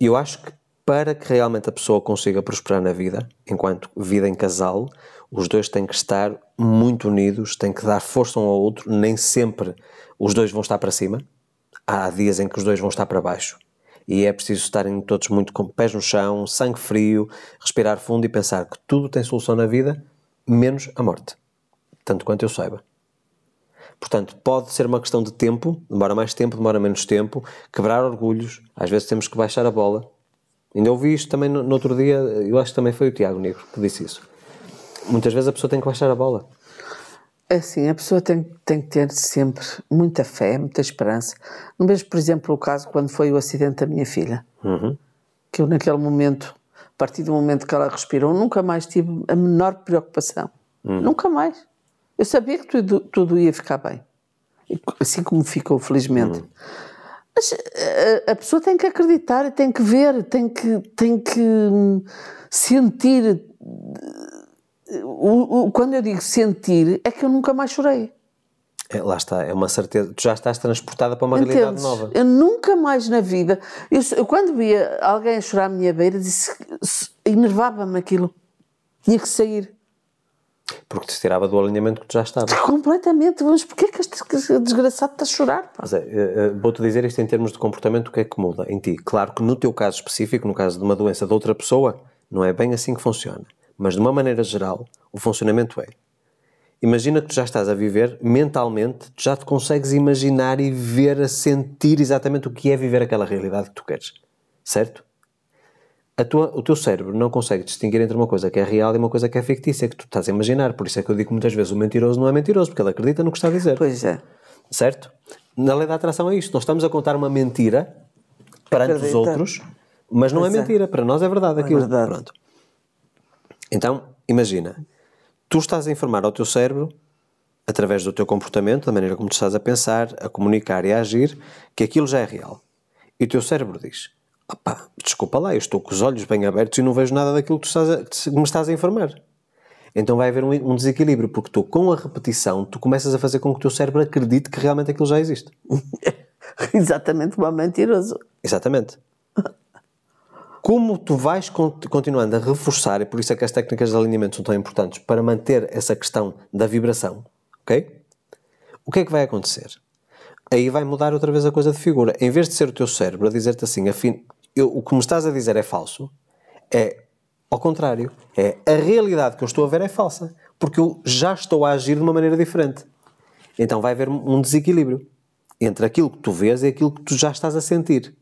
E eu acho que para que realmente a pessoa consiga prosperar na vida, enquanto vida em casal, os dois têm que estar muito unidos, têm que dar força um ao outro, nem sempre os dois vão estar para cima. Há dias em que os dois vão estar para baixo. E é preciso estarem todos muito com pés no chão, sangue frio, respirar fundo e pensar que tudo tem solução na vida, menos a morte. Tanto quanto eu saiba. Portanto, pode ser uma questão de tempo, demora mais tempo, demora menos tempo, quebrar orgulhos, às vezes temos que baixar a bola. Ainda ouvi isto também no, no outro dia, eu acho que também foi o Tiago Negro que disse isso. Muitas vezes a pessoa tem que baixar a bola. É assim, a pessoa tem, tem que ter sempre muita fé, muita esperança. Não vejo, por exemplo, o caso quando foi o acidente da minha filha. Que eu, naquele momento, a partir do momento que ela respirou, nunca mais tive a menor preocupação. Nunca mais. Eu sabia que tudo, tudo ia ficar bem. Assim como ficou, felizmente. Mas a, a pessoa tem que acreditar, tem que ver, tem que, tem que hum, sentir o, o, quando eu digo sentir, é que eu nunca mais chorei. É, lá está, é uma certeza. Tu já estás transportada para uma Entendes? realidade nova. Eu nunca mais na vida. Eu, eu quando via alguém a chorar à minha beira, disse, enervava-me aquilo. Tinha que sair. Porque te tirava do alinhamento que tu já estavas. Completamente. Mas porquê que este desgraçado está a chorar? pá? Mas é, é, é, Vou-te dizer isto em termos de comportamento, o que é que muda em ti? Claro que no teu caso específico, no caso de uma doença de outra pessoa, não é bem assim que funciona. Mas de uma maneira geral, o funcionamento é. Imagina que tu já estás a viver mentalmente, tu já te consegues imaginar e ver, a sentir exatamente o que é viver aquela realidade que tu queres. Certo? A tua, o teu cérebro não consegue distinguir entre uma coisa que é real e uma coisa que é fictícia, que tu estás a imaginar. Por isso é que eu digo muitas vezes o mentiroso não é mentiroso, porque ele acredita no que está a dizer. Pois é. Certo? Na lei da atração é isto. Nós estamos a contar uma mentira perante os Acredita. outros, mas não é é. mentira. Para nós é verdade aquilo. verdade. Pronto. Então, imagina, tu estás a informar ao teu cérebro, através do teu comportamento, da maneira como tu estás a pensar, a comunicar e a agir, que aquilo já é real. E o teu cérebro diz: opá, desculpa lá, eu estou com os olhos bem abertos e não vejo nada daquilo que, estás a- que me estás a informar. Então vai haver um, um desequilíbrio, porque tu, com a repetição, tu começas a fazer com que o teu cérebro acredite que realmente aquilo já existe. Exatamente é mentiroso. Exatamente. Como tu vais con- continuando a reforçar, e por isso é que as técnicas de alinhamento são tão importantes, para manter essa questão da vibração, ok? O que é que vai acontecer? Aí vai mudar outra vez a coisa de figura. Em vez de ser o teu cérebro a dizer-te assim, afim, eu- o que me estás a dizer é falso, é ao contrário. É a realidade que eu estou a ver é falsa, porque eu já estou a agir de uma maneira diferente. Então vai haver um desequilíbrio entre aquilo que tu vês e aquilo que tu já estás a sentir.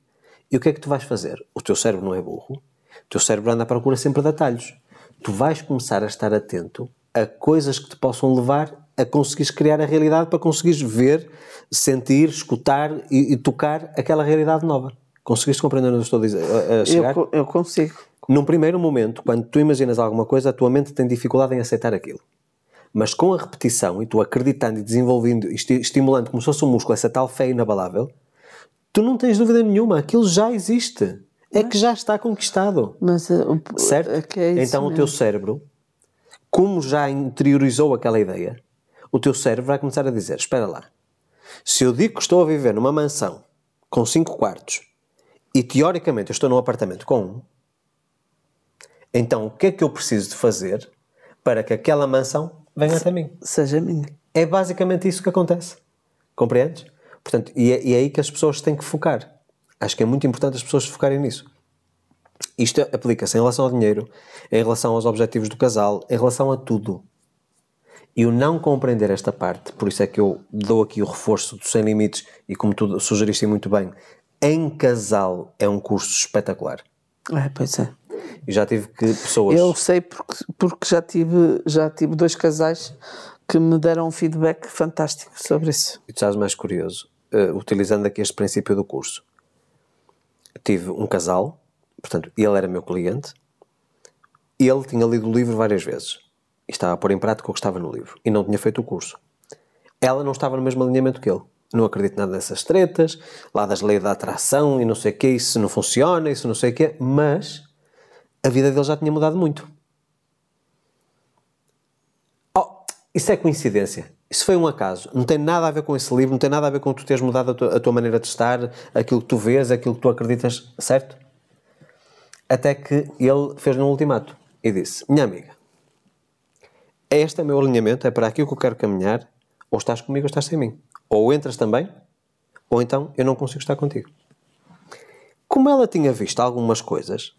E o que é que tu vais fazer? O teu cérebro não é burro. O teu cérebro anda à procura sempre de atalhos. Tu vais começar a estar atento a coisas que te possam levar a conseguires criar a realidade para conseguires ver, sentir, escutar e, e tocar aquela realidade nova. Conseguiste compreender onde eu estou a, dizer, a- Eu, chegar? co- eu consigo. Num primeiro momento, quando tu imaginas alguma coisa, a tua mente tem dificuldade em aceitar aquilo. Mas com a repetição e tu acreditando e desenvolvendo e esti- estimulando como se fosse um músculo essa tal fé inabalável, tu não tens dúvida nenhuma, aquilo já existe. É que já está conquistado. Mas o- Certo? é que é então o teu mesmo. cérebro, como já interiorizou aquela ideia, o teu cérebro vai começar a dizer: Espera lá, se eu digo que estou a viver numa mansão com cinco quartos e teoricamente eu estou num apartamento com um, então o que é que eu preciso de fazer para que aquela mansão venha até mim? Seja minha. É basicamente isso que acontece. Compreendes? Portanto, e é, e é aí que as pessoas têm que focar. Acho que é muito importante as pessoas focarem nisso. Isto aplica-se em relação ao dinheiro, em relação aos objetivos do casal, em relação a tudo. E o não compreender esta parte, por isso é que eu dou aqui o reforço do Sem Limites, e como tu sugeriste muito bem, em casal é um curso espetacular. É, pois é. E já tive que pessoas. Eu sei porque, porque já, tive, já tive dois casais que me deram um feedback fantástico sobre isso. E tu sabes mais curioso, eh, utilizando aqui este princípio do curso, tive um casal, portanto, ele era meu cliente, ele tinha lido o livro várias vezes e estava a pôr em prática o que estava no livro e não tinha feito o curso. Ela não estava no mesmo alinhamento que ele. Não acredito nada dessas tretas, lá das leis da atração e não sei o quê, isso não funciona, isso não sei o quê, mas a vida dele já tinha mudado muito. Oh, isso é coincidência. Isso foi um acaso. Não tem nada a ver com esse livro, não tem nada a ver com tu teres mudado a tua, a tua maneira de estar, aquilo que tu vês, aquilo que tu acreditas, certo? Até que ele fez-lhe um ultimato e disse: Minha amiga, este é o meu alinhamento, é para aquilo que eu quero caminhar, ou estás comigo ou estás sem mim. Ou entras também, ou então eu não consigo estar contigo. Como ela tinha visto algumas coisas,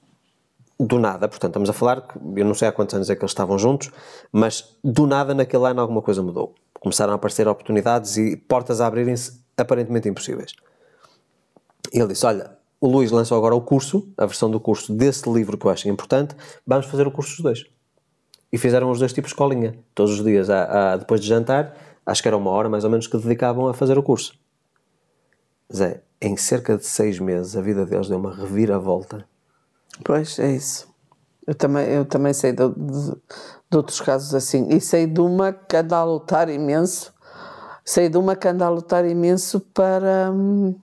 do nada, portanto, estamos a falar que eu não sei há quantos anos é que eles estavam juntos, mas do nada naquele ano alguma coisa mudou. Começaram a aparecer oportunidades e portas a abrirem-se aparentemente impossíveis. E ele disse: Olha, o Luís lançou agora o curso, a versão do curso desse livro que eu acho importante, vamos fazer o curso dos dois. E fizeram os dois tipos de escolinha. Todos os dias, à- à- depois de jantar, acho que era uma hora mais ou menos que dedicavam a fazer o curso. Zé, em cerca de seis meses a vida deles deu uma reviravolta. Pois, é isso. Eu também, eu também sei de- de outros casos assim. E sei de uma que anda a lutar imenso. Sei de uma que anda a lutar imenso para. hum,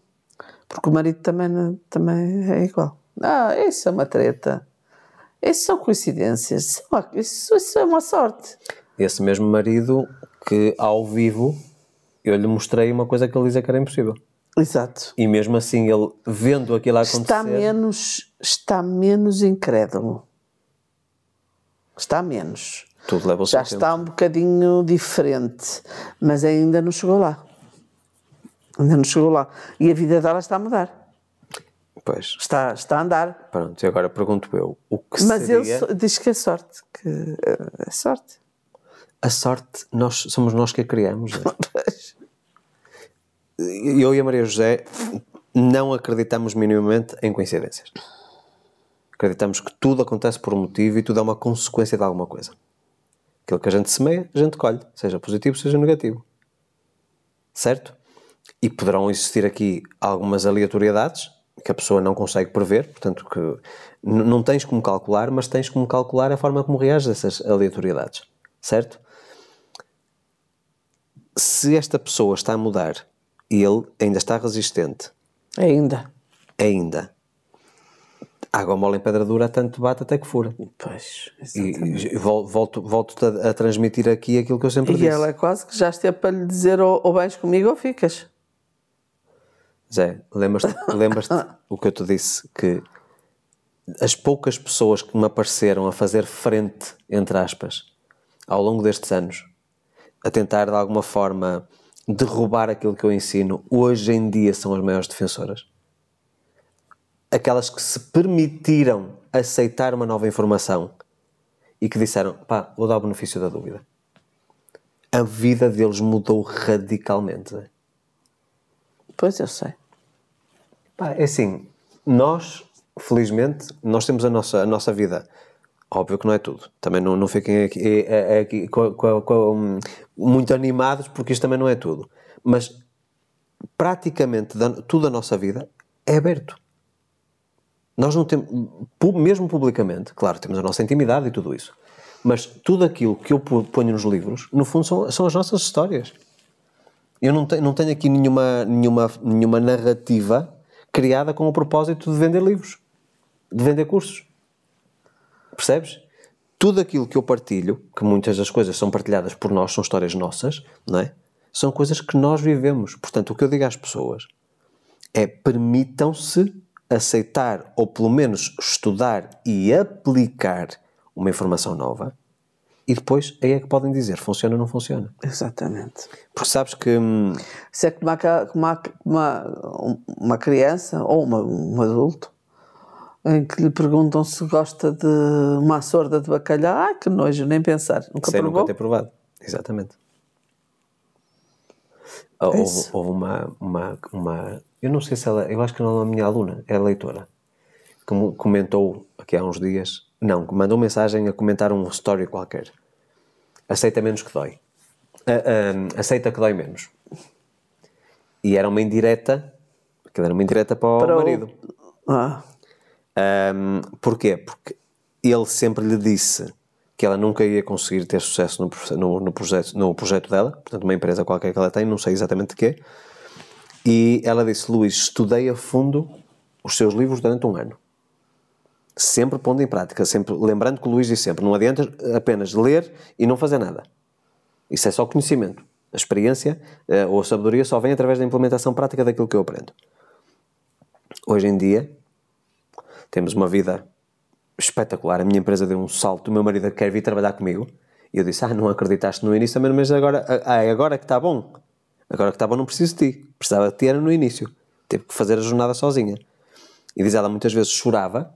Porque o marido também, também é igual. Ah, isso é uma treta. Isso são coincidências. Isso, é uma- isso, isso é uma sorte. Esse mesmo marido que ao vivo eu lhe mostrei uma coisa que ele dizia que era impossível. Exato. E mesmo assim, ele vendo aquilo a acontecer. Está menos, está menos incrédulo. Está menos. Tudo leva Já seu está um bocadinho diferente, mas ainda não chegou lá. Ainda não chegou lá. E a vida dela está a mudar. tempo. Pois. Está, está a andar. Pronto, e agora pergunto eu: o que Mas seria ele so- diz que é sorte. Que eh, é sorte. a sorte? Nós, somos nós que a criamos. é? Eu e a Maria José não acreditamos minimamente em coincidências. Acreditamos que tudo acontece por um motivo e tudo é uma consequência de alguma coisa. Aquilo que a gente semeia, a gente colhe, seja positivo, seja negativo. Certo? E poderão existir aqui algumas aleatoriedades que a pessoa não consegue prever, portanto que não tens como calcular, mas tens como calcular a forma como reages a essas aleatoriedades. Certo? Se esta pessoa está a mudar e ele ainda está resistente, Ainda. ainda, água mole em pedra dura, tanto bate até que fura. Pois. E, e vol- volto, volto a, a transmitir aqui aquilo que eu sempre E disse. ela é quase que já esteve para lhe dizer ou, ou vais comigo ou ficas. Zé, lembras-te lembras o que eu te disse? Que as poucas pessoas que me apareceram a fazer frente, entre aspas, ao longo destes anos, a tentar de alguma forma derrubar aquilo que eu ensino, hoje em dia são as maiores defensoras. Aquelas que se permitiram aceitar uma nova informação e que disseram, pá, vou dar o benefício da dúvida. A vida deles mudou radicalmente. Pois eu sei. Pá, é assim, nós, felizmente, nós temos a nossa, a nossa vida. Óbvio que não é tudo. Também não, não fiquem aqui, é- é- é aqui com- com- com- muito animados, porque isto também não é tudo. Mas praticamente tudo a nossa vida é aberto. Nós não temos, mesmo publicamente, claro, temos a nossa intimidade e tudo isso. Mas tudo aquilo que eu ponho nos livros, no fundo, são, são as nossas histórias. Eu não tenho, não tenho aqui nenhuma, nenhuma, nenhuma narrativa criada com o propósito de vender livros, de vender cursos. Percebes? Tudo aquilo que eu partilho, que muitas das coisas são partilhadas por nós, são histórias nossas, não é? São coisas que nós vivemos. Portanto, o que eu digo às pessoas é permitam-se aceitar ou pelo menos estudar e aplicar uma informação nova e depois aí é que podem dizer funciona ou não funciona. Exatamente. Porque sabes que hum, Isso é como há- como há uma criança ou uma- um adulto em que lhe perguntam se gosta de uma sorda de bacalhau. Ai, que nojo, nem pensar. Nunca sem provou? nunca ter provado. Exatamente. Houve, É isso. houve uma, uma, uma. Eu não sei se ela. Eu acho que não é a minha aluna, é a leitora. Que comentou aqui há uns dias. Não, que mandou mensagem a comentar um story qualquer. Aceita menos que dói. Ah, ah, aceita que dói menos. E era uma indireta. Aquilo era uma indireta para o Para o- marido. Ah, Um, porquê? Porque ele sempre lhe disse que ela nunca ia conseguir ter sucesso no, no, no projeto, no projeto dela, portanto, uma empresa qualquer que ela tem, não sei exatamente de quê. E ela disse: Luís, estudei a fundo os seus livros durante um ano. Sempre pondo em prática, sempre lembrando que o Luís disse sempre: não adianta apenas ler e não fazer nada. Isso é só conhecimento. A experiência eh, ou a sabedoria só vem através da implementação prática daquilo que eu aprendo. Hoje em dia, temos uma vida espetacular. A minha empresa deu um salto. O meu marido quer vir trabalhar comigo. E eu disse: Ah, não acreditaste no início, mas agora, ah, é agora que está bom. Agora que bom, não preciso de ti. Precisava de ti era no início. Teve que fazer a jornada sozinha. E diz ela, muitas vezes chorava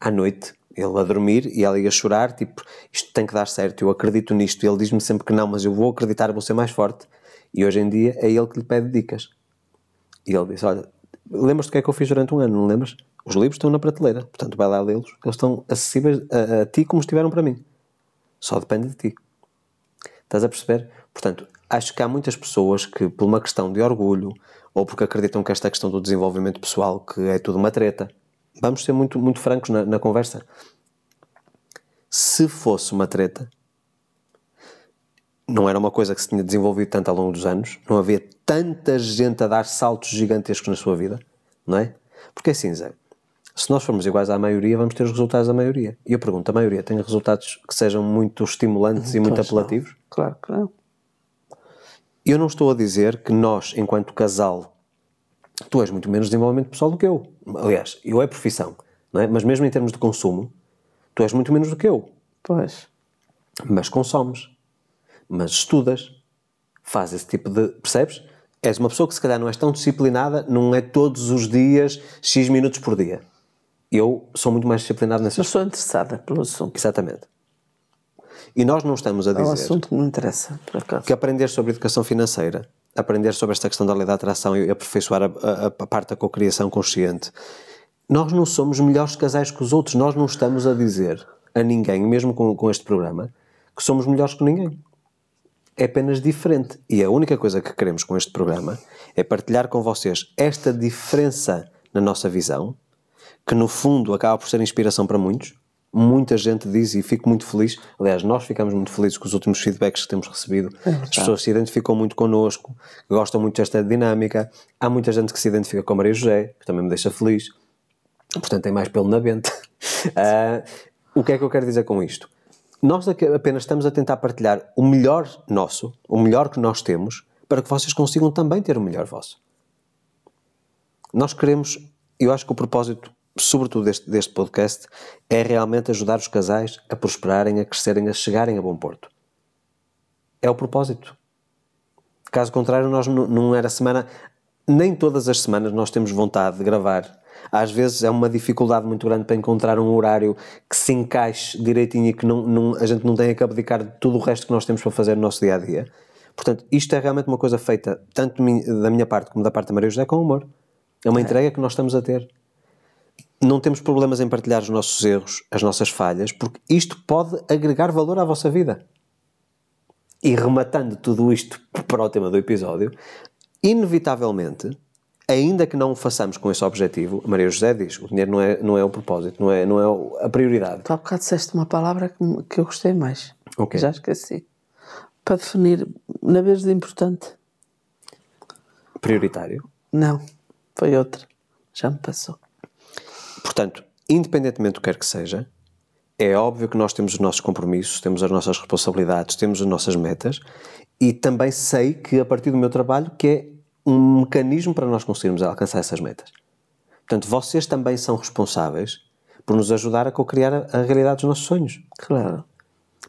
à noite, ele a dormir, e ela ia chorar, tipo, isto tem que dar certo, eu acredito nisto. E ele diz-me sempre que não, mas eu vou acreditar, vou ser mais forte. E hoje em dia é ele que lhe pede dicas. E ele disse: Olha, lembras-te do que é que eu fiz durante um ano? Não lembras? Os livros estão na prateleira, portanto vai lá lê-los, eles estão acessíveis a, a ti como estiveram para mim. Só depende de ti. Estás a perceber? Portanto, acho que há muitas pessoas que, por uma questão de orgulho, ou porque acreditam que esta questão do desenvolvimento pessoal, que é tudo uma treta, vamos ser muito, muito francos na, na conversa. Se fosse uma treta, não era uma coisa que se tinha desenvolvido tanto ao longo dos anos, não havia tanta gente a dar saltos gigantescos na sua vida, não é? Porque assim, Zé, Se nós formos iguais à maioria, vamos ter os resultados da maioria. E eu pergunto, a maioria tem resultados que sejam muito estimulantes e muito Pois não. apelativos? Claro que não. Eu não estou a dizer que nós, enquanto casal, tu és muito menos desenvolvimento pessoal do que eu. Aliás, eu é profissão, não é? Mas mesmo em termos de consumo, tu és muito menos do que eu. Pois. Mas consomes. Mas estudas. Faz esse tipo de. Percebes? És uma pessoa que se calhar não és tão disciplinada, não é todos os dias, X minutos por dia. Eu sou muito mais disciplinado nesse Mas sou interessada pelo assunto. Exatamente. E nós não estamos a É um dizer assunto que me interessa, por acaso. que aprender sobre educação financeira, aprender sobre esta questão da lei da atração e aperfeiçoar a, a- a parte da cocriação consciente, nós não somos melhores casais que os outros. Nós não estamos a dizer a ninguém, mesmo com, com este programa, que somos melhores que ninguém. É apenas diferente. E a única coisa que queremos com este programa é partilhar com vocês esta diferença na nossa visão, que no fundo acaba por ser inspiração para muitos. Muita gente diz e fico muito feliz. Aliás, nós ficamos muito felizes com os últimos feedbacks que temos recebido. As pessoas se identificam muito connosco, gostam muito desta dinâmica. Há muita gente que se identifica com a Maria José, que também me deixa feliz. Portanto, tem mais pelo na venta. Ah, o que é que eu quero dizer com isto? Nós apenas estamos a tentar partilhar o melhor nosso, o melhor que nós temos, para que vocês consigam também ter o melhor vosso. Nós queremos, eu acho que o propósito, sobretudo deste, deste podcast, é realmente ajudar os casais a prosperarem, a crescerem, a chegarem a bom porto. É o propósito. Caso contrário, nós não, era semana. Nem todas as semanas nós temos vontade de gravar. Às vezes é uma dificuldade muito grande para encontrar um horário que se encaixe direitinho e que não, não- a gente não tenha que abdicar de tudo o resto que nós temos para fazer no nosso dia a dia. Portanto, isto é realmente uma coisa feita, tanto da minha parte como da parte da Maria José, com humor. É uma entrega que nós estamos a ter. Não temos problemas em partilhar os nossos erros, as nossas falhas, porque isto pode agregar valor à vossa vida. E rematando tudo isto para o tema do episódio, inevitavelmente, ainda que não o façamos com esse objetivo, a Maria José diz: o dinheiro não é, não é o propósito, não é, não é a prioridade. Tu há bocado disseste uma palavra que, que eu gostei mais. Ok. Já esqueci. Para definir, na vez de importante. Prioritário. Não, foi outra. Já me passou. Portanto, independentemente do que quer que seja, é óbvio que nós temos os nossos compromissos, temos as nossas responsabilidades, temos as nossas metas e também sei que a partir do meu trabalho que é um mecanismo para nós conseguirmos alcançar essas metas. Portanto, vocês também são responsáveis por nos ajudar a co-criar a, a realidade dos nossos sonhos. Claro.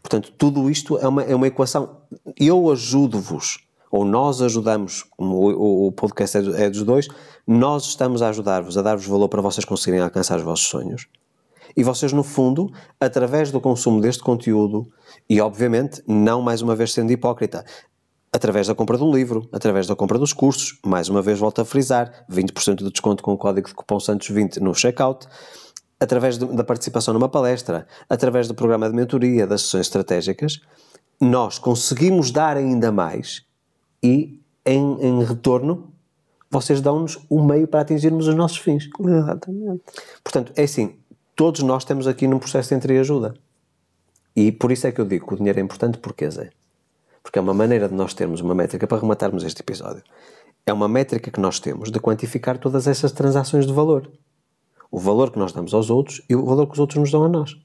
Portanto, tudo isto é uma, é uma equação. Eu ajudo-vos, ou nós ajudamos, como o, o- podcast é, é dos dois, nós estamos a ajudar-vos, a dar-vos valor para vocês conseguirem alcançar os vossos sonhos. E vocês, no fundo, através do consumo deste conteúdo, e obviamente, não mais uma vez sendo hipócrita, através da compra do livro, através da compra dos cursos, mais uma vez volto a frisar, 20% de desconto com o código de cupom Santos20 no checkout, através de- da participação numa palestra, através do programa de mentoria, das sessões estratégicas, nós conseguimos dar ainda mais e, em, em retorno, vocês dão-nos o meio para atingirmos os nossos fins. Exatamente. Portanto, é assim, todos nós estamos aqui num processo de entreajuda. E por isso é que eu digo que o dinheiro é importante, porque Zé? Porque é uma maneira de nós termos uma métrica para rematarmos este episódio. É uma métrica que nós temos de quantificar todas essas transações de valor. O valor que nós damos aos outros e o valor que os outros nos dão a nós.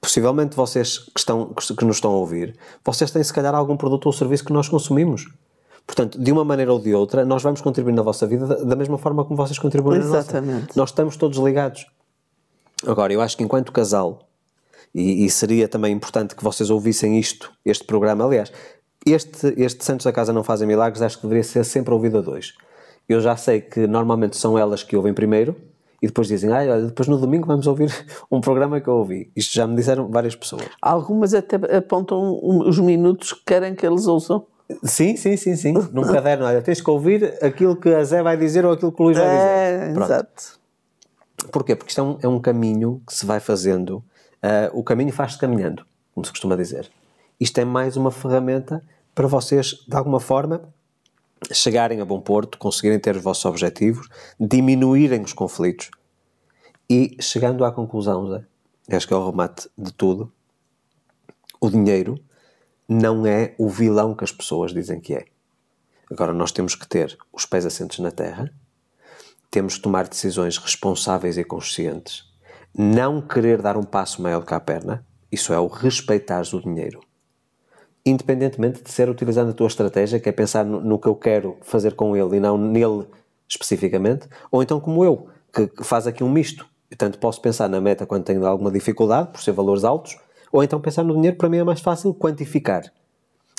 Possivelmente vocês que, estão, que nos estão a ouvir, vocês têm se calhar algum produto ou serviço que nós consumimos. Portanto, de uma maneira ou de outra, nós vamos contribuir na vossa vida da- da mesma forma como vocês contribuem na nossa. Exatamente. Nós estamos todos ligados. Agora, eu acho que enquanto casal, e, e seria também importante que vocês ouvissem isto, este programa, aliás, este, este Santos da Casa Não Fazem Milagres, acho que deveria ser sempre ouvido a dois. Eu já sei que normalmente são elas que ouvem primeiro e depois dizem, ah, olha, depois no domingo vamos ouvir um programa que eu ouvi. Isto já me disseram várias pessoas. Algumas até apontam os minutos que querem que eles ouçam. Sim, sim, sim, sim. Num caderno, olha, tens que ouvir aquilo que a Zé vai dizer ou aquilo que o Luís vai É, dizer. Pronto. exato. Porquê? Porque isto é um, é um caminho que se vai fazendo. ah, o caminho faz-se caminhando, como se costuma dizer. Isto é mais uma ferramenta para vocês, de alguma forma, chegarem a bom porto, conseguirem ter os vossos objetivos, diminuírem os conflitos e chegando à conclusão, Zé, acho que é o remate de tudo, o dinheiro não é o vilão que as pessoas dizem que é. Agora nós temos que ter os pés assentos na terra, temos que tomar decisões responsáveis e conscientes. Não querer dar um passo maior que a perna, isso é o respeitar o dinheiro. Independentemente de ser utilizando a tua estratégia, que é pensar no, no que eu quero fazer com ele e não nele especificamente, ou então como eu, que, faz aqui um misto. Portanto, posso pensar na meta quando tenho alguma dificuldade, por ser valores altos, ou então pensar no dinheiro, para mim é mais fácil quantificar.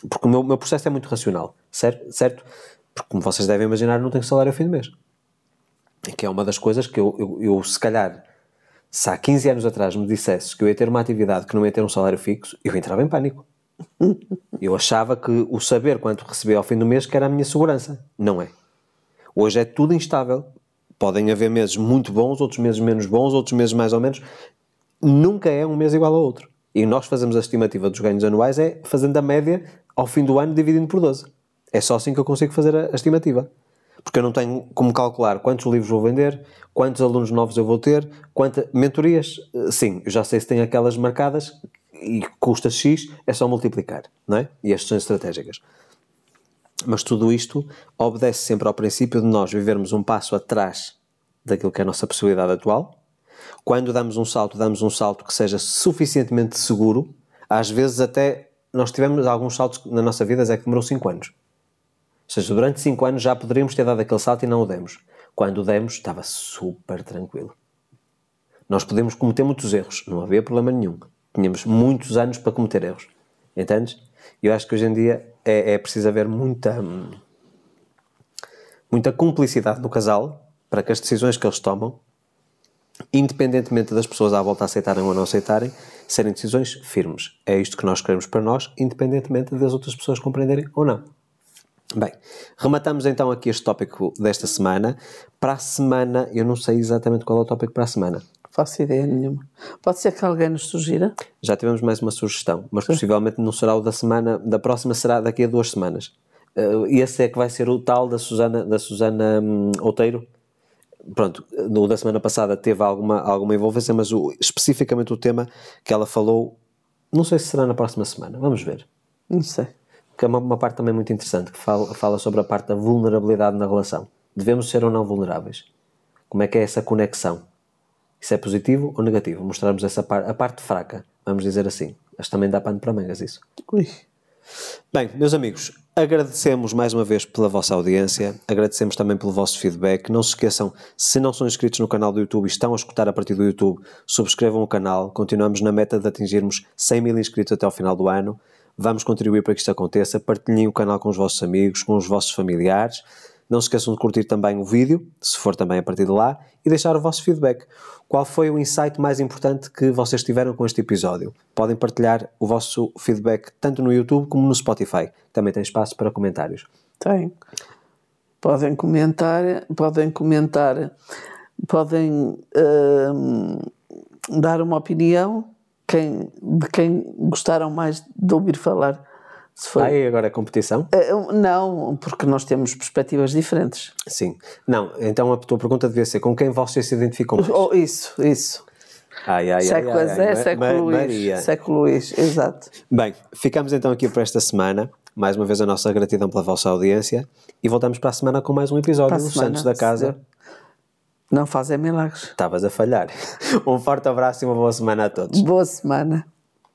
Porque o meu, meu processo é muito racional, certo? certo? Porque, como vocês devem imaginar, não tenho salário ao fim do mês. Que é uma das coisas que eu, eu, eu, se calhar, se há 15 anos atrás me dissesse que eu ia ter uma atividade que não ia ter um salário fixo, eu entrava em pânico. Eu achava que o saber quanto recebia ao fim do mês que era a minha segurança. Não é. Hoje é tudo instável. Podem haver meses muito bons, outros meses menos bons, outros meses mais ou menos. Nunca é um mês igual ao outro. E nós fazemos a estimativa dos ganhos anuais é fazendo a média ao fim do ano dividindo por 12. É só assim que eu consigo fazer a, estimativa. Porque eu não tenho como calcular quantos livros vou vender, quantos alunos novos eu vou ter, quantas mentorias. Sim, eu já sei se tem aquelas marcadas e custa X, é só multiplicar, não é? E as são estratégicas. Mas tudo isto obedece sempre ao princípio de nós vivermos um passo atrás daquilo que é a nossa possibilidade atual. Quando damos um salto, damos um salto que seja suficientemente seguro. Às vezes até nós tivemos alguns saltos na nossa vida é que demorou 5 anos. Ou seja, durante 5 anos já poderíamos ter dado aquele salto e não o demos. Quando o demos, estava super tranquilo. Nós podemos cometer muitos erros, não havia problema nenhum. Tínhamos muitos anos para cometer erros. Entendes? Eu acho que hoje em dia é, é preciso haver muita, muita cumplicidade no casal para que as decisões que eles tomam, independentemente das pessoas à volta aceitarem ou não aceitarem, serem decisões firmes. É isto que nós queremos para nós, independentemente das outras pessoas compreenderem ou não. Bem, rematamos então aqui este tópico desta semana. Para a semana, eu não sei exatamente qual é o tópico para a semana. Faço ideia nenhuma. Pode ser que alguém nos sugira? Já tivemos mais uma sugestão, mas possivelmente não será o da semana, da próxima será daqui a duas semanas. Uh, esse é que vai ser o tal da Susana, da Susana um, Outeiro. Pronto, no da semana passada teve alguma, alguma envolvência, mas o, especificamente o tema que ela falou, não sei se será na próxima semana, vamos ver. Não sei. Que é uma, uma parte também muito interessante, que fala, fala sobre a parte da vulnerabilidade na relação. Devemos ser ou não vulneráveis? Como é que é essa conexão? Isso é positivo ou negativo? Mostrarmos essa parte, a parte fraca, vamos dizer assim. Mas também dá pano para mangas isso. Ui. Bem, meus amigos, agradecemos mais uma vez pela vossa audiência, agradecemos também pelo vosso feedback. Não se esqueçam, se não são inscritos no canal do YouTube e estão a escutar a partir do YouTube, subscrevam o canal. Continuamos na meta de atingirmos 100 mil inscritos até ao final do ano. Vamos contribuir para que isto aconteça. Partilhem o canal com os vossos amigos, com os vossos familiares. Não se esqueçam de curtir também o vídeo, se for também a partir de lá, e deixar o vosso feedback. Qual foi o insight mais importante que vocês tiveram com este episódio? Podem partilhar o vosso feedback tanto no YouTube como no Spotify. Também tem espaço para comentários. Tem. Podem comentar, podem comentar, podem hum, dar uma opinião quem, de quem gostaram mais de ouvir falar se. Ah, e agora a competição? Uh, não, porque nós temos perspectivas diferentes. Sim. Não, então a tua pergunta devia ser com quem vocês se identificam mais? Oh, isso, isso. Ai, ai, século ai, Zé, ai, século Luís. Maria. Século Luís, exato. Bem, ficamos então aqui para esta semana. Mais uma vez a nossa gratidão pela vossa audiência e voltamos para a semana com mais um episódio dos Santos da Casa. Não fazem milagres. Estavas a falhar. Um forte abraço e uma boa semana a todos. Boa semana.